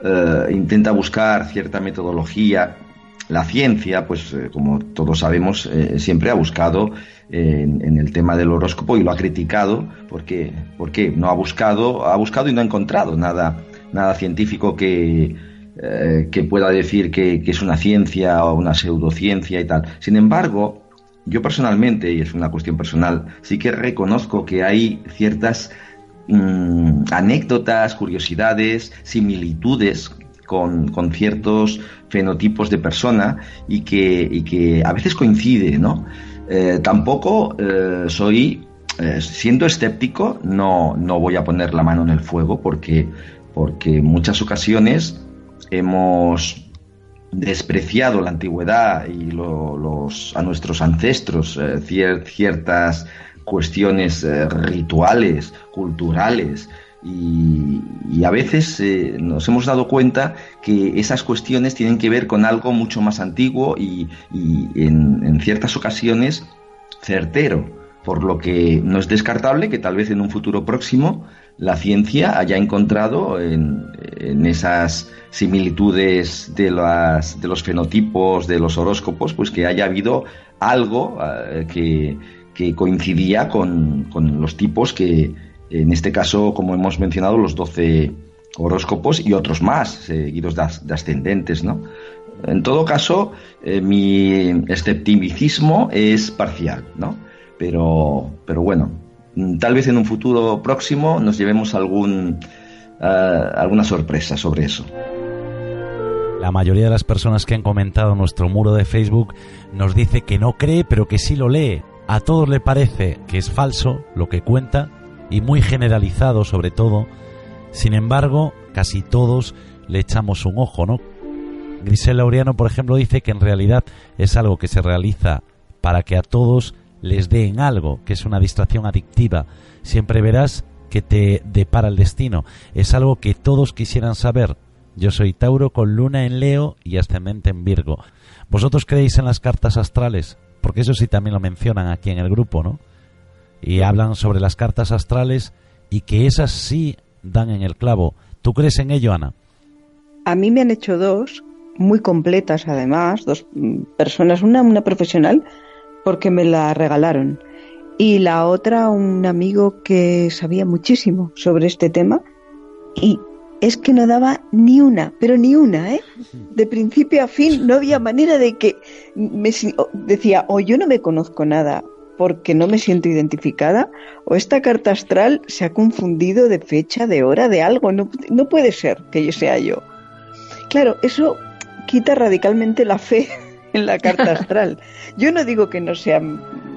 eh, intenta buscar cierta metodología, la ciencia, pues eh, como todos sabemos, siempre ha buscado en, el tema del horóscopo y lo ha criticado porque, no ha buscado, ha buscado y no ha encontrado nada, nada científico que eh, que pueda decir que, es una ciencia o una pseudociencia y tal. Sin embargo, yo personalmente, y es una cuestión personal, sí que reconozco que hay ciertas mm, anécdotas, curiosidades, similitudes con, ciertos fenotipos de persona y que, que a veces coincide, ¿no? Eh, tampoco eh, soy, siendo escéptico, no, no voy a poner la mano en el fuego porque, porque muchas ocasiones hemos despreciado la antigüedad y los, a nuestros ancestros eh, ciertas cuestiones eh, rituales, culturales, y, a veces eh, nos hemos dado cuenta que esas cuestiones tienen que ver con algo mucho más antiguo y, en, en ciertas ocasiones certero, por lo que no es descartable que tal vez en un futuro próximo la ciencia haya encontrado en, esas similitudes de, las, de los fenotipos, de los horóscopos, pues que haya habido algo eh, que, coincidía con, los tipos que, en este caso, como hemos mencionado, los 12 horóscopos y otros más, seguidos de, ascendentes, ¿no? En todo caso, eh, mi escepticismo es parcial, ¿no? Pero, pero bueno, tal vez en un futuro próximo nos llevemos algún alguna sorpresa sobre eso. La mayoría de las personas que han comentado nuestro muro de Facebook nos dice que no cree, pero que sí lo lee. A todos le parece que es falso lo que cuenta y muy generalizado sobre todo. Sin embargo, casi todos le echamos un ojo, ¿no? Grisel Laureano, por ejemplo, dice que en realidad es algo que se realiza para que a todos les den algo, que es una distracción adictiva. Siempre verás que te depara el destino. Es algo que todos quisieran saber. Yo soy Tauro con luna en Leo y ascendente en Virgo. ¿Vosotros creéis en las cartas astrales? Porque eso sí también lo mencionan aquí en el grupo, ¿no? Y hablan sobre las cartas astrales y que esas sí dan en el clavo. ¿Tú crees en ello, Ana? A mí me han hecho dos, muy completas además, dos mm, personas, una, una profesional, porque me la regalaron, y la otra un amigo que sabía muchísimo sobre este tema, y es que no daba ni una, pero ni una, ¿eh? De principio a fin no había manera de que me decía, o yo no me conozco nada porque no me siento identificada, o esta carta astral se ha confundido de fecha, de hora, de algo, no, no puede ser que yo sea yo. Claro, eso quita radicalmente la fe en la carta astral. Yo no digo que no sea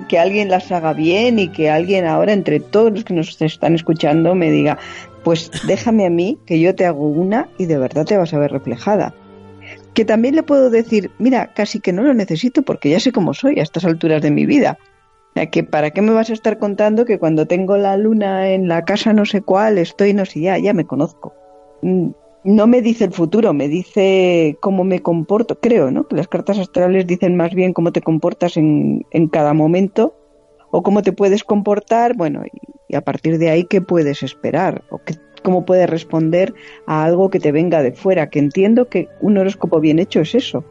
que alguien las haga bien y que alguien ahora entre todos los que nos están escuchando me diga, pues déjame a mí que yo te hago una y de verdad te vas a ver reflejada. Que también le puedo decir, mira, casi que no lo necesito porque ya sé cómo soy a estas alturas de mi vida. que para qué me vas a estar contando que cuando tengo la luna en la casa no sé cuál estoy no sé ya, ya me conozco. No me dice el futuro, me dice cómo me comporto, creo, ¿no? Que las cartas astrales dicen más bien cómo te comportas en, en cada momento o cómo te puedes comportar, bueno, y, a partir de ahí qué puedes esperar o qué, cómo puedes responder a algo que te venga de fuera, que entiendo que un horóscopo bien hecho es eso.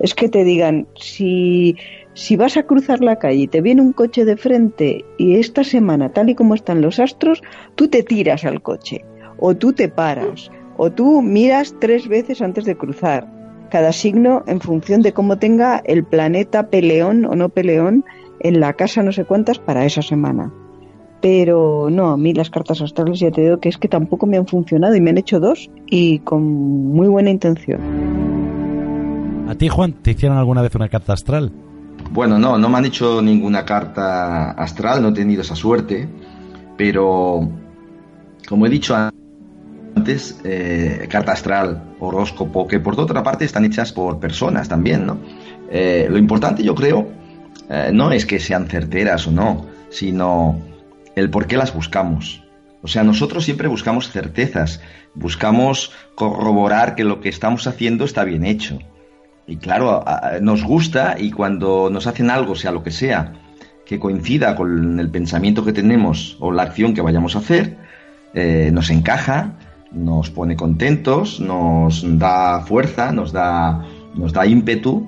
Es que te digan, si, si vas a cruzar la calle y te viene un coche de frente y esta semana, tal y como están los astros, tú te tiras al coche o tú te paras o tú miras tres veces antes de cruzar. Cada signo en función de cómo tenga el planeta peleón o no peleón en la casa no sé cuántas para esa semana. Pero no, a mí las cartas astrales ya te digo que es que tampoco me han funcionado y me han hecho dos y con muy buena intención. ¿A ti, Juan, te hicieron alguna vez una carta astral? Bueno, no, no me han hecho ninguna carta astral, no he tenido esa suerte, pero como he dicho antes, antes, eh, carta astral, horóscopo, que por otra parte están hechas por personas también, ¿no? Eh, lo importante yo creo eh, no es que sean certeras o no, sino el por qué las buscamos. O sea, nosotros siempre buscamos certezas, buscamos corroborar que lo que estamos haciendo está bien hecho. Y claro, nos gusta y cuando nos hacen algo, sea lo que sea, que coincida con el pensamiento que tenemos o la acción que vayamos a hacer, nos encaja, nos pone contentos, nos da fuerza, nos da, nos da ímpetu,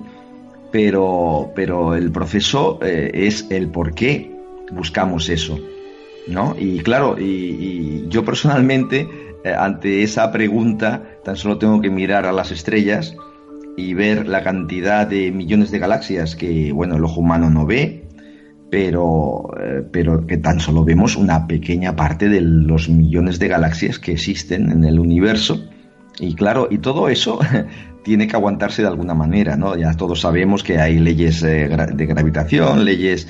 pero, pero el proceso eh, es el por qué buscamos eso. ¿no? Y claro, y, yo personalmente, eh, ante esa pregunta, tan solo tengo que mirar a las estrellas y ver la cantidad de millones de galaxias que, bueno, el ojo humano no ve, pero, eh, pero que tan solo vemos una pequeña parte de los millones de galaxias que existen en el universo. Y claro, y todo eso tiene que aguantarse de alguna manera, ¿no? Ya todos sabemos que hay leyes eh, de gravitación, leyes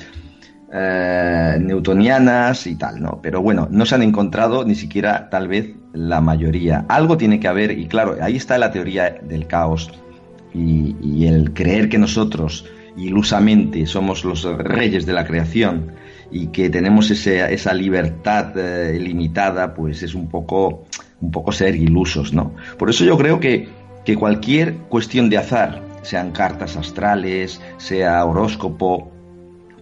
eh, newtonianas y tal, ¿no? Pero bueno, no se han encontrado ni siquiera tal vez la mayoría. Algo tiene que haber, y claro, ahí está la teoría del caos y, y el creer que nosotros ilusamente somos los reyes de la creación y que tenemos esa libertad eh, limitada, pues es un poco, un poco ser ilusos, ¿no? Por eso yo creo que, que cualquier cuestión de azar, sean cartas astrales, sea horóscopo,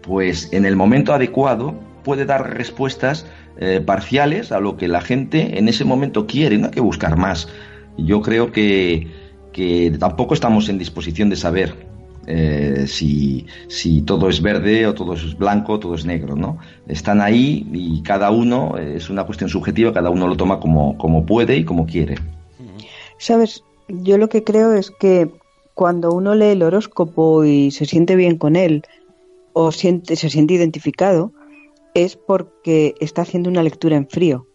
pues en el momento adecuado puede dar respuestas eh, parciales a lo que la gente en ese momento quiere, no hay que buscar más. Yo creo que, que tampoco estamos en disposición de saber eh, si, si, todo es verde o todo es blanco, todo es negro, ¿no? Están ahí y cada uno, eh, es una cuestión subjetiva, cada uno lo toma como, como puede y como quiere. Sabes, yo lo que creo es que cuando uno lee el horóscopo y se siente bien con él o siente, se siente identificado, es porque está haciendo una lectura en frío.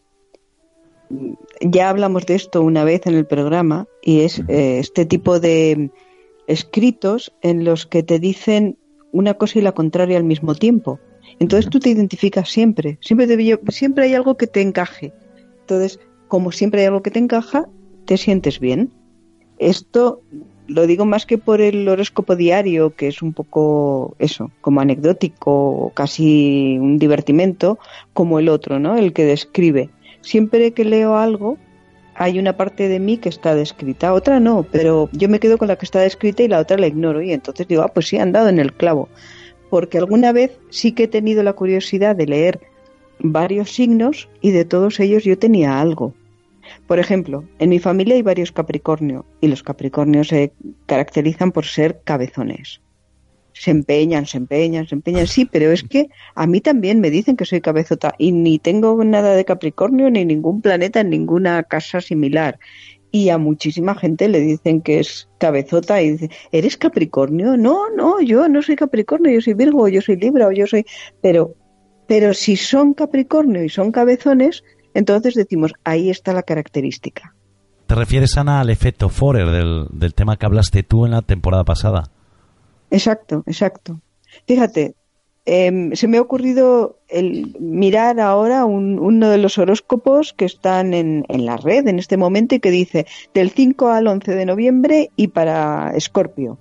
ya hablamos de esto una vez en el programa y es eh, este tipo de escritos en los que te dicen una cosa y la contraria al mismo tiempo. Entonces tú te identificas siempre, siempre, siempre hay algo que te encaje. Entonces, como siempre hay algo que te encaja, te sientes bien. Esto lo digo más que por el horóscopo diario, que es un poco eso, como anecdótico, casi un divertimento, como el otro, ¿no? El que describe. Siempre que leo algo, hay una parte de mí que está descrita, otra no, pero yo me quedo con la que está descrita y la otra la ignoro y entonces digo, ah, pues sí, han dado en el clavo. Porque alguna vez sí que he tenido la curiosidad de leer varios signos y de todos ellos yo tenía algo. Por ejemplo, en mi familia hay varios Capricornio y los Capricornios se caracterizan por ser cabezones. Se empeñan, se empeñan, se empeñan, sí, pero es que a mí también me dicen que soy cabezota y ni tengo nada de Capricornio ni ningún planeta en ninguna casa similar. Y a muchísima gente le dicen que es cabezota y dice, ¿eres Capricornio? No, no, yo no soy Capricornio, yo soy Virgo, yo soy Libra, o yo soy... Pero, pero si son Capricornio y son cabezones, entonces decimos, ahí está la característica. ¿Te refieres, Ana, al efecto Forer del, tema que hablaste tú en la temporada pasada? Exacto, exacto. Fíjate, em, se me ha ocurrido el mirar ahora uno de los horóscopos que están en, en, la red en este momento y que dice del 5 al 11 de noviembre y para Escorpio.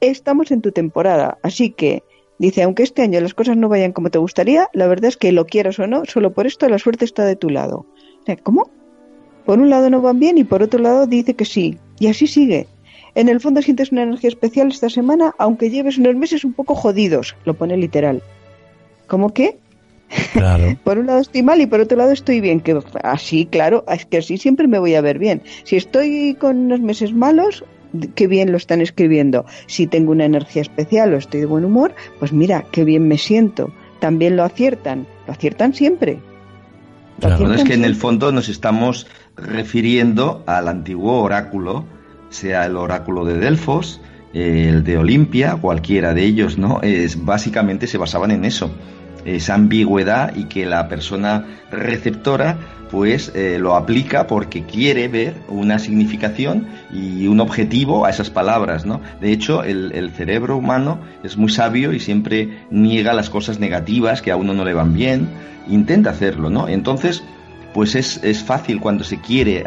Estamos en tu temporada, así que Dice, aunque este año las cosas no vayan como te gustaría, la verdad es que lo quieras o no, solo por esto la suerte está de tu lado. ¿Cómo? Por un lado no van bien y por otro lado dice que sí. Y así sigue. En el fondo sientes una energía especial esta semana, aunque lleves unos meses un poco jodidos. Lo pone literal. ¿Cómo qué? Claro. por un lado estoy mal y por otro lado estoy bien. Que así, claro, es que así siempre me voy a ver bien. Si estoy con unos meses malos, qué bien lo están escribiendo. Si tengo una energía especial o estoy de buen humor, pues mira, qué bien me siento. También lo aciertan, lo aciertan siempre. Lo es que en el fondo nos estamos refiriendo al antiguo oráculo, sea el oráculo de Delfos, el de Olimpia, cualquiera de ellos, ¿no? Es, básicamente se basaban en eso, esa ambigüedad y que la persona receptora pues eh, lo aplica porque quiere ver una significación y un objetivo a esas palabras, ¿no? De hecho, el, cerebro humano es muy sabio y siempre niega las cosas negativas que a uno no le van bien, intenta hacerlo, ¿no? Entonces, pues es, es fácil cuando se quiere,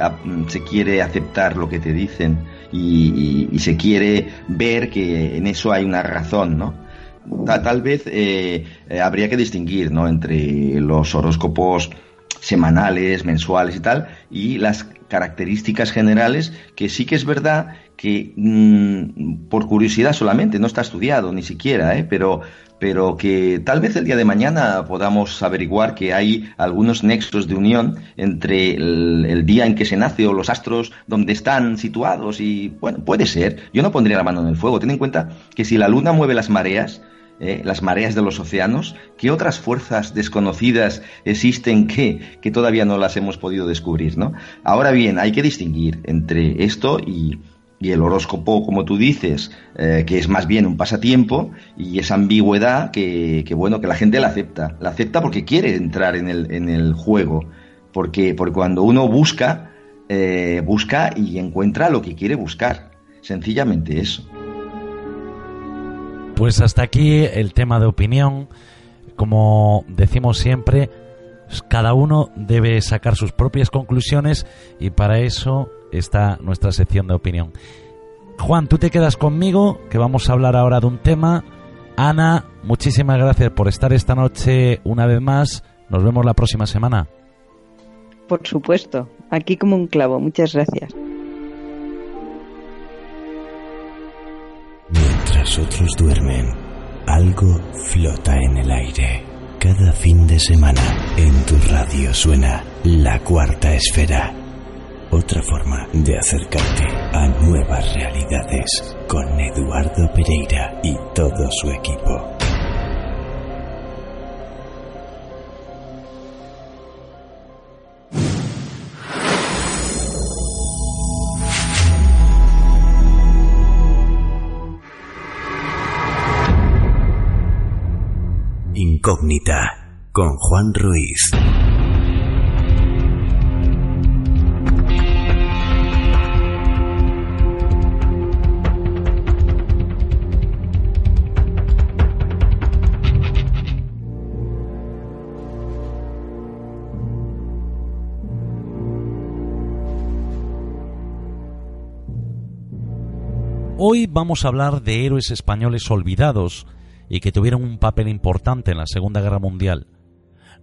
se quiere aceptar lo que te dicen y, se quiere ver que en eso hay una razón, ¿no? Tal, vez eh, eh, habría que distinguir ¿no? entre los horóscopos semanales, mensuales y tal, y las características generales que sí que es verdad que mm, por curiosidad solamente, no está estudiado ni siquiera, ¿eh? pero, pero que tal vez el día de mañana podamos averiguar que hay algunos nexos de unión entre el, día en que se nace o los astros donde están situados y bueno, puede ser. Yo no pondría la mano en el fuego. Ten en cuenta que si la luna mueve las mareas, ¿eh? las mareas de los océanos? ¿Qué otras fuerzas desconocidas existen que, que, todavía no las hemos podido descubrir? ¿no? Ahora bien, hay que distinguir entre esto y, y el horóscopo, como tú dices, eh, que es más bien un pasatiempo y esa ambigüedad que, bueno, que la gente la acepta. La acepta porque quiere entrar en el, en el juego. Porque, porque cuando uno busca, eh, busca y encuentra lo que quiere buscar. Sencillamente eso. Pues hasta aquí el tema de opinión. Como decimos siempre, cada uno debe sacar sus propias conclusiones y para eso está nuestra sección de opinión. Juan, tú te quedas conmigo, que vamos a hablar ahora de un tema. Ana, muchísimas gracias por estar esta noche una vez más. Nos vemos la próxima semana. Por supuesto, aquí como un clavo. Muchas gracias. Mientras otros duermen, algo flota en el aire. Cada fin de semana en tu radio suena la cuarta esfera. Otra forma de acercarte a nuevas realidades con Eduardo Pereira y todo su equipo. Incógnita con Juan Ruiz. Hoy vamos a hablar de héroes españoles olvidados y que tuvieron un papel importante en la Segunda Guerra Mundial.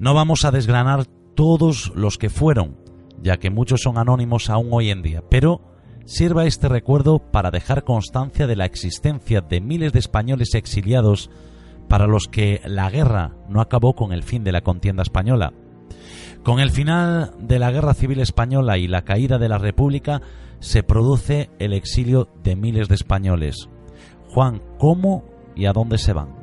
No vamos a desgranar todos los que fueron, ya que muchos son anónimos aún hoy en día, pero sirva este recuerdo para dejar constancia de la existencia de miles de españoles exiliados para los que la guerra no acabó con el fin de la contienda española. Con el final de la Guerra Civil Española y la caída de la República, se produce el exilio de miles de españoles. Juan, ¿cómo y a dónde se van?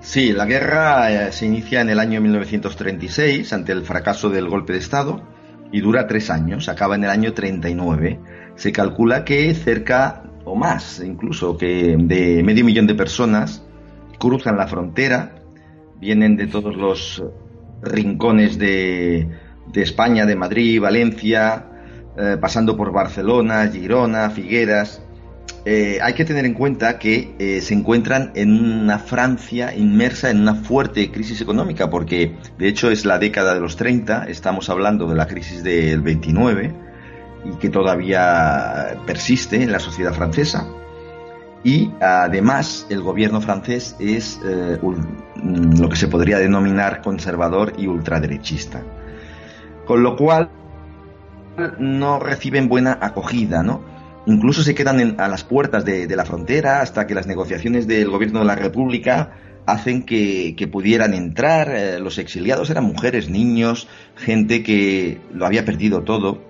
Sí, la guerra eh, se inicia en el año 1936 ante el fracaso del golpe de Estado y dura tres años, acaba en el año 39. Se calcula que cerca o más, incluso que de medio millón de personas cruzan la frontera, vienen de todos los rincones de, de España, de Madrid, Valencia, eh, pasando por Barcelona, Girona, Figueras. Eh, hay que tener en cuenta que eh, se encuentran en una Francia inmersa en una fuerte crisis económica, porque de hecho es la década de los 30, estamos hablando de la crisis del 29 y que todavía persiste en la sociedad francesa. Y además el gobierno francés es lo que se podría denominar conservador y ultraderechista. Con lo cual no reciben buena acogida, ¿no? Incluso se quedan a las puertas de, la frontera hasta que las negociaciones del gobierno de la República hacen que, pudieran entrar. Eh, los exiliados eran mujeres, niños, gente que lo había perdido todo.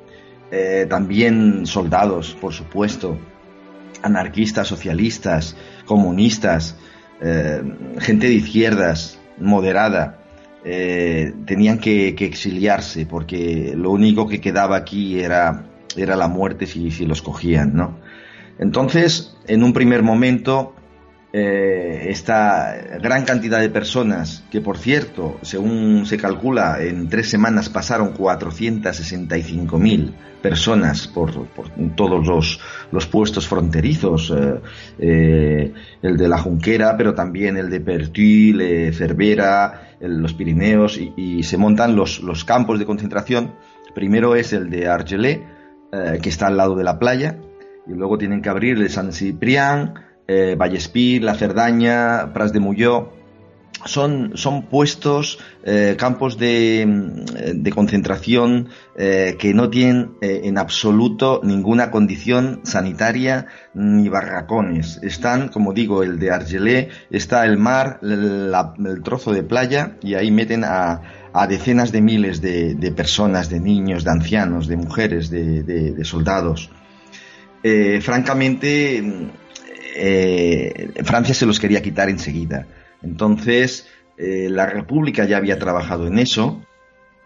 Eh, también soldados, por supuesto, anarquistas, socialistas, comunistas, eh, gente de izquierdas, moderada. Eh, tenían que, exiliarse porque lo único que quedaba aquí era, era la muerte si, si los cogían, ¿no? Entonces, en un primer momento, eh, esta gran cantidad de personas, que por cierto, según se calcula, en tres semanas pasaron 465.000 personas por, todos los, los, puestos fronterizos, eh, el de la Junquera, pero también el de Pertuil, Cervera, los Pirineos, y, se montan los, los, campos de concentración. Primero es el de Argelé, que está al lado de la playa, y luego tienen que abrir el San Ciprián, eh, Vallespir, La Cerdaña, Pras de Mulló, son, son puestos, eh, campos de, mm, de concentración eh, que no tienen eh, en absoluto ninguna condición sanitaria ni barracones. Están, como digo, el de Argelé, está el mar, el trozo de playa y ahí meten a, a decenas de miles de, de, personas, de niños, de ancianos, de mujeres, de, de soldados. francamente, eh, Francia se los quería quitar enseguida. Entonces, eh, la República ya había trabajado en eso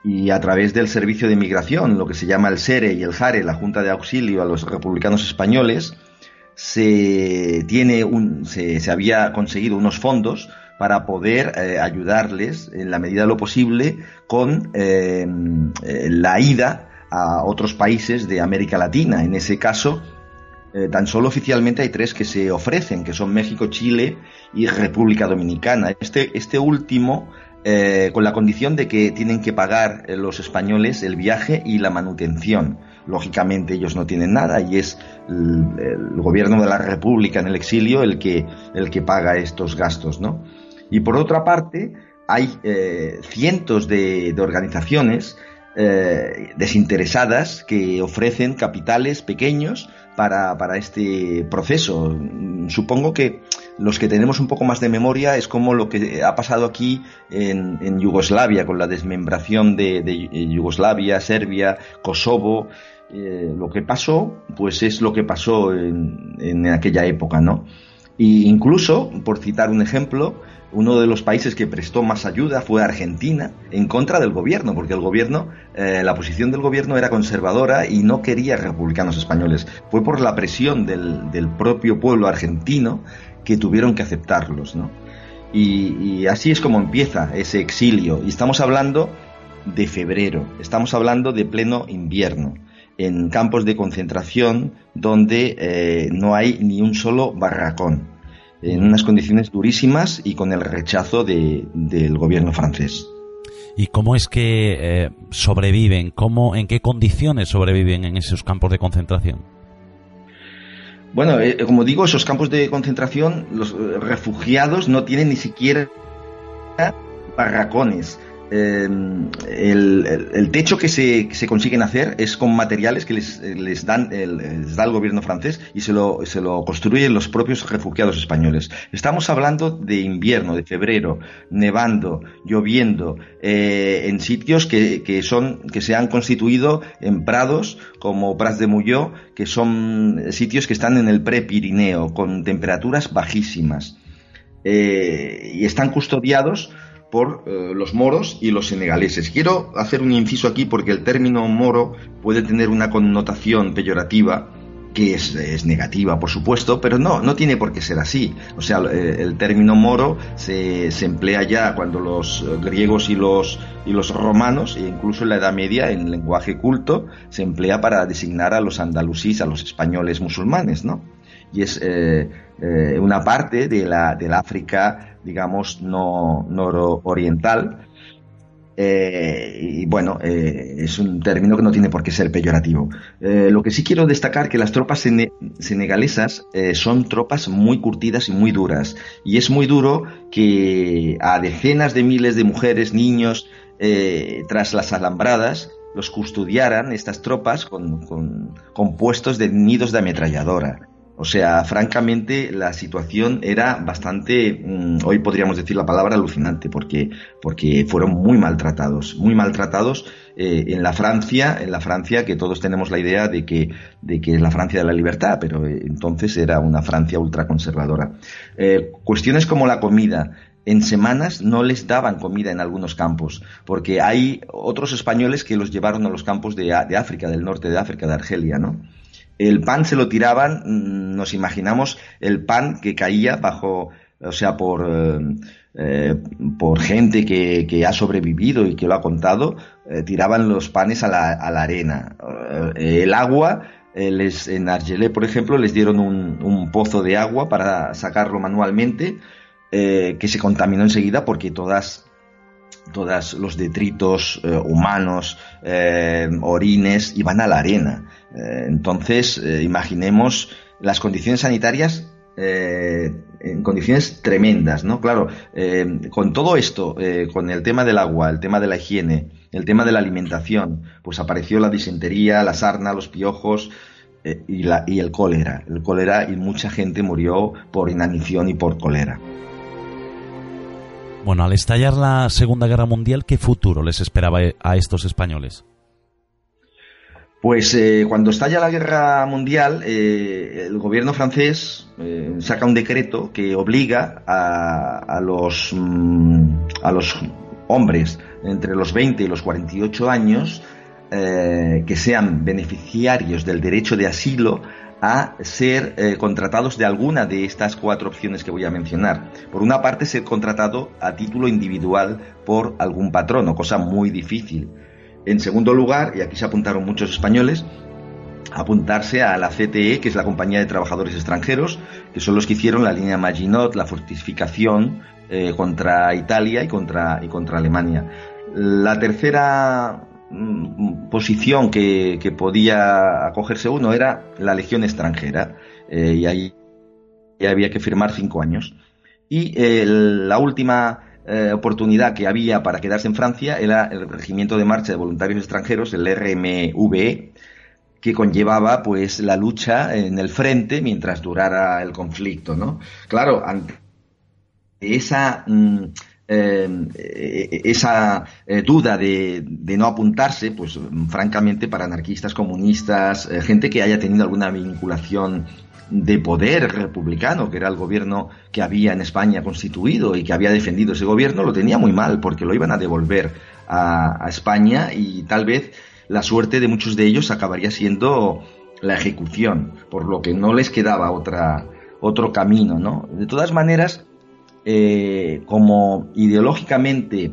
y a través del Servicio de Migración, lo que se llama el SERE y el JARE, la Junta de Auxilio a los republicanos españoles, se, tiene un, se, había conseguido unos fondos para poder eh, ayudarles en la medida de lo posible con la ida a otros países de América Latina. En ese caso, eh, tan solo oficialmente hay tres que se ofrecen, que son México, Chile y República Dominicana. Este, este último, eh, con la condición de que tienen que pagar eh, los españoles el viaje y la manutención. Lógicamente ellos no tienen nada y es el, gobierno de la República en el exilio el que, el que paga estos gastos, ¿no? Y por otra parte, hay cientos de, de organizaciones desinteresadas que ofrecen capitales pequeños para, este proceso. Supongo que los que tenemos un poco más de memoria es como lo que ha pasado aquí en, Yugoslavia, con la desmembración de, Yugoslavia, Serbia, Kosovo. Eh, lo que pasó, pues es lo que pasó en, en aquella época, ¿no? Y incluso, por citar un ejemplo, uno de los países que prestó más ayuda fue Argentina en contra del gobierno, porque el gobierno, eh, la posición del gobierno era conservadora y no quería republicanos españoles. Fue por la presión del, propio pueblo argentino que tuvieron que aceptarlos, ¿no? Y, así es como empieza ese exilio. Y estamos hablando de febrero, estamos hablando de pleno invierno en campos de concentración donde eh, no hay ni un solo barracón, en unas condiciones durísimas y con el rechazo del gobierno francés. ¿Y cómo es que eh, sobreviven? ¿Cómo, ¿En qué condiciones sobreviven en esos campos de concentración? Bueno, eh, como digo, esos campos de concentración, los eh, refugiados no tienen ni siquiera barracones. Em, el, techo que se, consiguen hacer es con materiales que les, les dan el, da el gobierno francés y se lo, se lo construyen los propios refugiados españoles. Estamos hablando de invierno, de febrero, nevando, lloviendo, eh, en sitios que, que, son, que se han constituido en prados como Pras de Muyó, que son sitios que están en el pre-Pirineo, con temperaturas bajísimas. Eh, y están custodiados por eh, los moros y los senegaleses. Quiero hacer un inciso aquí porque el término moro puede tener una connotación peyorativa que es, negativa, por supuesto, pero no, no tiene por qué ser así. O sea, eh, el término moro se, se, emplea ya cuando los griegos y los, y los romanos, e incluso en la Edad Media, en lenguaje culto, se emplea para designar a los andalusíes, a los españoles musulmanes, ¿no? Y es eh, una parte de la, del África digamos, no nororiental. Eh, y bueno, eh, es un término que no tiene por qué ser peyorativo. Eh, lo que sí quiero destacar que las tropas senegalesas son tropas muy curtidas y muy duras. Y es muy duro que a decenas de miles de mujeres, niños, tras las alambradas, los custodiaran estas tropas con puestos de nidos de ametralladora. O sea, francamente, la situación era bastante, mm, hoy podríamos decir la palabra alucinante, porque, porque fueron muy maltratados, muy maltratados eh, en la Francia, en la Francia que todos tenemos la idea de que, de que es la Francia de la libertad, pero eh, entonces era una Francia ultraconservadora. Eh, cuestiones como la comida, en semanas no les daban comida en algunos campos, porque hay otros españoles que los llevaron a los campos de, de África, del norte de África, de Argelia, ¿no? El pan se lo tiraban, mm, nos imaginamos el pan que caía bajo, o sea, por, eh, eh, por gente que, ha sobrevivido y que lo ha contado, eh, tiraban los panes a la, a la arena. el agua, les, en Argelé, por ejemplo, les dieron un, un pozo de agua para sacarlo manualmente, que se contaminó enseguida porque todas todos los detritos humanos, orines, iban a la arena. Eh, entonces, eh, imaginemos las condiciones sanitarias eh, en condiciones tremendas, ¿no? Claro, con todo esto, con el tema del agua, el tema de la higiene, el tema de la alimentación, pues apareció la disentería, la sarna, los piojos y, y el cólera. El cólera y mucha gente murió por inanición y por cólera. Bueno, al estallar la Segunda Guerra Mundial, ¿qué futuro les esperaba a estos españoles? Pues eh, cuando estalla la guerra mundial, eh, el gobierno francés eh, saca un decreto que obliga a, los, mm, a los hombres entre los 20 y los 48 años que sean beneficiarios del derecho de asilo a ser contratados de alguna de estas cuatro opciones que voy a mencionar. Por una parte, ser contratado a título individual por algún patrono, cosa muy difícil. En segundo lugar, y aquí se apuntaron muchos españoles, apuntarse a la CTE, que es la Compañía de Trabajadores Extranjeros, que son los que hicieron la línea Maginot, la fortificación eh, contra Italia y contra, Alemania. La tercera mm, posición que, podía acogerse uno era la Legión extranjera, eh, y ahí había que firmar cinco años. Y eh, la última eh, oportunidad que había para quedarse en Francia era el Regimiento de Marcha de Voluntarios Extranjeros, el RMVE, que conllevaba pues la lucha en el frente mientras durara el conflicto, ¿no? Claro, ante esa mm, eh, esa eh, duda de, de, no apuntarse, pues francamente para anarquistas, comunistas, gente que haya tenido alguna vinculación de poder republicano, que era el gobierno que había en España constituido y que había defendido ese gobierno, lo tenía muy mal porque lo iban a devolver a, España y tal vez la suerte de muchos de ellos acabaría siendo la ejecución, por lo que no les quedaba otra, otro camino, ¿no? De todas maneras, eh, como ideológicamente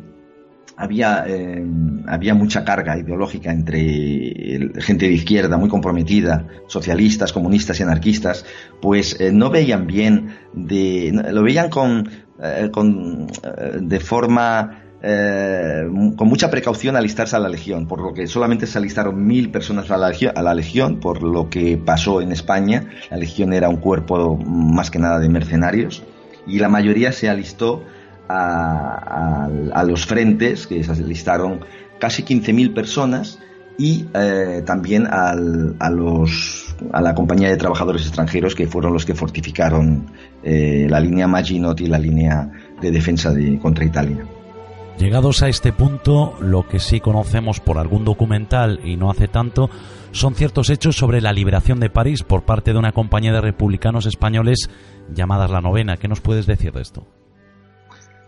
había, eh, había mucha carga ideológica entre gente de izquierda muy comprometida, socialistas, comunistas y anarquistas, pues eh, no veían bien, de, lo veían con, eh, con de forma eh, con mucha precaución alistarse a la Legión, por lo que solamente se alistaron mil personas a la, a la Legión, por lo que pasó en España. La Legión era un cuerpo más que nada de mercenarios y la mayoría se alistó a, los frentes, que se alistaron casi 15.000 personas y eh, también al, a, los, a la compañía de trabajadores extranjeros que fueron los que fortificaron eh, la línea Maginot y la línea de defensa de, contra Italia. Llegados a este punto, lo que sí conocemos por algún documental y no hace tanto son ciertos hechos sobre la liberación de París por parte de una compañía de republicanos españoles llamadas La Novena. ¿Qué nos puedes decir de esto?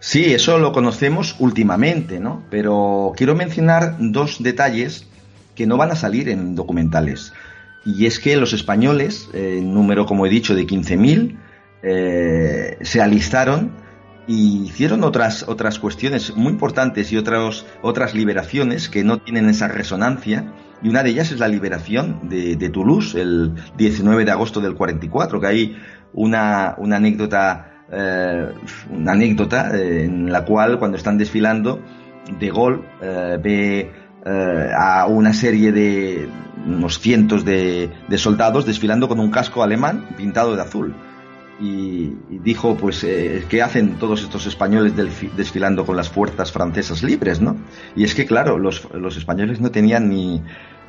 Sí, eso lo conocemos últimamente, ¿no? Pero quiero mencionar dos detalles que no van a salir en documentales. Y es que los españoles, en número, como he dicho, de 15.000, eh, se alistaron y hicieron otras, otras cuestiones muy importantes y otras, otras liberaciones que no tienen esa resonancia. Y una de ellas es la liberación de, Toulouse el 19 de agosto del 44, que hay una, una anécdota, eh, una anécdota eh, en la cual cuando están desfilando, De Gaulle eh, ve a una serie de unos cientos de, de soldados desfilando con un casco alemán pintado de azul y, dijo, pues, eh, ¿qué hacen todos estos españoles desfilando con las fuerzas francesas libres, no? Y es que, claro, los, los españoles no tenían ni,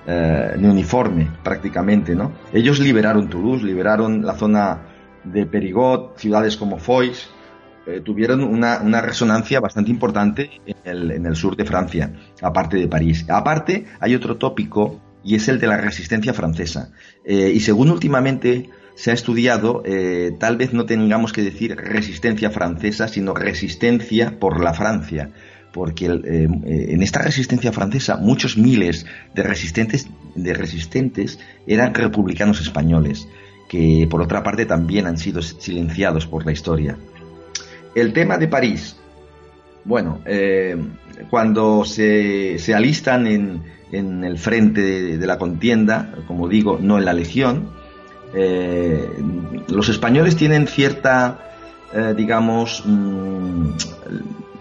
eh, ni uniforme prácticamente, ¿no? Ellos liberaron Toulouse, liberaron la zona de Perigot, ciudades como Foix, eh, tuvieron una, una, resonancia bastante importante en el, en el sur de Francia, aparte de París. Aparte, hay otro tópico y es el de la resistencia francesa. y según últimamente se ha estudiado, eh, tal vez no tengamos que decir resistencia francesa, sino resistencia por la Francia, porque eh, eh, en esta resistencia francesa muchos miles de resistentes, de resistentes eran republicanos españoles, que por otra parte también han sido silenciados por la historia. El tema de París. Bueno, cuando se, alistan en, el frente de la contienda, como digo, no en la legión, eh, los españoles tienen cierta, eh, digamos, mm,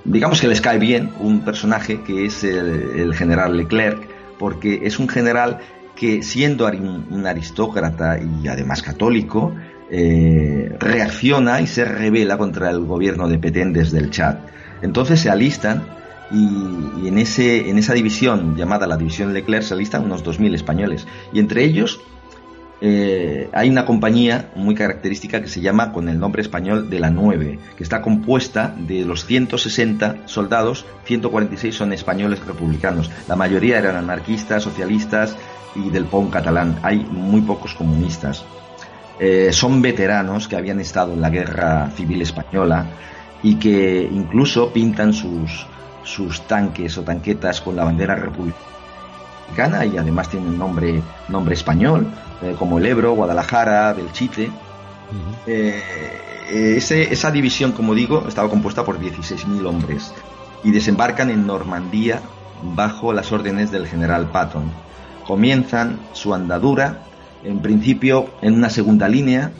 digamos que les cae bien un personaje que es el, general Leclerc, porque es un general que siendo un aristócrata y además católico, eh, reacciona y se revela contra el gobierno de Petén desde el Chad. Entonces se alistan y, en, ese, en esa división llamada la división Leclerc se alistan unos 2.000 españoles. Y entre ellos eh, hay una compañía muy característica que se llama con el nombre español de la 9, que está compuesta de los 160 soldados, 146 son españoles republicanos. La mayoría eran anarquistas, socialistas y del PON catalán. Hay muy pocos comunistas. Eh, son veteranos que habían estado en la guerra civil española y que incluso pintan sus, sus tanques o tanquetas con la bandera republicana y además tienen nombre, nombre español eh, como el Ebro, Guadalajara, Belchite. Eh, esa división, como digo, estaba compuesta por 16.000 hombres y desembarcan en Normandía bajo las órdenes del general Patton. Comienzan su andadura, en principio en una segunda línea,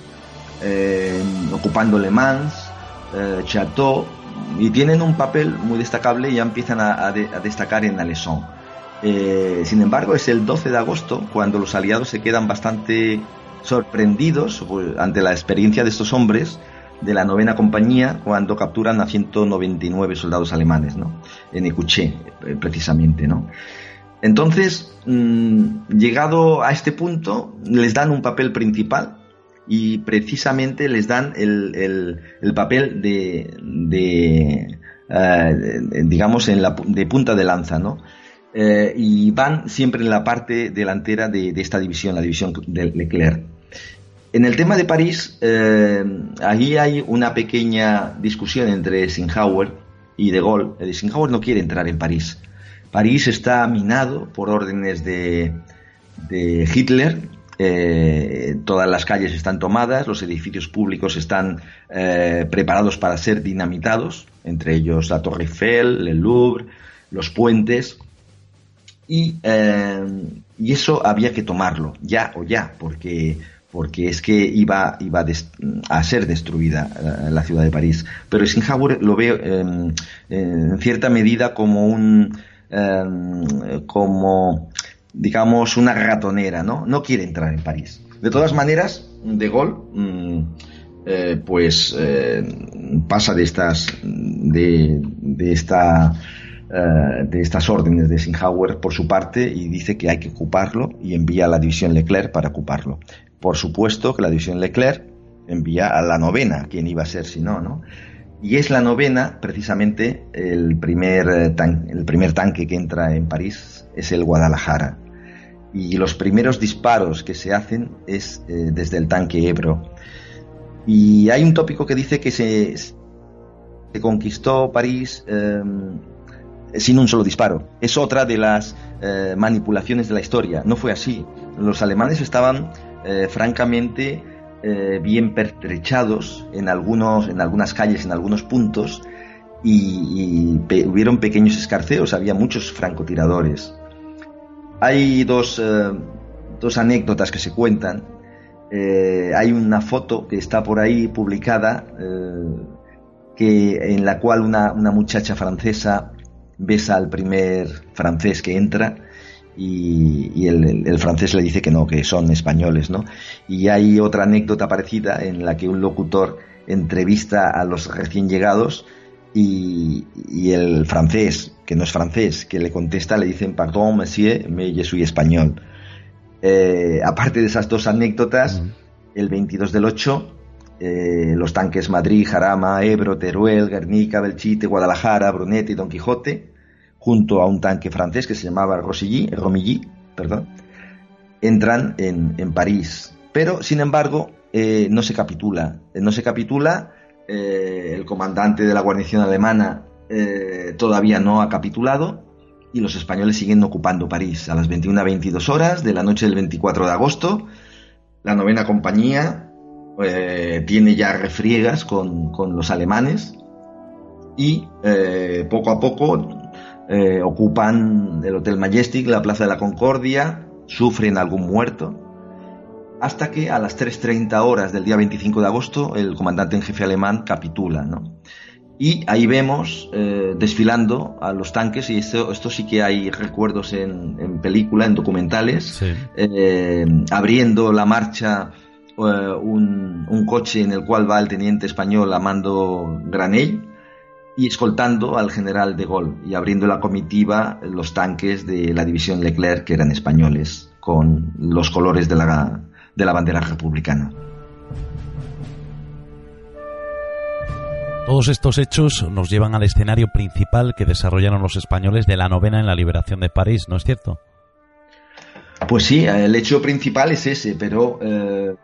eh, ocupando Le Mans, Chateau, y tienen un papel muy destacable y ya empiezan a, destacar en Alessandro. Eh, sin embargo, es el 12 de agosto cuando los aliados se quedan bastante sorprendidos pues, ante la experiencia de estos hombres de la novena compañía cuando capturan a 199 soldados alemanes, ¿no? En Ecuché, eh, precisamente, ¿no? Entonces, mm, llegado a este punto, les dan un papel principal y precisamente les dan el, papel de, eh, digamos, en la, de punta de lanza, ¿no? Eh, y van siempre en la parte delantera de, esta división, la división de Leclerc. En el tema de París, eh, ahí hay una pequeña discusión entre Eisenhower y De Gaulle. Eisenhower no quiere entrar en París. París está minado por órdenes de, Hitler. Eh, todas las calles están tomadas, los edificios públicos están preparados para ser dinamitados, entre ellos la Torre Eiffel, el Louvre, los puentes. Y, eh, y, eso había que tomarlo, ya o ya, porque porque es que iba, iba a ser destruida eh, la ciudad de París. Pero Eisenhower lo ve em, en cierta medida como un, em, como, digamos, una ratonera, ¿no? No quiere entrar en París. De todas maneras, De Gaulle, mm, eh, pues eh, pasa de estas, de, de esta eh, de estas órdenes de Eisenhower por su parte y dice que hay que ocuparlo y envía a la división Leclerc para ocuparlo. Por supuesto que la división Leclerc envía a la novena, quien iba a ser si no, ¿no? Y es la novena, precisamente, el primer, eh, el primer tanque que entra en París es el Guadalajara. Y los primeros disparos que se hacen es eh, desde el tanque Ebro. Y hay un tópico que dice que se, conquistó París em, sin un solo disparo. Es otra de las eh, manipulaciones de la historia. No fue así. Los alemanes estaban eh, francamente eh, bien pertrechados en, algunos, en algunas calles, en algunos puntos, y, hubieron pequeños escarceos, había muchos francotiradores. Hay dos, eh, dos anécdotas que se cuentan. hay una foto que está por ahí publicada que, en la cual una, una muchacha francesa besa al primer francés que entra y, el, francés le dice que no, que son españoles, ¿no? Y hay otra anécdota parecida en la que un locutor entrevista a los recién llegados y, el francés, que no es francés, que le contesta, le dicen, pardon, monsieur, mais je suis español. Eh, aparte de esas dos anécdotas, el 22 del 8, eh, los tanques Madrid, Jarama, Ebro, Teruel, Guernica, Belchite, Guadalajara, Brunete y Don Quijote junto a un tanque francés que se llamaba Rosilly, Romilly, perdón, entran en, París. Pero, sin embargo, eh, no se capitula. Eh, no se capitula, eh, el comandante de la guarnición alemana todavía no ha capitulado y los españoles siguen ocupando París. A las 21 a 22 horas de la noche del 24 de agosto, la novena compañía tiene ya refriegas con, con los alemanes y poco a poco eh, ocupan el Hotel Majestic, la Plaza de la Concordia, sufren algún muerto, hasta que a las 3.30 horas del día 25 de agosto el comandante en jefe alemán capitula. Y ahí vemos eh, desfilando a los tanques, y esto, esto sí que hay recuerdos en, película, en documentales, eh, abriendo la marcha un, un, coche en el cual va el teniente español Amando Granell, y escoltando al general de Gaulle y abriendo la comitiva los tanques de la división Leclerc que eran españoles con los colores de la, de la bandera republicana. Todos estos hechos nos llevan al escenario principal que desarrollaron los españoles de la novena en la liberación de París, ¿no es cierto? Pues sí, el hecho principal es ese, pero eh,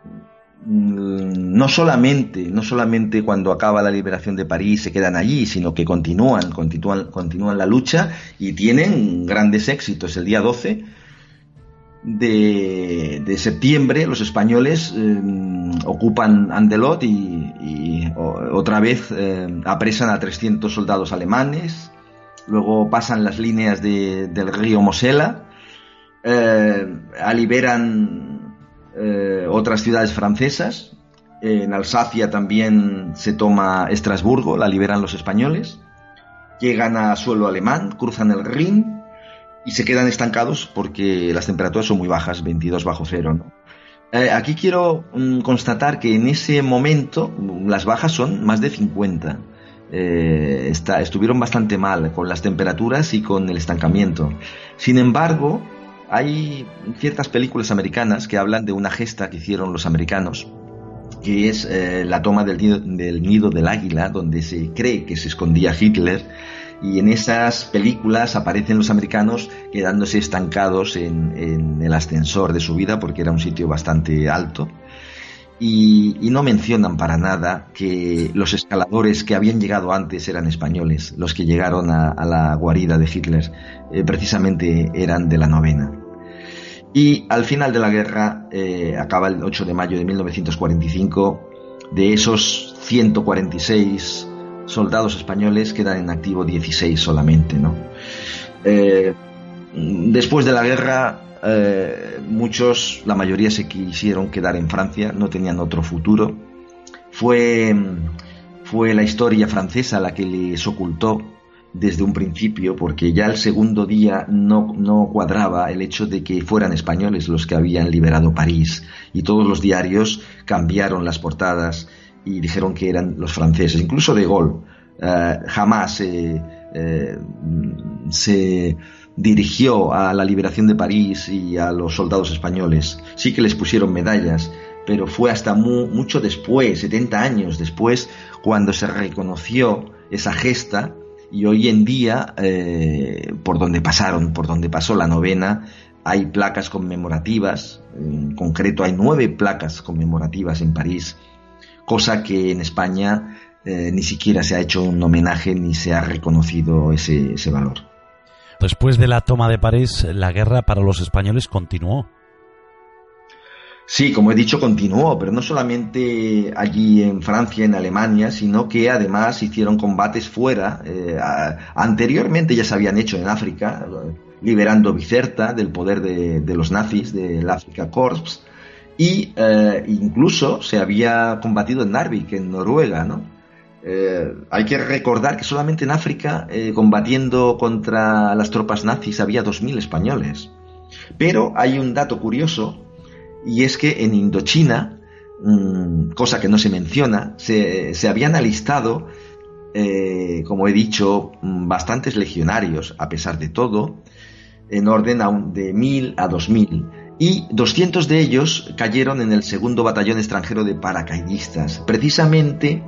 no solamente, no solamente cuando acaba la liberación de París se quedan allí, sino que continúan, continúan, continúan la lucha y tienen grandes éxitos. El día 12 de, septiembre los españoles eh, ocupan Andelot y, otra vez eh, apresan a 300 soldados alemanes, luego pasan las líneas del río Mosela, eh, liberan eh, otras ciudades francesas. En Alsacia también se toma Estrasburgo, la liberan los españoles. Llegan a suelo alemán, cruzan el Rin y se quedan estancados porque las temperaturas son muy bajas, 22 bajo cero. Eh, aquí quiero mm, constatar que en ese momento mm, las bajas son más de 50. Eh, estuvieron bastante mal con las temperaturas y con el estancamiento. Sin embargo, hay ciertas películas americanas que hablan de una gesta que hicieron los americanos, que es eh, la toma del nido, del águila, donde se cree que se escondía Hitler, y en esas películas aparecen los americanos quedándose estancados en, el ascensor de su vida, porque era un sitio bastante alto. Y, no mencionan para nada que los escaladores que habían llegado antes eran españoles, los que llegaron a, la guarida de Hitler eh, precisamente eran de la novena. Y al final de la guerra, eh, acaba el 8 de mayo de 1945, de esos 146 soldados españoles quedan en activo 16 solamente. ¿no? Eh, después de la guerra eh, muchos, la mayoría se quisieron quedar en Francia, no tenían otro futuro. Fue, fue la historia francesa la que les ocultó desde un principio, porque ya el segundo día no, no, cuadraba el hecho de que fueran españoles los que habían liberado París, y todos los diarios cambiaron las portadas y dijeron que eran los franceses, incluso de Gaulle. Eh, jamás eh, se dirigió a la liberación de París y a los soldados españoles. Sí que les pusieron medallas, pero fue hasta mucho después, 70 años después, cuando se reconoció esa gesta y hoy en día, eh, por donde pasaron, por donde pasó la novena, hay placas conmemorativas, en concreto hay nueve placas conmemorativas en París, cosa que en España eh, ni siquiera se ha hecho un homenaje ni se ha reconocido ese, ese valor. Después de la toma de París, la guerra para los españoles continuó. Sí, como he dicho, continuó, pero no solamente allí en Francia, en Alemania, sino que además hicieron combates fuera. Eh, anteriormente ya se habían hecho en África, liberando Bicerta del poder de, los nazis, del Afrika Corps, y eh, incluso se había combatido en Narvik, en Noruega, ¿no? Eh, hay que recordar que solamente en África, combatiendo contra las tropas nazis, había 2.000 españoles. Pero hay un dato curioso y es que en Indochina, mm, cosa que no se menciona, se, habían alistado, eh, como he dicho, mm, bastantes legionarios, a pesar de todo, en orden de mil a dos mil. Y 200 de ellos cayeron en el segundo batallón extranjero de paracaidistas. Precisamente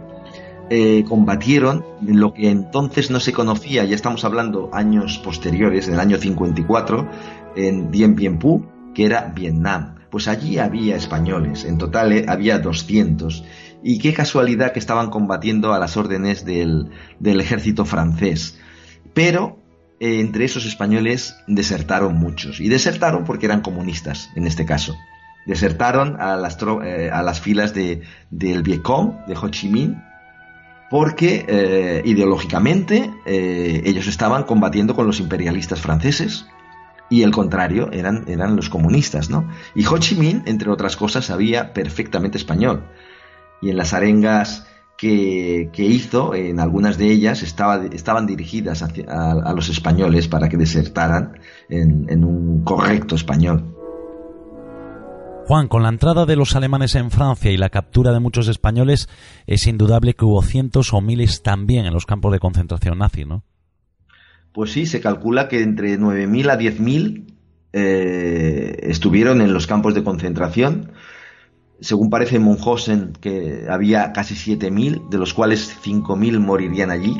eh, combatieron lo que entonces no se conocía, ya estamos hablando años posteriores, en el año 54, en Dien Bien Phu, que era Vietnam pues allí había españoles, en total eh, había 200. Y qué casualidad que estaban combatiendo a las órdenes del, ejército francés. Pero eh, entre esos españoles desertaron muchos. Y desertaron porque eran comunistas, en este caso. Desertaron a las, a las filas de, del Vietcong, de Ho Chi Minh, porque ideológicamente ellos estaban combatiendo con los imperialistas franceses y el contrario eran, eran los comunistas, ¿no? Y Ho Chi Minh, entre otras cosas, sabía perfectamente español. Y en las arengas que, hizo, en algunas de ellas, estaba, estaban dirigidas a, los españoles para que desertaran en un correcto español. Juan, con la entrada de los alemanes en Francia y la captura de muchos españoles, es indudable que hubo cientos o miles también en los campos de concentración nazi, ¿no? Pues sí, se calcula que entre 9.000 a 10.000 eh, estuvieron en los campos de concentración. Según parece Munchausen, que había casi 7.000, de los cuales 5.000 morirían allí.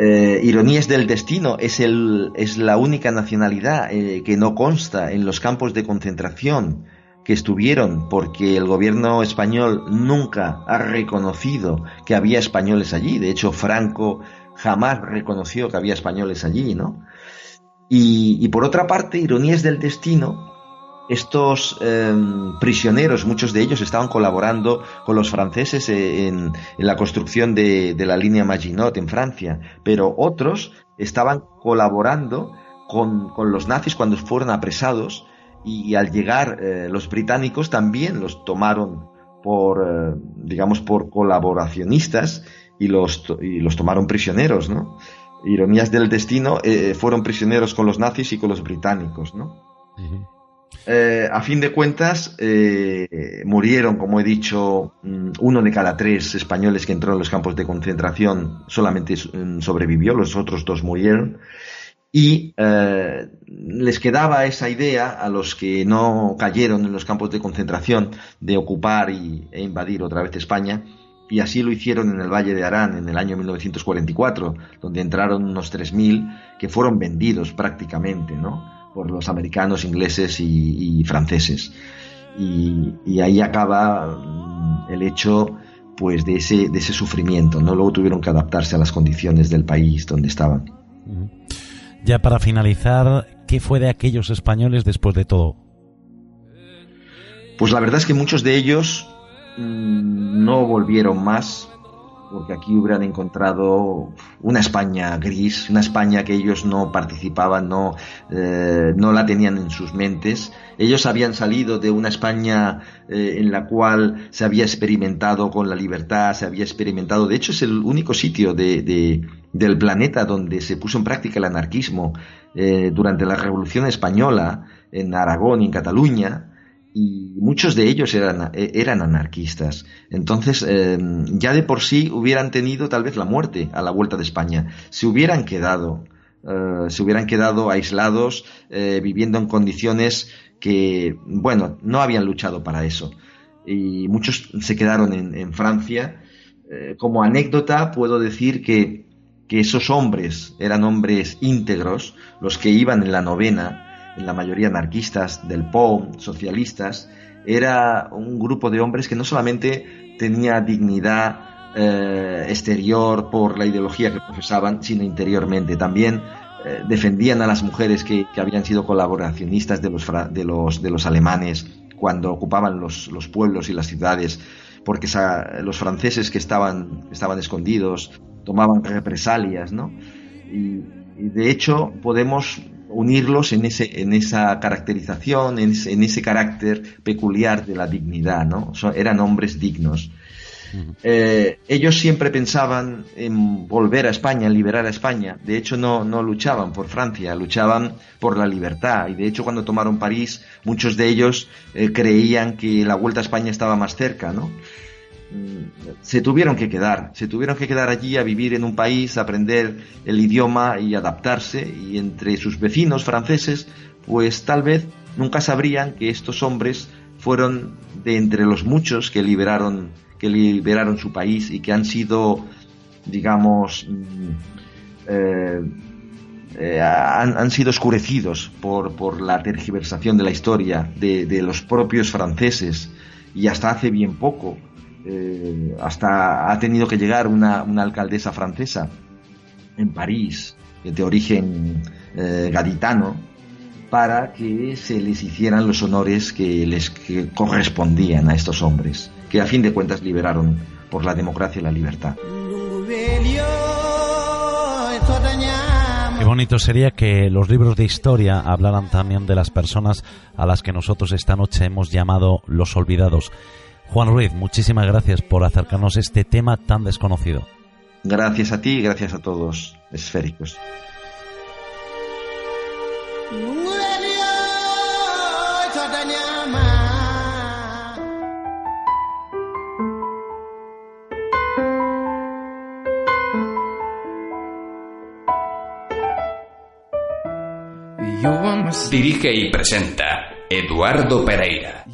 Eh, ironías del destino, es, el, es la única nacionalidad eh, que no consta en los campos de concentración que estuvieron, porque el gobierno español nunca ha reconocido que había españoles allí. De hecho, Franco jamás reconoció que había españoles allí, ¿no? Y, por otra parte, ironías del destino, estos em, prisioneros, muchos de ellos estaban colaborando con los franceses en, la construcción de, la línea Maginot en Francia, pero otros estaban colaborando con, los nazis cuando fueron apresados y, al llegar eh, los británicos también los tomaron por, eh, digamos, por colaboracionistas y los, y los tomaron prisioneros, ¿no? Ironías del destino, eh, fueron prisioneros con los nazis y con los británicos, ¿no? Eh, a fin de cuentas, eh, murieron, como he dicho, mm, uno de cada tres españoles que entró en los campos de concentración solamente mm, sobrevivió, los otros dos murieron. Y les quedaba esa idea a los que no cayeron en los campos de concentración de ocupar y, e invadir otra vez España, y así lo hicieron en el Valle de Arán en el año 1944, donde entraron unos 3.000 que fueron vendidos prácticamente, ¿no? Por los americanos, ingleses y, franceses. Y, ahí acaba mm, el hecho pues de ese, de ese sufrimiento, ¿no? Luego tuvieron que adaptarse a las condiciones del país donde estaban. Ya para finalizar, ¿qué fue de aquellos españoles después de todo? Pues la verdad es que muchos de ellos Mm, no volvieron más porque aquí hubieran encontrado una España gris, una España que ellos no participaban, no, eh, no la tenían en sus mentes. Ellos habían salido de una España eh, en la cual se había experimentado con la libertad, se había experimentado, de hecho es el único sitio de, del planeta donde se puso en práctica el anarquismo eh, durante la Revolución Española, en Aragón y en Cataluña, y muchos de ellos eran, e, eran anarquistas. Entonces, em, ya de por sí hubieran tenido tal vez la muerte a la vuelta de España. Se hubieran quedado, eh, se hubieran quedado aislados, eh, viviendo en condiciones que, bueno, no habían luchado para eso. Y muchos se quedaron en, Francia. Eh, como anécdota, puedo decir que, que esos hombres eran hombres íntegros, los que iban en la novena, la mayoría anarquistas, del POM, socialistas, era un grupo de hombres que no solamente tenía dignidad eh, exterior por la ideología que profesaban, sino interiormente. También eh, defendían a las mujeres que, habían sido colaboracionistas de los, de los, de los alemanes cuando ocupaban los, los pueblos y las ciudades, porque los franceses que estaban, estaban escondidos tomaban represalias, ¿no? y de hecho podemos unirlos en, ese, en esa caracterización, en ese, carácter peculiar de la dignidad, ¿no? eran hombres dignos. Eh, ellos siempre pensaban en volver a España, en liberar a España. De hecho, no, no luchaban por Francia, luchaban por la libertad. Y de hecho, cuando tomaron París, muchos de ellos eh, creían que la vuelta a España estaba más cerca, ¿no? Se tuvieron que quedar, se tuvieron que quedar allí a vivir en un país, a aprender el idioma y adaptarse, y entre sus vecinos franceses, pues tal vez nunca sabrían que estos hombres fueron de entre los muchos que liberaron, que liberaron su país y que han sido, digamos, mm, eh, eh, han, sido oscurecidos por, por, la tergiversación de la historia de los propios franceses. Y hasta hace bien poco eh, hasta ha tenido que llegar una, alcaldesa francesa en París, de origen eh, gaditano, para que se les hicieran los honores que les correspondían a estos hombres, que a fin de cuentas liberaron por la democracia y la libertad. Qué bonito sería que los libros de historia hablaran también de las personas a las que nosotros esta noche hemos llamado los olvidados. Juan Ruiz, muchísimas gracias por acercarnos a este tema tan desconocido. Gracias a ti y gracias a todos esféricos. Dirige y presenta Eduardo Pereira.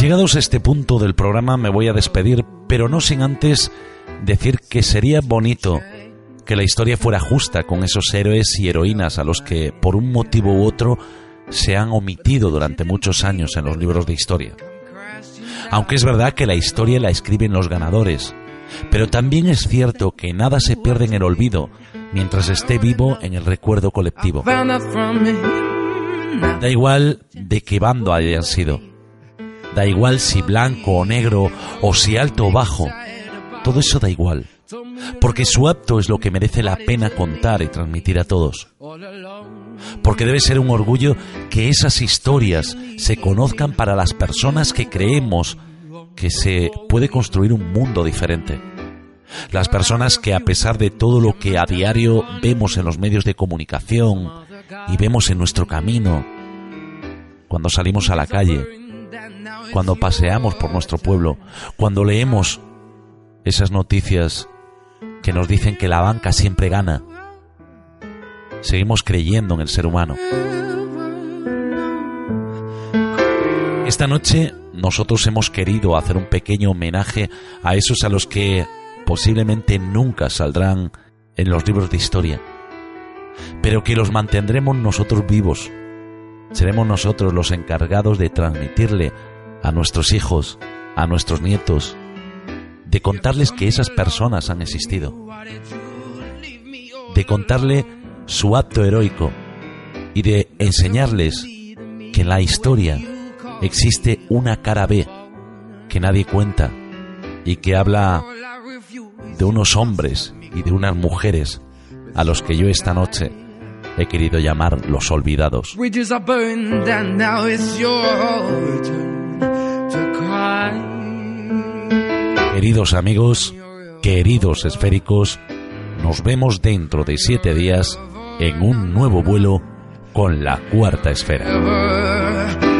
Llegados a este punto del programa me voy a despedir, pero no sin antes decir que sería bonito que la historia fuera justa con esos héroes y heroínas a los que por un motivo u otro se han omitido durante muchos años en los libros de historia. Aunque es verdad que la historia la escriben los ganadores, pero también es cierto que nada se pierde en el olvido mientras esté vivo en el recuerdo colectivo. Da igual de qué bando hayan sido. Da igual si blanco o negro o si alto o bajo. Todo eso da igual. Porque su acto es lo que merece la pena contar y transmitir a todos. Porque debe ser un orgullo que esas historias se conozcan para las personas que creemos que se puede construir un mundo diferente. Las personas que a pesar de todo lo que a diario vemos en los medios de comunicación, y vemos en nuestro camino, cuando salimos a la calle, cuando paseamos por nuestro pueblo, cuando leemos esas noticias que nos dicen que la banca siempre gana, seguimos creyendo en el ser humano. Esta noche nosotros hemos querido hacer un pequeño homenaje a esos a los que posiblemente nunca saldrán en los libros de historia pero que los mantendremos nosotros vivos. Seremos nosotros los encargados de transmitirle a nuestros hijos, a nuestros nietos, de contarles que esas personas han existido, de contarle su acto heroico y de enseñarles que en la historia existe una cara B que nadie cuenta y que habla de unos hombres y de unas mujeres a los que yo esta noche he querido llamar los olvidados. Queridos amigos, queridos esféricos, nos vemos dentro de siete días en un nuevo vuelo con la cuarta esfera.